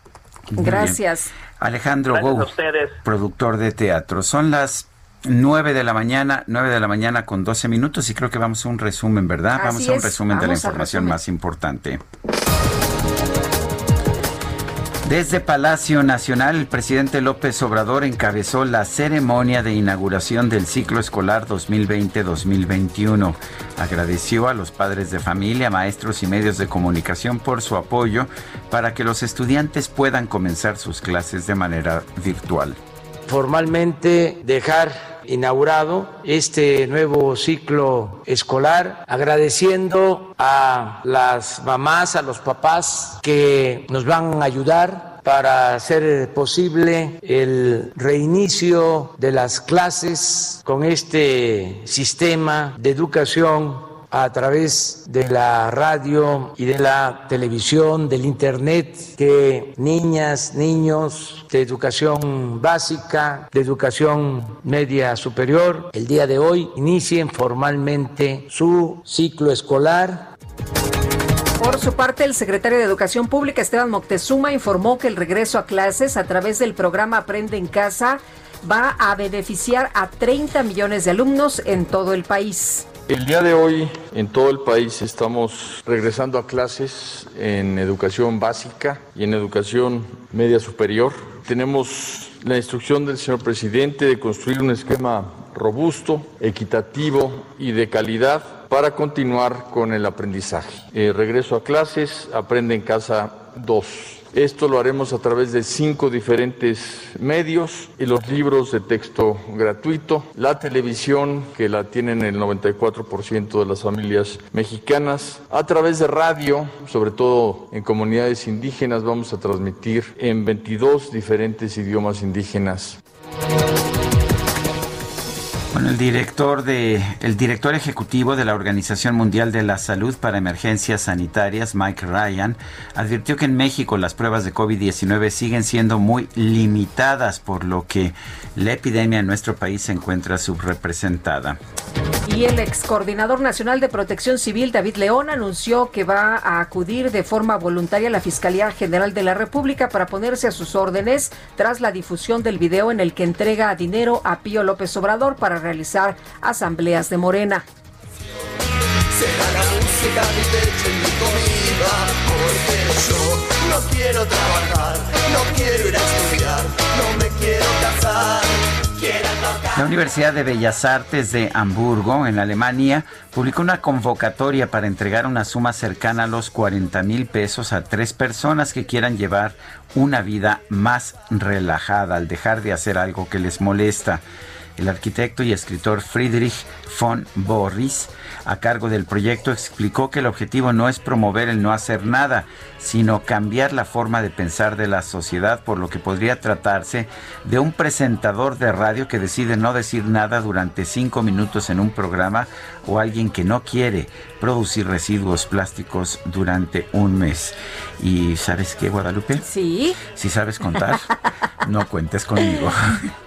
Gracias. Alejandro Gracias Gou, a ustedes. productor de teatro. Son las 9 de la mañana, 9 de la mañana con 12 minutos y creo que vamos a un resumen, ¿verdad? Así vamos a un es, resumen de la vamos información resumen. más importante. Desde Palacio Nacional, el presidente López Obrador encabezó la ceremonia de inauguración del ciclo escolar 2020-2021. Agradeció a los padres de familia, maestros y medios de comunicación por su apoyo para que los estudiantes puedan comenzar sus clases de manera virtual. formalmente dejar inaugurado este nuevo ciclo escolar, agradeciendo a las mamás, a los papás que nos van a ayudar para hacer posible el reinicio de las clases con este sistema de educación a través de la radio y de la televisión, del internet, que niñas, niños de educación básica, de educación media superior, el día de hoy inicien formalmente su ciclo escolar Por su parte, el secretario de Educación Pública, Esteban Moctezuma, informó que el regreso a clases a través del programa Aprende en Casa va a beneficiar a 30 millones de alumnos en todo el país. El día de hoy en todo el país estamos regresando a clases en educación básica y en educación media superior. Tenemos la instrucción del señor presidente de construir un esquema robusto, equitativo y de calidad para continuar con el aprendizaje. Eh, regreso a clases, aprende en casa 2. Esto lo haremos a través de cinco diferentes medios y los libros de texto gratuito, la televisión que la tienen el 94% de las familias mexicanas, a través de radio, sobre todo en comunidades indígenas vamos a transmitir en 22 diferentes idiomas indígenas. El director de el director ejecutivo de la Organización Mundial de la Salud para Emergencias Sanitarias, Mike Ryan, advirtió que en México las pruebas de COVID-19 siguen siendo muy limitadas, por lo que la epidemia en nuestro país se encuentra subrepresentada. Y el ex coordinador nacional de protección civil, David León, anunció que va a acudir de forma voluntaria a la Fiscalía General de la República para ponerse a sus órdenes tras la difusión del video en el que entrega dinero a Pío López Obrador para realizar asambleas de Morena. Será la música mi techo y mi comida Porque yo no quiero trabajar No quiero ir a estudiar No me quiero casar Quiero tocar La Universidad de Bellas Artes de Hamburgo, en Alemania, publicó una convocatoria para entregar una suma cercana a los 40 mil pesos a tres personas que quieran llevar una vida más relajada al dejar de hacer algo que les molesta. El arquitecto y escritor Friedrich von Borries, a cargo del proyecto, explicó que el objetivo no es promover el no hacer nada, sino cambiar la forma de pensar de la sociedad, por lo que podría tratarse de un presentador de radio que decide no decir nada durante cinco minutos en un programa o alguien que no quiere producir residuos plásticos durante un mes. ¿Y sabes qué, Guadalupe? Sí. Si sabes contar, no cuentes conmigo.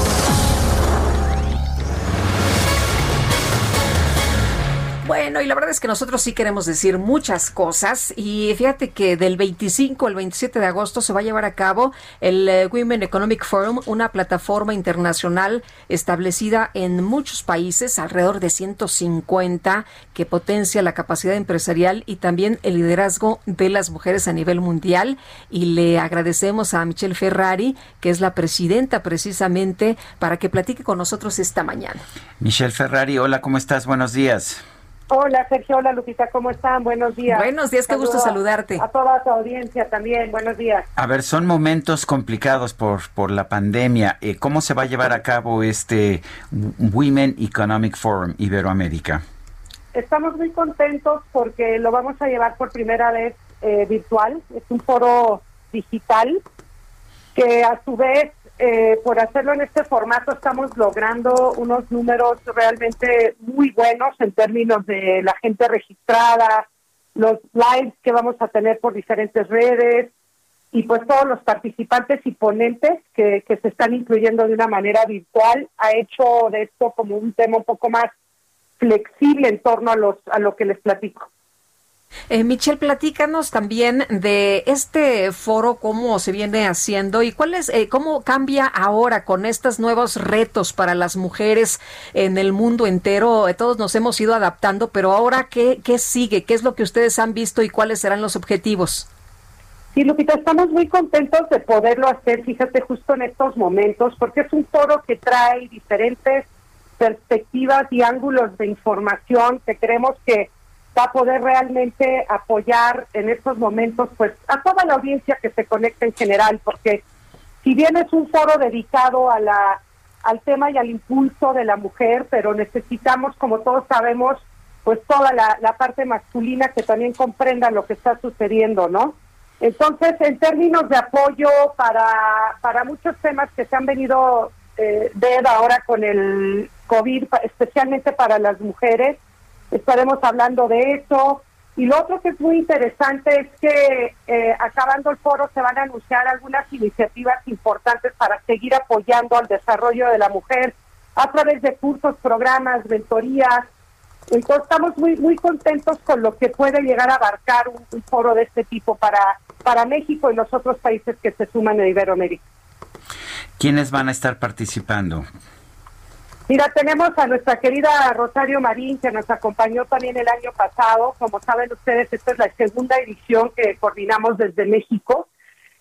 Y la verdad es que nosotros sí queremos decir muchas cosas y fíjate que del 25 al 27 de agosto se va a llevar a cabo el eh, Women Economic Forum, una plataforma internacional establecida en muchos países, alrededor de 150, que potencia la capacidad empresarial y también el liderazgo de las mujeres a nivel mundial. Y le agradecemos a Michelle Ferrari, que es la presidenta precisamente, para que platique con nosotros esta mañana. Michelle Ferrari, hola, ¿cómo estás? Buenos días. Hola Sergio, hola Lupita, ¿cómo están? Buenos días. Buenos días, qué gusto a- saludarte. A toda tu audiencia también, buenos días. A ver, son momentos complicados por, por la pandemia. Eh, ¿Cómo se va a llevar a cabo este Women Economic Forum Iberoamérica? Estamos muy contentos porque lo vamos a llevar por primera vez eh, virtual. Es un foro digital que a su vez, eh, por hacerlo en este formato, estamos logrando unos números realmente muy buenos en términos de la gente registrada, los lives que vamos a tener por diferentes redes y pues todos los participantes y ponentes que, que se están incluyendo de una manera virtual ha hecho de esto como un tema un poco más flexible en torno a los a lo que les platico. Eh, Michelle, platícanos también de este foro, cómo se viene haciendo y cuál es, eh, cómo cambia ahora con estos nuevos retos para las mujeres en el mundo entero. Eh, todos nos hemos ido adaptando, pero ahora, ¿qué, ¿qué sigue? ¿Qué es lo que ustedes han visto y cuáles serán los objetivos? Sí, Lupita, estamos muy contentos de poderlo hacer, fíjate, justo en estos momentos, porque es un foro que trae diferentes perspectivas y ángulos de información que creemos que va a poder realmente apoyar en estos momentos pues a toda la audiencia que se conecta en general, porque si bien es un foro dedicado a la al tema y al impulso de la mujer, pero necesitamos, como todos sabemos, pues toda la, la parte masculina que también comprenda lo que está sucediendo, ¿no? Entonces, en términos de apoyo para, para muchos temas que se han venido eh, ver ahora con el COVID, especialmente para las mujeres, estaremos hablando de eso. Y lo otro que es muy interesante es que eh, acabando el foro se van a anunciar algunas iniciativas importantes para seguir apoyando al desarrollo de la mujer a través de cursos, programas, mentorías. Entonces estamos muy muy contentos con lo que puede llegar a abarcar un, foro de este tipo para, para México y los otros países que se suman en Iberoamérica. ¿Quiénes van a estar participando? Mira, tenemos a nuestra querida Rosario Marín, que nos acompañó también el año pasado. Como saben ustedes, esta es la segunda edición que coordinamos desde México.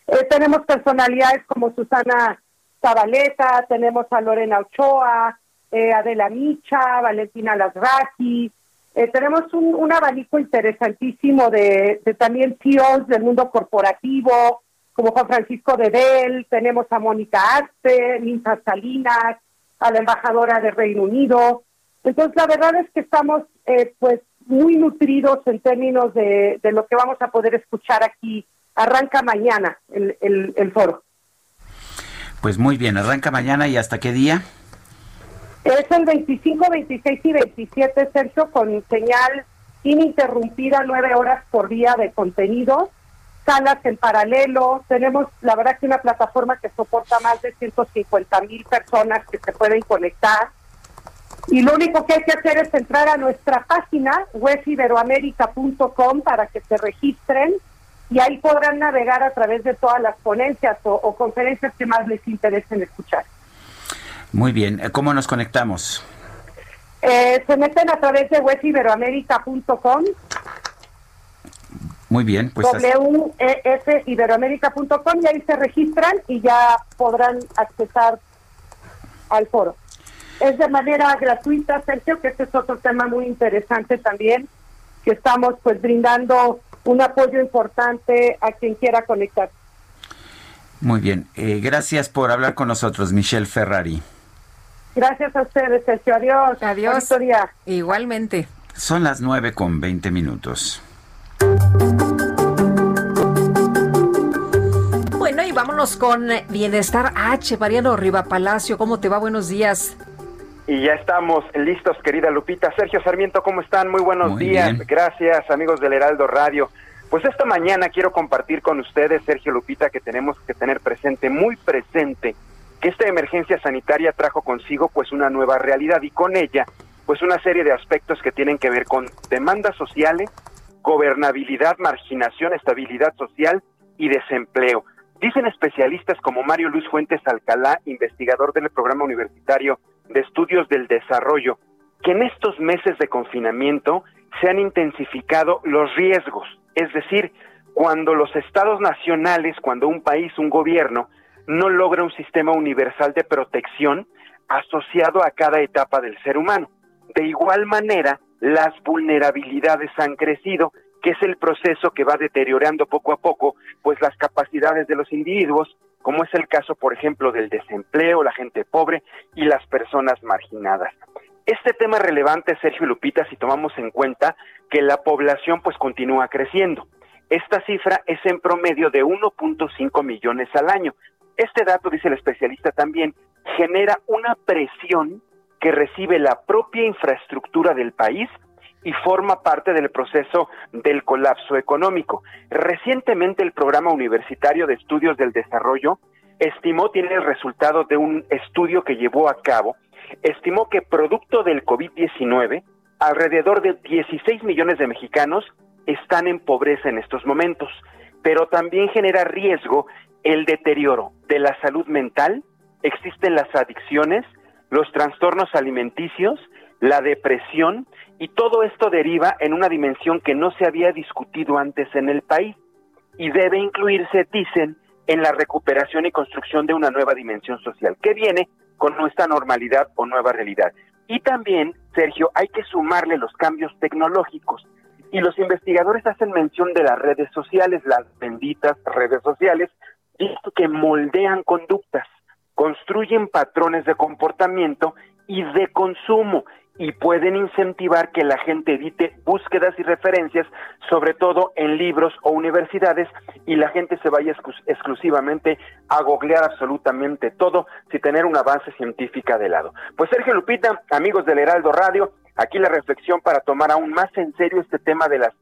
Eh, tenemos personalidades como Susana Zabaleta, tenemos a Lorena Ochoa, eh, Adela Micha, Valentina Lasraki. Eh, tenemos un, abanico interesantísimo de, también CEOs del mundo corporativo, como Juan Francisco de Bell, tenemos a Mónica Aste, Linda Salinas, a la embajadora de Reino Unido. Entonces, la verdad es que estamos eh, pues muy nutridos en términos de, de, lo que vamos a poder escuchar aquí. Arranca mañana el, el, el, foro. Pues muy bien, arranca mañana y hasta qué día? Es el 25, 26 y 27, Sergio, con señal ininterrumpida, nueve horas por día de contenido salas en paralelo. Tenemos, la verdad, que una plataforma que soporta más de 150 mil personas que se pueden conectar. Y lo único que hay que hacer es entrar a nuestra página, wesiberoamerica.com, para que se registren y ahí podrán navegar a través de todas las ponencias o, o conferencias que más les interesen escuchar. Muy bien, ¿cómo nos conectamos? Eh, se meten a través de wesiberoamerica.com muy bien, pues wesiberoamerica.com y ahí se registran y ya podrán accesar al foro. Es de manera gratuita, Sergio, que este es otro tema muy interesante también, que estamos pues brindando un apoyo importante a quien quiera conectar. Muy bien, eh, gracias por hablar con nosotros, Michelle Ferrari. Gracias a ustedes, Sergio. Adiós. Adiós. Igualmente. Son las nueve con veinte minutos. Bueno, y vámonos con Bienestar H. Mariano Riva Palacio, ¿cómo te va? Buenos días. Y ya estamos listos, querida Lupita. Sergio Sarmiento, ¿cómo están? Muy buenos Muy días. Bien. Gracias, amigos del Heraldo Radio. Pues esta mañana quiero compartir con ustedes, Sergio Lupita, que tenemos que tener presente, muy presente, que esta emergencia sanitaria trajo consigo pues una nueva realidad y con ella pues una serie de aspectos que tienen que ver con demandas sociales, gobernabilidad, marginación, estabilidad social y desempleo. Dicen especialistas como Mario Luis Fuentes Alcalá, investigador del programa universitario de estudios del desarrollo, que en estos meses de confinamiento se han intensificado los riesgos, es decir, cuando los estados nacionales, cuando un país, un gobierno, no logra un sistema universal de protección asociado a cada etapa del ser humano. De igual manera, las vulnerabilidades han crecido que es el proceso que va deteriorando poco a poco pues las capacidades de los individuos, como es el caso, por ejemplo, del desempleo, la gente pobre y las personas marginadas. Este tema es relevante, Sergio Lupita, si tomamos en cuenta que la población pues continúa creciendo. Esta cifra es en promedio de 1.5 millones al año. Este dato, dice el especialista también, genera una presión que recibe la propia infraestructura del país y forma parte del proceso del colapso económico. Recientemente el Programa Universitario de Estudios del Desarrollo estimó, tiene el resultado de un estudio que llevó a cabo, estimó que producto del COVID-19, alrededor de 16 millones de mexicanos están en pobreza en estos momentos, pero también genera riesgo el deterioro de la salud mental, existen las adicciones, los trastornos alimenticios, la depresión, y todo esto deriva en una dimensión que no se había discutido antes en el país y debe incluirse, dicen, en la recuperación y construcción de una nueva dimensión social que viene con nuestra normalidad o nueva realidad. Y también, Sergio, hay que sumarle los cambios tecnológicos. Y los investigadores hacen mención de las redes sociales, las benditas redes sociales, visto que moldean conductas, construyen patrones de comportamiento y de consumo y pueden incentivar que la gente evite búsquedas y referencias, sobre todo en libros o universidades, y la gente se vaya exclusivamente a googlear absolutamente todo sin tener una base científica de lado. Pues Sergio Lupita, amigos del Heraldo Radio, aquí la reflexión para tomar aún más en serio este tema de las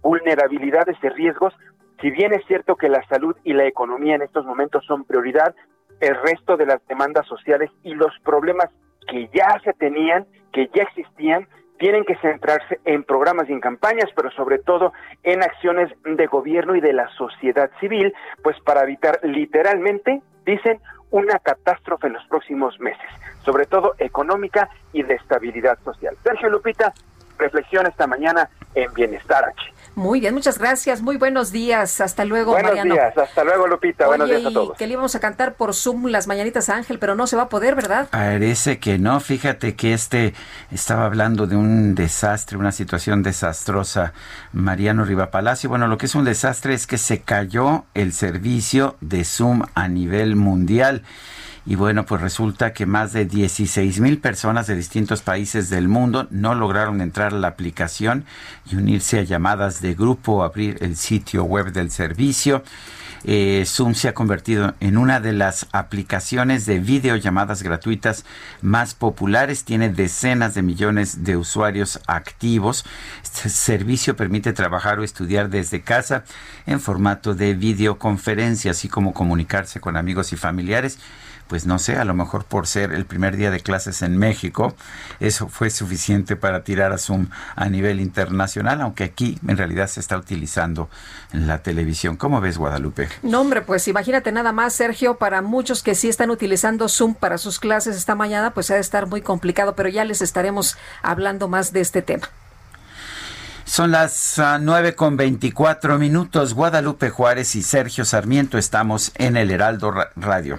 vulnerabilidades y riesgos. Si bien es cierto que la salud y la economía en estos momentos son prioridad, el resto de las demandas sociales y los problemas que ya se tenían, que ya existían, tienen que centrarse en programas y en campañas, pero sobre todo en acciones de gobierno y de la sociedad civil, pues para evitar literalmente, dicen, una catástrofe en los próximos meses, sobre todo económica y de estabilidad social. Sergio Lupita, reflexión esta mañana en Bienestar H. Muy bien, muchas gracias. Muy buenos días. Hasta luego, buenos Mariano. Buenos días. Hasta luego, Lupita. buenos días a todos. que le íbamos a cantar por Zoom las mañanitas a Ángel, pero no se va a poder, ¿verdad? Parece que no. Fíjate que este estaba hablando de un desastre, una situación desastrosa. Mariano Riva Palacio. Bueno, lo que es un desastre es que se cayó el servicio de Zoom a nivel mundial. Y bueno, pues resulta que más de 16 mil personas de distintos países del mundo no lograron entrar a la aplicación y unirse a llamadas de grupo abrir el sitio web del servicio. Eh, Zoom se ha convertido en una de las aplicaciones de videollamadas gratuitas más populares. Tiene decenas de millones de usuarios activos. Este servicio permite trabajar o estudiar desde casa en formato de videoconferencia, así como comunicarse con amigos y familiares pues no sé, a lo mejor por ser el primer día de clases en México, eso fue suficiente para tirar a Zoom a nivel internacional, aunque aquí en realidad se está utilizando en la televisión. ¿Cómo ves, Guadalupe? No, hombre, pues imagínate nada más, Sergio, para muchos que sí están utilizando Zoom para sus clases esta mañana, pues ha de estar muy complicado, pero ya les estaremos hablando más de este tema. Son las uh, nueve con veinticuatro minutos. Guadalupe Juárez y Sergio Sarmiento estamos en el Heraldo Radio.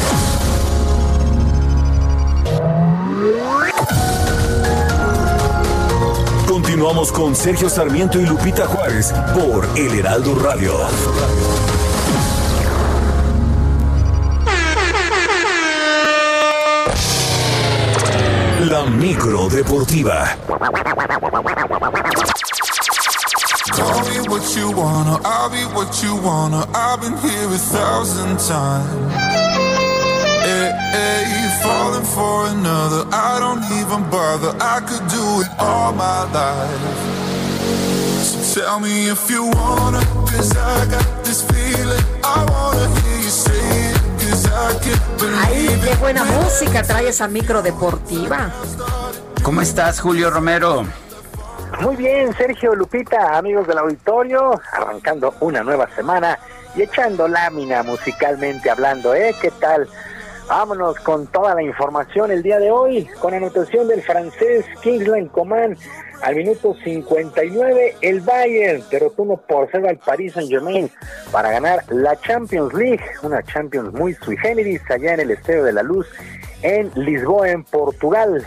Continuamos con Sergio Sarmiento y Lupita Juárez por El Heraldo Radio. La micro deportiva. Call me what you wanna, I'll be what you wanna. I've been here a thousand times. Hey, falling for another. I don't even bother. I could do it all my life. So tell me if you wanna, cause I got this feeling. I wanna hear you say it. Ay, qué buena música trae esa micro deportiva. ¿Cómo estás, Julio Romero? Muy bien, Sergio Lupita, amigos del auditorio, arrancando una nueva semana y echando lámina musicalmente hablando, ¿eh? ¿Qué tal? Vámonos con toda la información el día de hoy, con anotación del francés Kingsland Coman al minuto 59, el Bayern derrotó por cero al Paris Saint Germain para ganar la Champions League, una Champions muy sui generis allá en el Estadio de la Luz en Lisboa, en Portugal.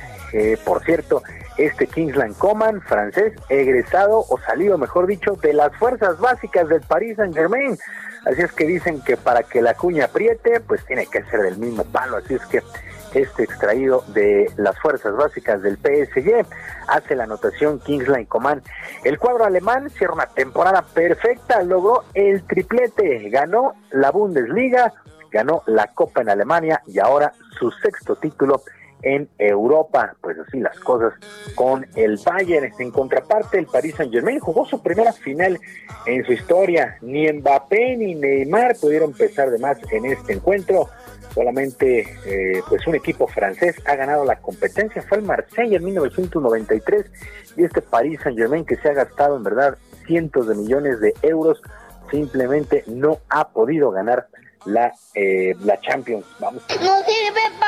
por cierto, este Kingsland Coman, francés, egresado o salido, mejor dicho, de las fuerzas básicas del Paris Saint Germain. Así es que dicen que para que la cuña apriete, pues tiene que ser del mismo palo. Así es que este extraído de las fuerzas básicas del PSG hace la anotación Kingsland Coman. El cuadro alemán cierra una temporada perfecta, logró el triplete, ganó la Bundesliga, ganó la Copa en Alemania y ahora su sexto título en Europa. Pues así las cosas con el Bayern. En contraparte, el Paris Saint Germain jugó su primera final en su historia. Ni Mbappé ni Neymar pudieron pesar de más en este encuentro. Solamente eh, pues un equipo francés ha ganado la competencia. Fue el Marsella en 1993 y este Paris Saint Germain que se ha gastado en verdad cientos de millones de euros simplemente no ha podido ganar la, eh, la Champions. Vamos. No sirve.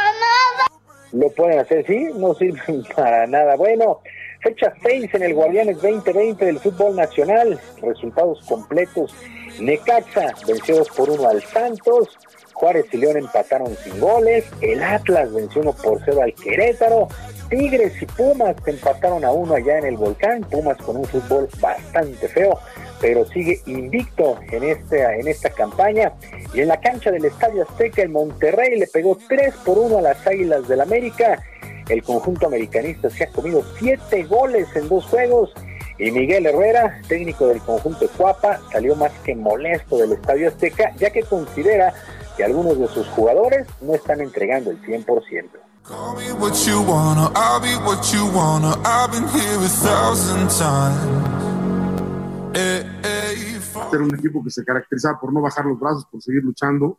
Lo pueden hacer, sí, no sirve para nada. Bueno, fecha 6 en el Guardianes 2020 del fútbol nacional. Resultados completos. Necaxa venció 2 por 1 al Santos. Juárez y León empataron sin goles. El Atlas venció 1 por 0 al Querétaro. Tigres y Pumas empataron a uno allá en el volcán. Pumas con un fútbol bastante feo, pero sigue invicto en esta, en esta campaña. Y en la cancha del Estadio Azteca, el Monterrey le pegó 3 por 1 a las Águilas del América. El conjunto americanista se ha comido 7 goles en dos juegos. Y Miguel Herrera, técnico del conjunto de Cuapa, salió más que molesto del Estadio Azteca, ya que considera que algunos de sus jugadores no están entregando el 100%. Era un equipo que se caracterizaba por no bajar los brazos, por seguir luchando,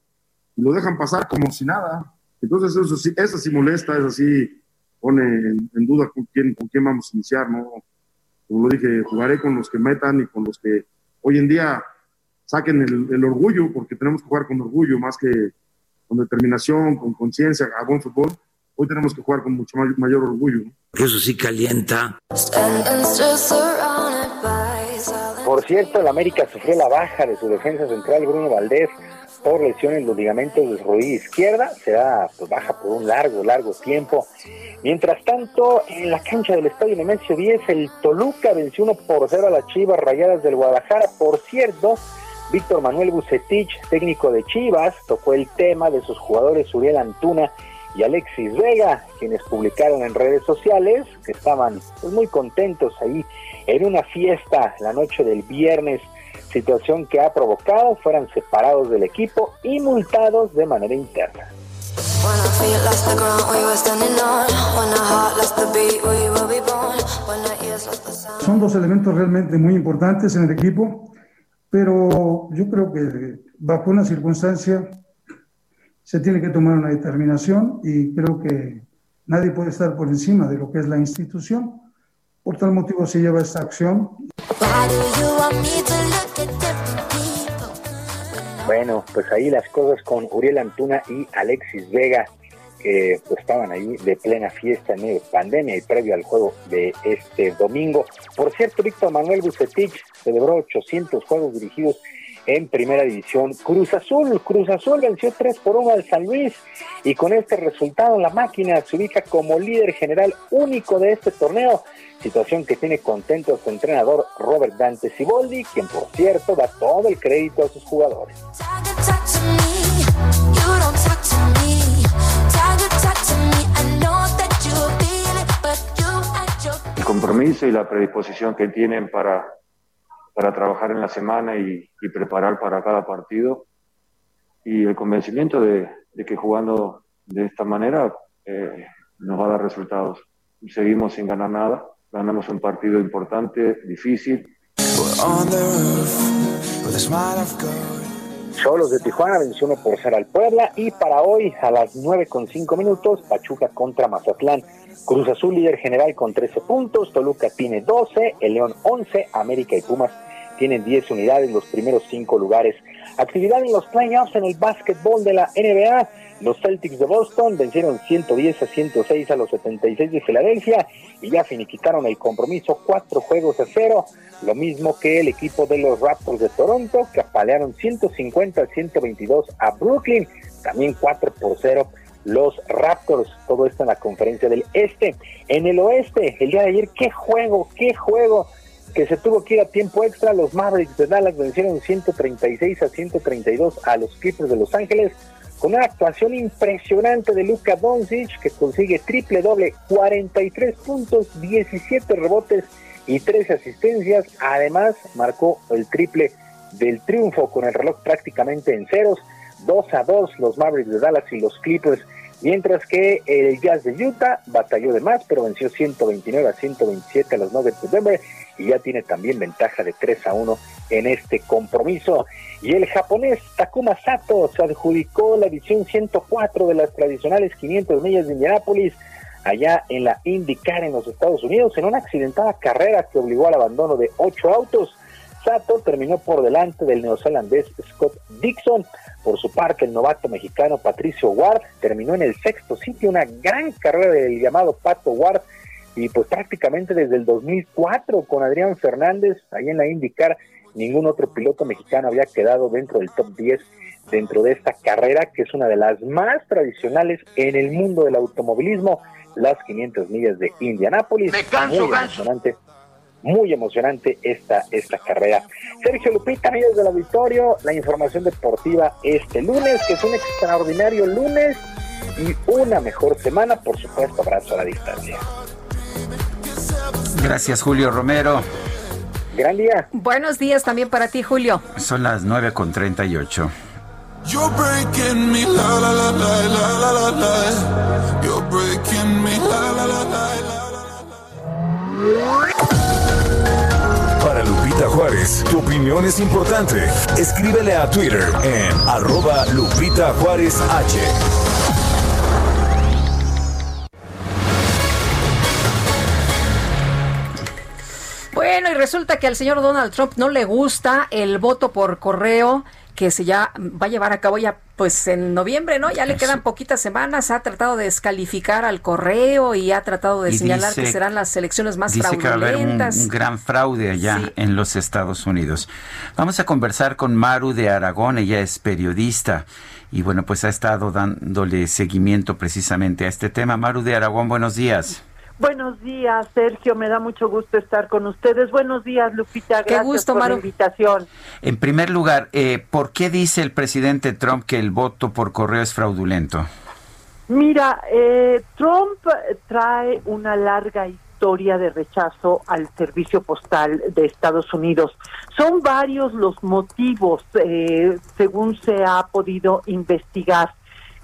y lo dejan pasar como si nada. Entonces eso sí, eso sí molesta, eso sí pone en, duda con quién, con quién vamos a iniciar, ¿no? Como lo dije, jugaré con los que metan y con los que hoy en día saquen el, el orgullo, porque tenemos que jugar con orgullo más que con determinación, con conciencia, a buen fútbol hoy tenemos que jugar con mucho mayor orgullo. Eso sí calienta. Por cierto, el América sufrió la baja de su defensa central Bruno Valdés por lesión en los ligamentos de rodilla izquierda, será pues, baja por un largo, largo tiempo. Mientras tanto, en la cancha del Estadio Nemesio 10, el Toluca venció 1 por 0 a las Chivas Rayadas del Guadalajara. Por cierto, Víctor Manuel Bucetich, técnico de Chivas, tocó el tema de sus jugadores Uriel Antuna y Alexis Vega, quienes publicaron en redes sociales que estaban pues, muy contentos ahí en una fiesta la noche del viernes, situación que ha provocado fueran separados del equipo y multados de manera interna. Son dos elementos realmente muy importantes en el equipo, pero yo creo que bajo una circunstancia se tiene que tomar una determinación y creo que nadie puede estar por encima de lo que es la institución. Por tal motivo se lleva esta acción. Bueno, pues ahí las cosas con Uriel Antuna y Alexis Vega, que pues, estaban ahí de plena fiesta en medio de pandemia y previo al juego de este domingo. Por cierto, Víctor Manuel Bucetich celebró 800 juegos dirigidos en primera división. Cruz Azul, Cruz Azul venció 3 por 1 al San Luis y con este resultado la máquina se ubica como líder general único de este torneo, situación que tiene contento a su entrenador Robert Dante Siboldi, quien por cierto da todo el crédito a sus jugadores. El compromiso y la predisposición que tienen para para trabajar en la semana y, preparar para cada partido. Y el convencimiento de, que jugando de esta manera eh, nos va a dar resultados. Seguimos sin ganar nada, ganamos un partido importante, difícil. Cholos de Tijuana venció uno por ser al Puebla y para hoy a las 9 con 5 minutos Pachuca contra Mazatlán. Cruz Azul líder general con 13 puntos, Toluca tiene 12, el León 11, América y Pumas tienen 10 unidades, los primeros 5 lugares. Actividad en los playoffs en el básquetbol de la NBA. Los Celtics de Boston vencieron 110 a 106 a los 76 de Filadelfia y ya finiquitaron el compromiso cuatro juegos a cero, lo mismo que el equipo de los Raptors de Toronto que apalearon 150 a 122 a Brooklyn, también 4 por 0 los Raptors. Todo esto en la conferencia del Este. En el Oeste, el día de ayer, qué juego, qué juego que se tuvo que ir a tiempo extra. Los Mavericks de Dallas vencieron 136 a 132 a los Clippers de Los Ángeles con una actuación impresionante de Luka Doncic que consigue triple doble, 43 puntos, 17 rebotes y 13 asistencias. Además, marcó el triple del triunfo con el reloj prácticamente en ceros. 2 a 2 los Mavericks de Dallas y los Clippers, mientras que el Jazz de Utah batalló de más, pero venció 129 a 127 a los Nuggets de Denver y ya tiene también ventaja de 3 a 1 en este compromiso. Y el japonés Takuma Sato se adjudicó la edición 104 de las tradicionales 500 millas de Indianápolis allá en la IndyCar en los Estados Unidos en una accidentada carrera que obligó al abandono de ocho autos. Sato terminó por delante del neozelandés Scott Dixon. Por su parte, el novato mexicano Patricio Ward terminó en el sexto sitio, una gran carrera del llamado Pato Ward y pues prácticamente desde el 2004 con Adrián Fernández ahí en la IndyCar ningún otro piloto mexicano había quedado dentro del top 10 dentro de esta carrera que es una de las más tradicionales en el mundo del automovilismo, las 500 millas de Indianápolis. Me canso, muy emocionante, muy emocionante esta, esta carrera. Sergio Lupita, amigos del auditorio, la información deportiva este lunes, que es un extraordinario lunes y una mejor semana, por supuesto, abrazo a la distancia. Gracias, Julio Romero. Gran día. Buenos días también para ti, Julio. Son las 9 con 38. You're breaking me, la la la la la la la. You're breaking me, la la la la la. Para Lupita Juárez, tu opinión es importante. Escríbele a Twitter en arroba Lupita Juárez H. Bueno, y resulta que al señor Donald Trump no le gusta el voto por correo que se ya va a llevar a cabo ya pues en noviembre, ¿no? Ya le quedan poquitas semanas, ha tratado de descalificar al correo y ha tratado de Y señalar dice- que serán las elecciones más Dice que va a haber un, fraudulentas. un gran fraude allá en los Estados Unidos. Vamos a conversar con Maru de Aragón, ella es periodista y bueno, pues ha estado dándole seguimiento precisamente a este tema. Maru de Aragón, buenos días. Buenos días, Sergio. Me da mucho gusto estar con ustedes. Buenos días, Lupita. Gracias gusto, por Maru. la invitación. En primer lugar, eh, ¿por qué dice el presidente Trump que el voto por correo es fraudulento? Mira, eh, Trump trae una larga historia de rechazo al servicio postal de Estados Unidos. Son varios los motivos, eh, según se ha podido investigar.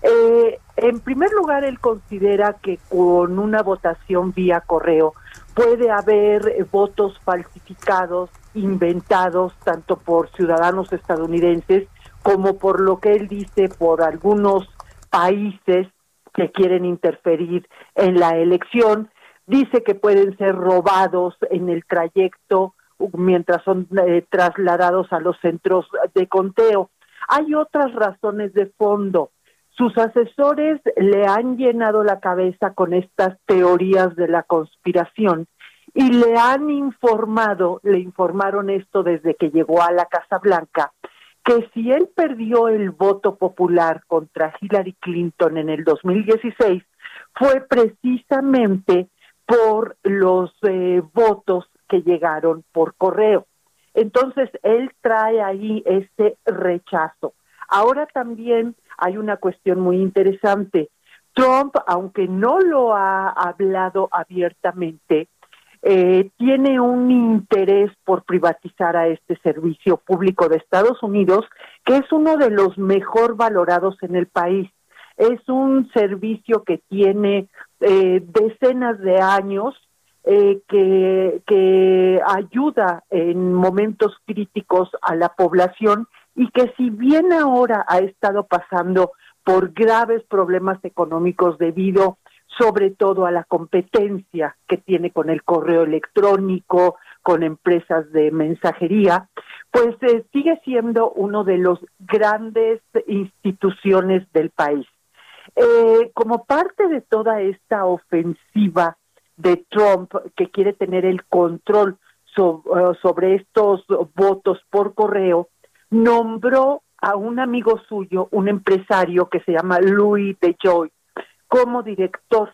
Eh, en primer lugar, él considera que con una votación vía correo puede haber votos falsificados, inventados tanto por ciudadanos estadounidenses como por lo que él dice por algunos países que quieren interferir en la elección. Dice que pueden ser robados en el trayecto mientras son eh, trasladados a los centros de conteo. Hay otras razones de fondo. Sus asesores le han llenado la cabeza con estas teorías de la conspiración y le han informado, le informaron esto desde que llegó a la Casa Blanca, que si él perdió el voto popular contra Hillary Clinton en el 2016 fue precisamente por los eh, votos que llegaron por correo. Entonces, él trae ahí ese rechazo. Ahora también hay una cuestión muy interesante. Trump, aunque no lo ha hablado abiertamente, eh, tiene un interés por privatizar a este servicio público de Estados Unidos, que es uno de los mejor valorados en el país. Es un servicio que tiene eh, decenas de años, eh, que, que ayuda en momentos críticos a la población y que si bien ahora ha estado pasando por graves problemas económicos debido sobre todo a la competencia que tiene con el correo electrónico, con empresas de mensajería, pues eh, sigue siendo uno de los grandes instituciones del país. Eh, como parte de toda esta ofensiva de Trump que quiere tener el control eh, sobre estos votos por correo, nombró a un amigo suyo, un empresario que se llama Louis DeJoy, como director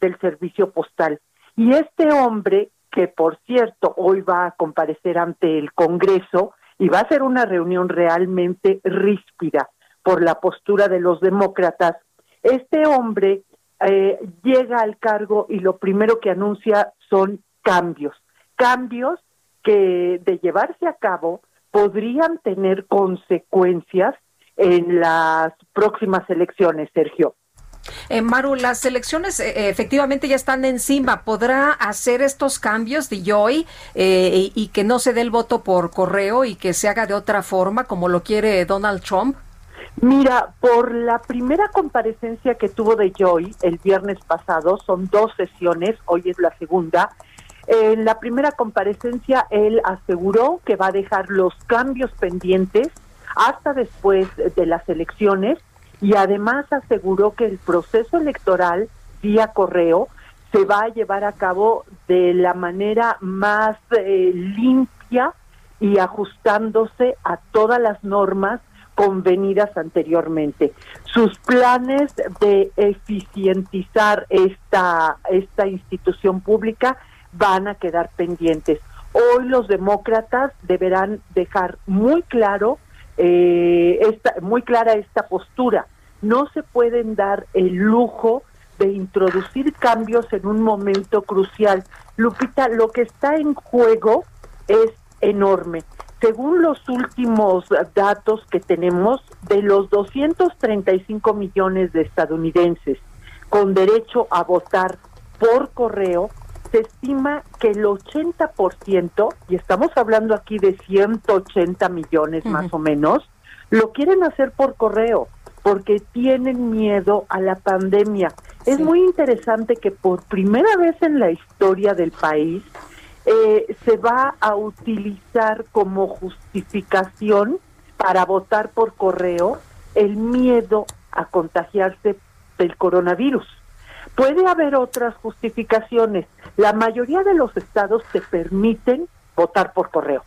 del servicio postal. Y este hombre, que por cierto hoy va a comparecer ante el Congreso y va a ser una reunión realmente ríspida por la postura de los demócratas, este hombre eh, llega al cargo y lo primero que anuncia son cambios, cambios que de llevarse a cabo podrían tener consecuencias en las próximas elecciones, Sergio. Eh, Maru, las elecciones eh, efectivamente ya están encima. ¿Podrá hacer estos cambios de Joy eh, y, que no se dé el voto por correo y que se haga de otra forma como lo quiere Donald Trump? Mira, por la primera comparecencia que tuvo de Joy el viernes pasado, son dos sesiones, hoy es la segunda, en la primera comparecencia él aseguró que va a dejar los cambios pendientes hasta después de las elecciones y además aseguró que el proceso electoral vía correo se va a llevar a cabo de la manera más eh, limpia y ajustándose a todas las normas convenidas anteriormente. Sus planes de eficientizar esta, esta institución pública van a quedar pendientes. Hoy los demócratas deberán dejar muy claro eh, esta, muy clara esta postura. No se pueden dar el lujo de introducir cambios en un momento crucial. Lupita, lo que está en juego es enorme. Según los últimos datos que tenemos, de los 235 millones de estadounidenses con derecho a votar por correo, se estima que el 80%, y estamos hablando aquí de 180 millones más o menos, lo quieren hacer por correo porque tienen miedo a la pandemia. Es muy interesante que por primera vez en la historia del país eh, se va a utilizar como justificación para votar por correo el miedo a contagiarse del coronavirus. Puede haber otras justificaciones. La mayoría de los estados te permiten votar por correo,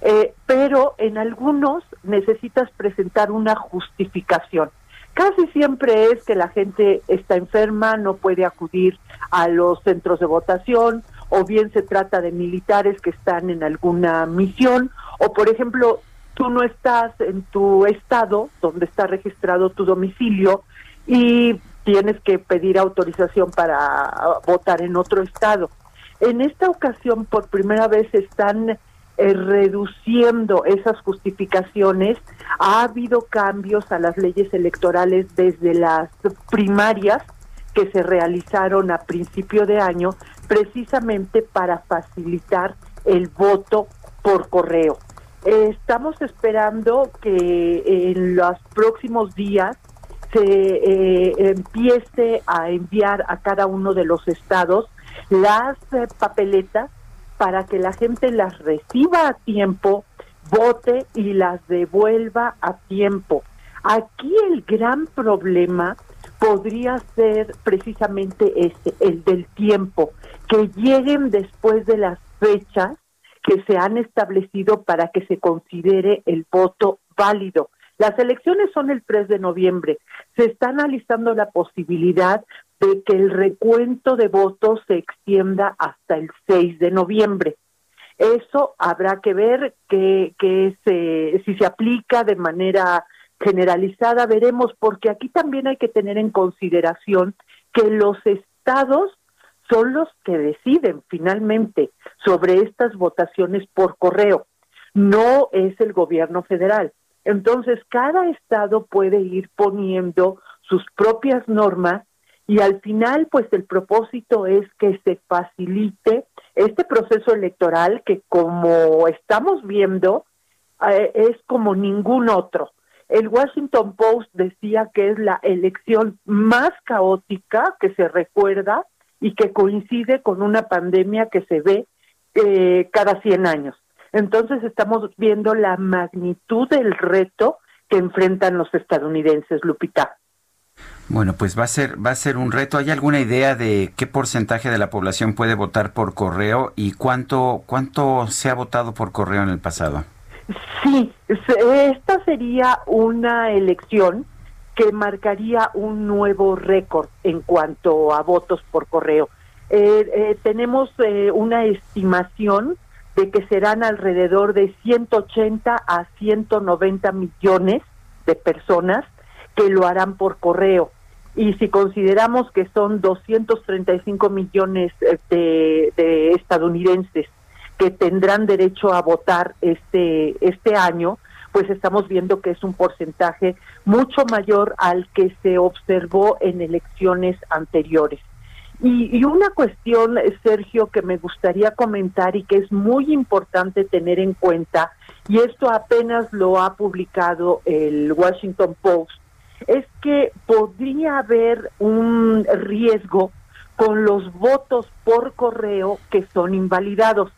eh, pero en algunos necesitas presentar una justificación. Casi siempre es que la gente está enferma, no puede acudir a los centros de votación, o bien se trata de militares que están en alguna misión, o por ejemplo, tú no estás en tu estado donde está registrado tu domicilio y tienes que pedir autorización para votar en otro estado. En esta ocasión, por primera vez, están eh, reduciendo esas justificaciones. Ha habido cambios a las leyes electorales desde las primarias que se realizaron a principio de año, precisamente para facilitar el voto por correo. estamos esperando que en los próximos días se eh, empiece a enviar a cada uno de los estados las eh, papeletas para que la gente las reciba a tiempo, vote y las devuelva a tiempo. Aquí el gran problema podría ser precisamente ese, el del tiempo, que lleguen después de las fechas que se han establecido para que se considere el voto válido. Las elecciones son el 3 de noviembre. Se está analizando la posibilidad de que el recuento de votos se extienda hasta el 6 de noviembre. Eso habrá que ver que, que se, si se aplica de manera generalizada, veremos, porque aquí también hay que tener en consideración que los estados son los que deciden finalmente sobre estas votaciones por correo, no es el gobierno federal. Entonces, cada estado puede ir poniendo sus propias normas y al final, pues el propósito es que se facilite este proceso electoral que, como estamos viendo, eh, es como ningún otro. El Washington Post decía que es la elección más caótica que se recuerda y que coincide con una pandemia que se ve eh, cada 100 años. Entonces estamos viendo la magnitud del reto que enfrentan los estadounidenses, Lupita. Bueno, pues va a ser va a ser un reto. ¿Hay alguna idea de qué porcentaje de la población puede votar por correo y cuánto cuánto se ha votado por correo en el pasado? Sí, esta sería una elección que marcaría un nuevo récord en cuanto a votos por correo. Eh, eh, tenemos eh, una estimación de que serán alrededor de 180 a 190 millones de personas que lo harán por correo. Y si consideramos que son 235 millones de, de estadounidenses que tendrán derecho a votar este, este año, pues estamos viendo que es un porcentaje mucho mayor al que se observó en elecciones anteriores. Y, una cuestión, Sergio, que me gustaría comentar y que es muy importante tener en cuenta, y esto apenas lo ha publicado el Washington Post, es que podría haber un riesgo con los votos por correo que son invalidados.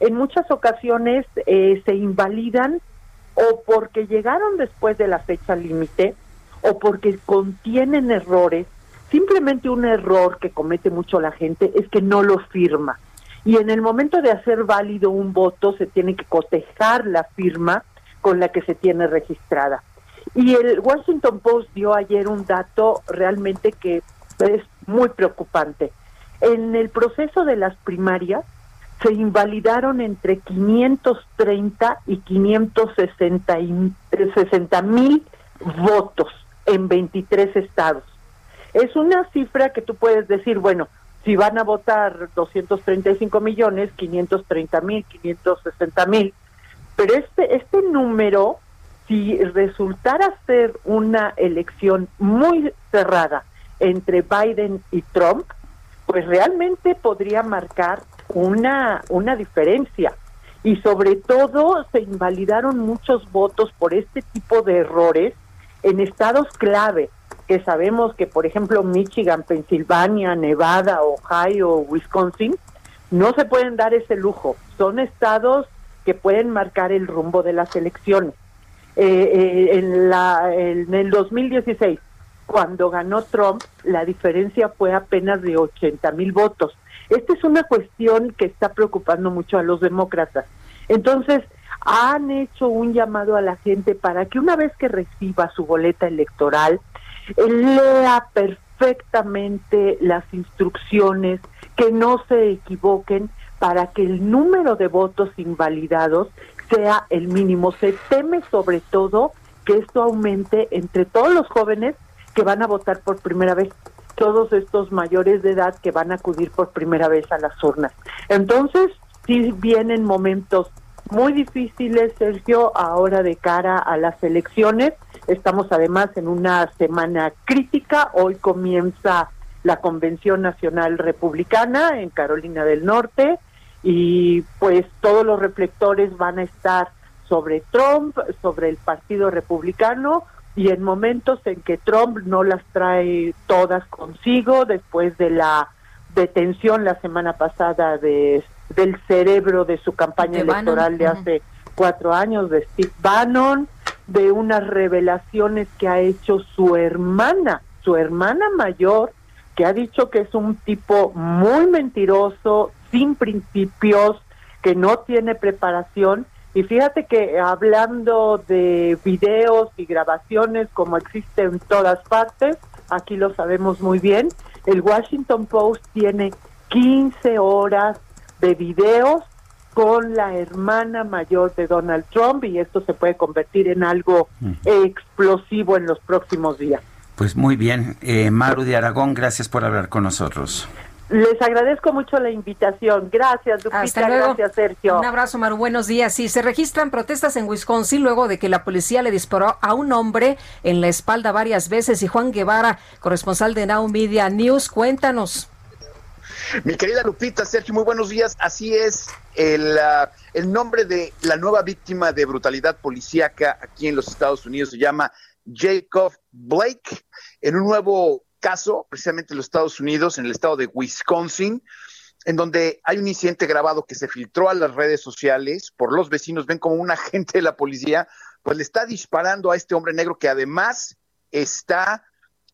En muchas ocasiones eh, se invalidan o porque llegaron después de la fecha límite o porque contienen errores Simplemente un error que comete mucho la gente es que no lo firma. Y en el momento de hacer válido un voto se tiene que cotejar la firma con la que se tiene registrada. Y el Washington Post dio ayer un dato realmente que es muy preocupante. En el proceso de las primarias se invalidaron entre 530 y 560 mil votos en 23 estados. Es una cifra que tú puedes decir, bueno, si van a votar 235 millones, 530 mil, 560 mil, pero este, este número, si resultara ser una elección muy cerrada entre Biden y Trump, pues realmente podría marcar una, una diferencia. Y sobre todo se invalidaron muchos votos por este tipo de errores en estados clave que sabemos que, por ejemplo, Michigan, Pensilvania, Nevada, Ohio, Wisconsin, no se pueden dar ese lujo. Son estados que pueden marcar el rumbo de las elecciones. Eh, eh, en, la, en el 2016, cuando ganó Trump, la diferencia fue apenas de 80 mil votos. Esta es una cuestión que está preocupando mucho a los demócratas. Entonces, han hecho un llamado a la gente para que una vez que reciba su boleta electoral, lea perfectamente las instrucciones, que no se equivoquen para que el número de votos invalidados sea el mínimo. Se teme sobre todo que esto aumente entre todos los jóvenes que van a votar por primera vez, todos estos mayores de edad que van a acudir por primera vez a las urnas. Entonces, sí vienen momentos muy difíciles, Sergio, ahora de cara a las elecciones Estamos además en una semana crítica. Hoy comienza la Convención Nacional Republicana en Carolina del Norte y pues todos los reflectores van a estar sobre Trump, sobre el Partido Republicano y en momentos en que Trump no las trae todas consigo después de la detención la semana pasada de del cerebro de su campaña electoral de hace cuatro años de Steve Bannon de unas revelaciones que ha hecho su hermana, su hermana mayor, que ha dicho que es un tipo muy mentiroso, sin principios, que no tiene preparación. Y fíjate que hablando de videos y grabaciones como existen en todas partes, aquí lo sabemos muy bien, el Washington Post tiene 15 horas de videos con la hermana mayor de Donald Trump y esto se puede convertir en algo explosivo en los próximos días. Pues muy bien, eh, Maru de Aragón, gracias por hablar con nosotros. Les agradezco mucho la invitación. Gracias, Lupita. Gracias, Sergio. Un abrazo, Maru. Buenos días. Sí, se registran protestas en Wisconsin luego de que la policía le disparó a un hombre en la espalda varias veces. Y Juan Guevara, corresponsal de Now Media News, cuéntanos. Mi querida Lupita, Sergio, muy buenos días. Así es, el, ah, el nombre de la nueva víctima de brutalidad policíaca aquí en los Estados Unidos se llama Jacob Blake, en un nuevo caso, precisamente en los Estados Unidos, en el estado de Wisconsin, en donde hay un incidente grabado que se filtró a las redes sociales por los vecinos, ven como un agente de la policía, pues le está disparando a este hombre negro que además está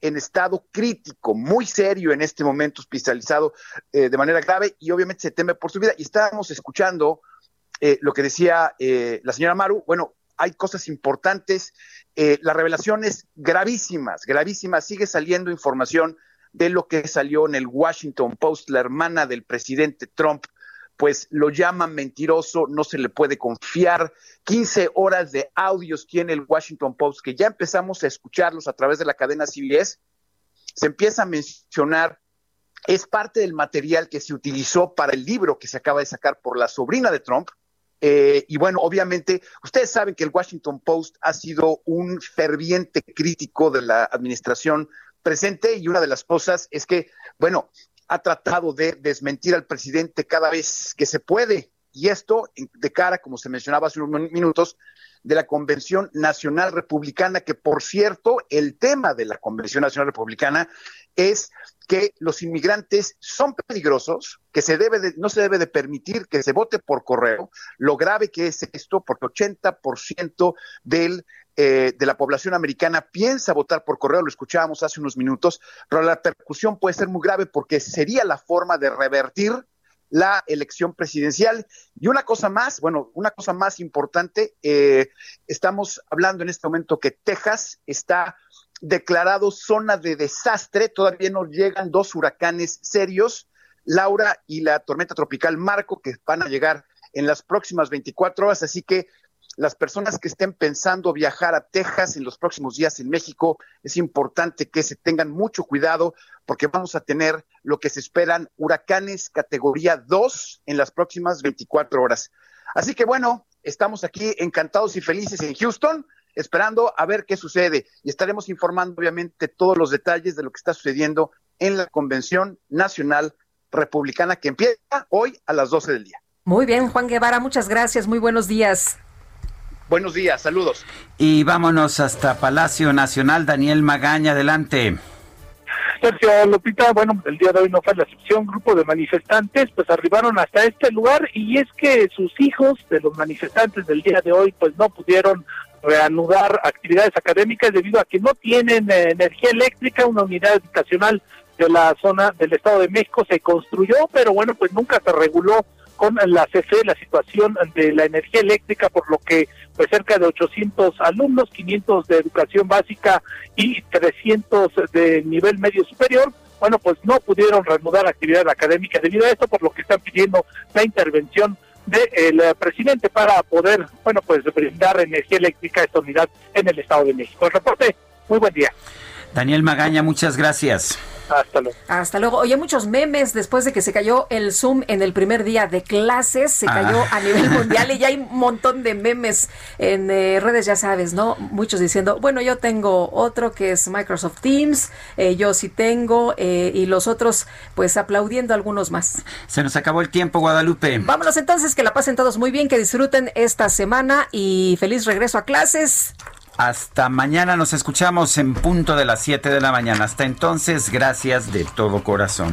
en estado crítico, muy serio en este momento, hospitalizado eh, de manera grave y obviamente se teme por su vida. Y estábamos escuchando eh, lo que decía eh, la señora Maru, bueno, hay cosas importantes, eh, las revelaciones gravísimas, gravísimas, sigue saliendo información de lo que salió en el Washington Post, la hermana del presidente Trump, pues lo llaman mentiroso, no se le puede confiar. 15 horas de audios tiene el Washington Post, que ya empezamos a escucharlos a través de la cadena CBS. Se empieza a mencionar, es parte del material que se utilizó para el libro que se acaba de sacar por la sobrina de Trump. Eh, y bueno, obviamente, ustedes saben que el Washington Post ha sido un ferviente crítico de la administración presente y una de las cosas es que, bueno, ha tratado de desmentir al presidente cada vez que se puede. Y esto de cara, como se mencionaba hace unos minutos, de la Convención Nacional Republicana, que por cierto, el tema de la Convención Nacional Republicana es que los inmigrantes son peligrosos, que se debe de, no se debe de permitir que se vote por correo, lo grave que es esto, porque 80% del eh, de la población americana piensa votar por correo, lo escuchábamos hace unos minutos, pero la repercusión puede ser muy grave porque sería la forma de revertir la elección presidencial. Y una cosa más, bueno, una cosa más importante, eh, estamos hablando en este momento que Texas está declarado zona de desastre, todavía nos llegan dos huracanes serios, Laura y la tormenta tropical Marco, que van a llegar en las próximas 24 horas, así que las personas que estén pensando viajar a Texas en los próximos días en México, es importante que se tengan mucho cuidado porque vamos a tener lo que se esperan huracanes categoría 2 en las próximas 24 horas. Así que bueno, estamos aquí encantados y felices en Houston, esperando a ver qué sucede y estaremos informando obviamente todos los detalles de lo que está sucediendo en la Convención Nacional Republicana que empieza hoy a las 12 del día. Muy bien, Juan Guevara, muchas gracias, muy buenos días. Buenos días, saludos. Y vámonos hasta Palacio Nacional. Daniel Magaña, adelante. Sergio Lupita, bueno, el día de hoy no fue la excepción, grupo de manifestantes pues arribaron hasta este lugar y es que sus hijos de los manifestantes del día de hoy pues no pudieron reanudar actividades académicas debido a que no tienen eh, energía eléctrica, una unidad habitacional de la zona del Estado de México se construyó, pero bueno, pues nunca se reguló con la CFE la situación de la energía eléctrica, por lo que pues cerca de 800 alumnos, 500 de educación básica y 300 de nivel medio superior, bueno, pues no pudieron reanudar actividad académica debido a esto, por lo que están pidiendo la intervención del presidente para poder, bueno, pues brindar energía eléctrica a esta unidad en el Estado de México. El reporte, muy buen día. Daniel Magaña, muchas gracias. Hasta luego. Hasta luego. Oye, muchos memes después de que se cayó el Zoom en el primer día de clases, se cayó Ah. a nivel mundial y ya hay un montón de memes en eh, redes, ya sabes, ¿no? Muchos diciendo, bueno, yo tengo otro que es Microsoft Teams, eh, yo sí tengo, eh, y los otros, pues aplaudiendo a algunos más. Se nos acabó el tiempo, Guadalupe. Vámonos entonces, que la pasen todos muy bien, que disfruten esta semana y feliz regreso a clases. Hasta mañana nos escuchamos en punto de las 7 de la mañana. Hasta entonces, gracias de todo corazón.